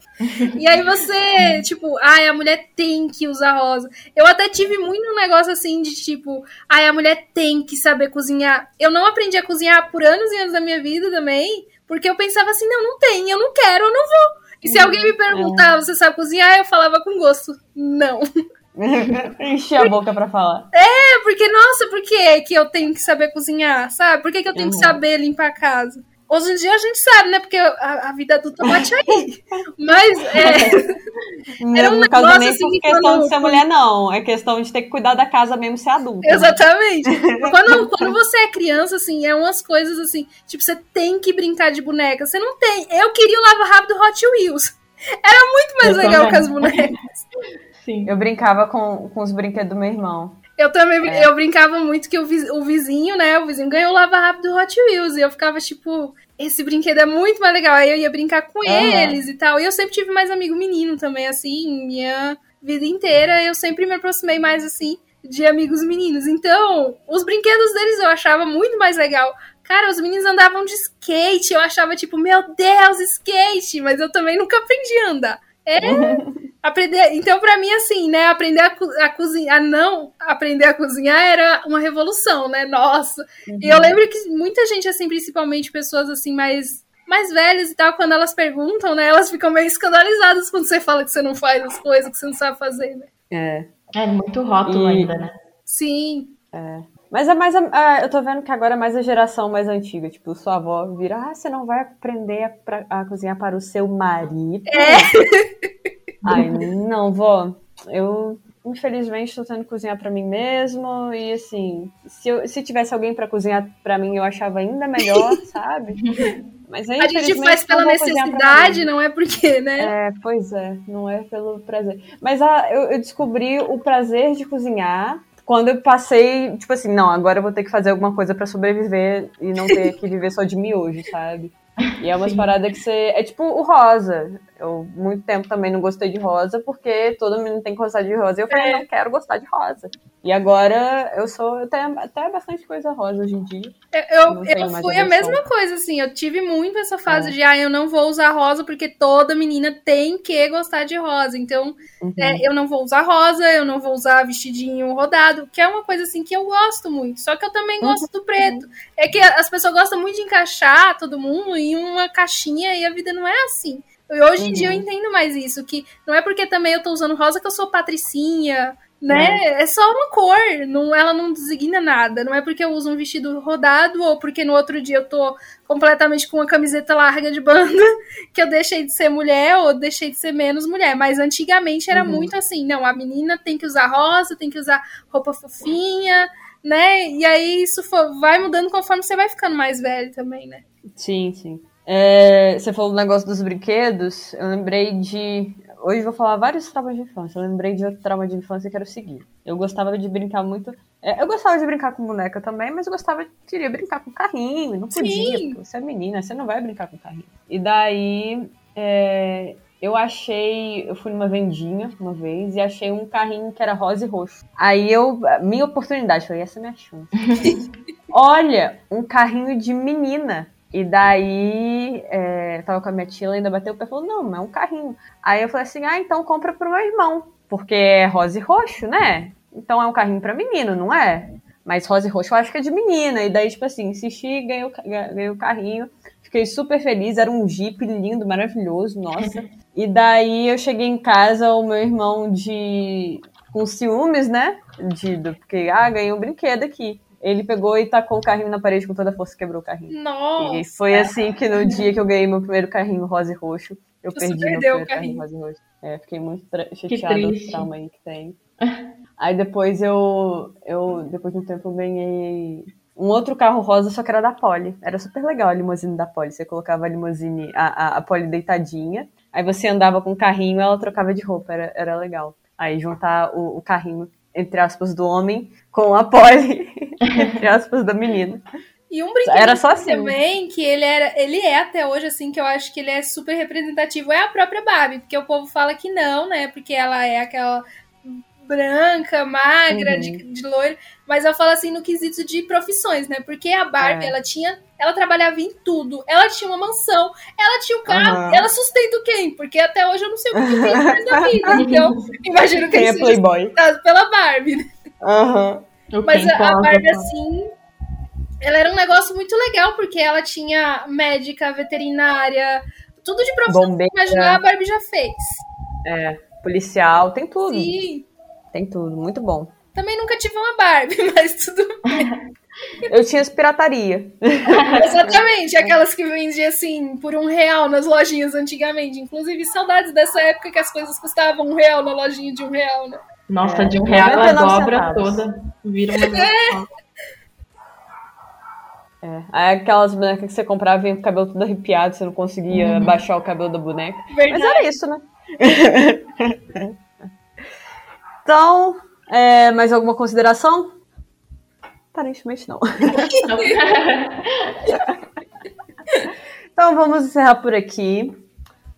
E aí você, tipo, ai, a mulher tem que usar rosa. Eu até tive muito um negócio assim de tipo, ai, a mulher tem que saber cozinhar. Eu não aprendi a cozinhar por anos e anos da minha vida também, porque eu pensava assim, não, não tem, eu não quero, eu não vou. E se alguém me perguntar, você sabe cozinhar? Eu falava com gosto, não. Enchi a boca pra falar. É, porque, nossa, por que que eu tenho que saber cozinhar, sabe? Por que, que eu tenho que Uhum. saber limpar a casa? Hoje em dia a gente sabe, né? Porque a, a vida adulta bate aí. Mas, é, Era um no caso, negócio nem assim por que questão quando- de ser mulher, não. É questão de ter que cuidar da casa mesmo ser adulto. né? exatamente. Quando, quando você é criança, assim, é umas coisas assim, tipo, você tem que brincar de boneca. Você não tem. Eu queria o Lava Rápido Hot Wheels. Era muito mais Eu legal também. que as bonecas. Sim. Eu brincava com, com os brinquedos do meu irmão. Eu também É. eu brincava muito que o, vi- o vizinho, né? O vizinho ganhou o Lava Rápido Hot Wheels. E eu ficava tipo, esse brinquedo é muito mais legal. Aí eu ia brincar com Aham. eles e tal. E eu sempre tive mais amigo menino também, assim, minha vida inteira. Eu sempre me aproximei mais, assim, de amigos meninos. Então, os brinquedos deles eu achava muito mais legal. Cara, os meninos andavam de skate. Eu achava tipo, meu Deus, skate. Mas eu também nunca aprendi a andar. É. Aprender, então pra mim assim, né, aprender a, co- a cozinhar, a não aprender a cozinhar era uma revolução, né? Nossa. E eu lembro que muita gente assim, principalmente pessoas assim mais mais velhas e tal, quando elas perguntam, né, elas ficam meio escandalizadas quando você fala que você não faz as coisas, que você não sabe fazer, né? É. É muito rótulo E- ainda, né? Sim. Mas é mais. a- a- eu tô vendo que agora é mais a geração mais antiga. Tipo, sua avó vira, ah, você não vai aprender a, pra- a cozinhar para o seu marido. Ai, não, vó. Eu, infelizmente, tô tendo que cozinhar pra mim mesmo. E assim, se, eu, se tivesse alguém pra cozinhar pra mim, eu achava ainda melhor, sabe? Mas aí, A gente faz pela necessidade, não é porque, né? É, pois é, não é pelo prazer. Mas ah, eu, eu descobri o prazer de cozinhar quando eu passei, tipo assim, não, agora eu vou ter que fazer alguma coisa pra sobreviver e não ter que viver só de miojo, sabe? E é umas Sim. paradas que você. É tipo o rosa. Eu, muito tempo também não gostei de rosa, porque todo mundo tem que gostar de rosa. E eu falei, É. não quero gostar de rosa. E agora eu sou. Eu tenho até bastante coisa rosa hoje em dia. Eu, eu, mais fui a mesma coisa, assim. Eu tive muito essa fase É. de, ah, eu não vou usar rosa porque toda menina tem que gostar de rosa. Então, Uhum. é, eu não vou usar rosa, eu não vou usar vestidinho rodado, que é uma coisa, assim, que eu gosto muito. Só que eu também gosto do preto. É que as pessoas gostam muito de encaixar todo mundo em uma caixinha e a vida não é assim. E hoje em dia eu Uhum. entendo mais isso, que não é porque também eu tô usando rosa que eu sou patricinha, né? É só uma cor, não, ela não designa nada. Não é porque eu uso um vestido rodado ou porque no outro dia eu tô completamente com uma camiseta larga de banda que eu deixei de ser mulher ou deixei de ser menos mulher. Mas antigamente era Uhum. muito assim, não, a menina tem que usar rosa, tem que usar roupa fofinha, né? E aí isso vai mudando conforme você vai ficando mais velho também, né? Sim, sim. É, você falou do negócio dos brinquedos, eu lembrei de. Hoje eu vou falar vários traumas de infância. Eu lembrei de outro trauma de infância que era o seguinte. Eu gostava de brincar muito. é, eu gostava de brincar com boneca também, mas eu gostava de queria brincar com carrinho. Não podia, Sim. porque você é menina, você não vai brincar com carrinho. E daí é, eu achei. Eu fui numa vendinha uma vez e achei um carrinho que era rosa e roxo. Aí eu. Minha oportunidade, falei, essa é minha chance. Olha, um carrinho de menina. E daí, é, tava com a minha tia, ainda bateu o pé e falou, não, é um carrinho. Aí eu falei assim, ah, então compra pro meu irmão, porque é rosa e roxo, né? Então é um carrinho pra menino, não é? Mas rosa e roxo eu acho que é de menina. E daí, tipo assim, insisti, ganhei o, ganhei o carrinho. Fiquei super feliz, era um Jeep lindo, maravilhoso, nossa. E daí eu cheguei em casa, o meu irmão de. com ciúmes, né? De, porque, ah, ganhei um brinquedo aqui. Ele pegou e tacou o carrinho na parede com toda a força e quebrou o carrinho. Nossa. E foi assim que no dia que eu ganhei meu primeiro carrinho rosa e roxo, eu Você perdi meu perdeu o primeiro carrinho rosa e roxo. É, fiquei muito chateada com o trauma aí que tem. Aí depois eu, eu, depois de um tempo, eu ganhei um outro carro rosa, só que era da Polly. Era super legal a limusine da Polly. Você colocava a limusine, a, a, a Polly deitadinha, aí você andava com o carrinho e ela trocava de roupa, era, era legal. Aí juntar o, o carrinho, entre aspas, do homem com a Polly, entre aspas, da menina. E um brinquedo Era só assim. também, que ele era, ele é até hoje assim, que eu acho que ele é super representativo, é a própria Barbie, porque o povo fala que não, né? Porque ela é aquela branca, magra, Uhum. de, de loiro, mas eu falo assim no quesito de profissões, né? Porque a Barbie, É. ela tinha, ela trabalhava em tudo, ela tinha uma mansão, ela tinha um carro, Aham. ela sustenta quem? Porque até hoje eu não sei o que tem mais na vida, então imagino que Quem é Playboy? pela Barbie, né? Aham. O Mas a, a Barbie, pop. assim, ela era um negócio muito legal, porque ela tinha médica, veterinária, tudo de profissão que você Bombeira. imaginar, a Barbie já fez. É, policial, tem tudo. Sim. Tem tudo, muito bom. Também nunca tive uma Barbie, mas tudo Eu tinha as pirataria. Exatamente, aquelas que vendiam assim por um real nas lojinhas antigamente. Inclusive, saudades dessa época que as coisas custavam um real na lojinha de um real, né? Nossa, É, de um real ela 99 dobra centavos. toda. Vira uma. É. Aí aquelas bonecas que você comprava e vinha com o cabelo todo arrepiado, você não conseguia baixar o cabelo da boneca. Mas Verdade. era isso, né? então, é, mais alguma consideração? Aparentemente não. Então vamos encerrar por aqui.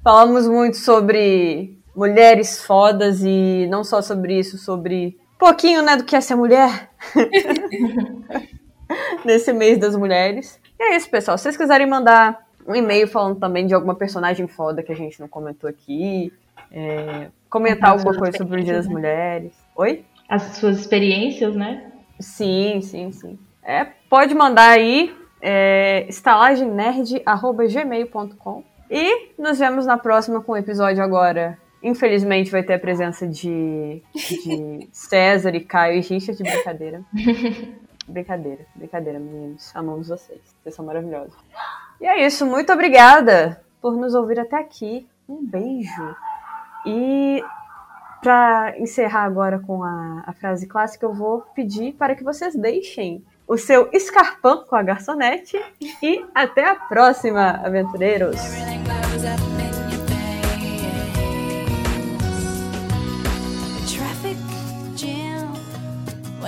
Falamos muito sobre mulheres fodas e não só sobre isso, sobre um pouquinho né, do que é ser mulher. Nesse mês das mulheres. E é isso, pessoal. Se vocês quiserem mandar um e-mail falando também de alguma personagem foda que a gente não comentou aqui, é, comentar alguma coisa sobre o Dia das Mulheres. Oi? As suas experiências, né? Sim, sim, sim. É, pode mandar aí, é, estalagemnerd.gmail.com e nos vemos na próxima com o episódio agora. Infelizmente vai ter a presença de, de César e Caio e Richard, brincadeira. Brincadeira, brincadeira, meninos. Amamos vocês. Vocês são maravilhosos. E é isso, muito obrigada por nos ouvir até aqui. Um beijo. E para encerrar agora com a, a frase clássica, eu vou pedir para que vocês deixem o seu escarpão com a garçonete e até a próxima, aventureiros!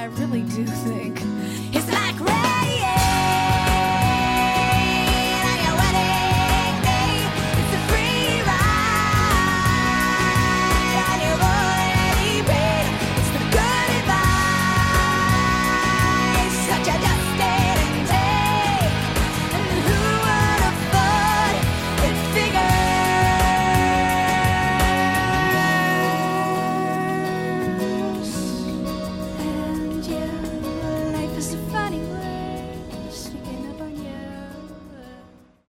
I really do think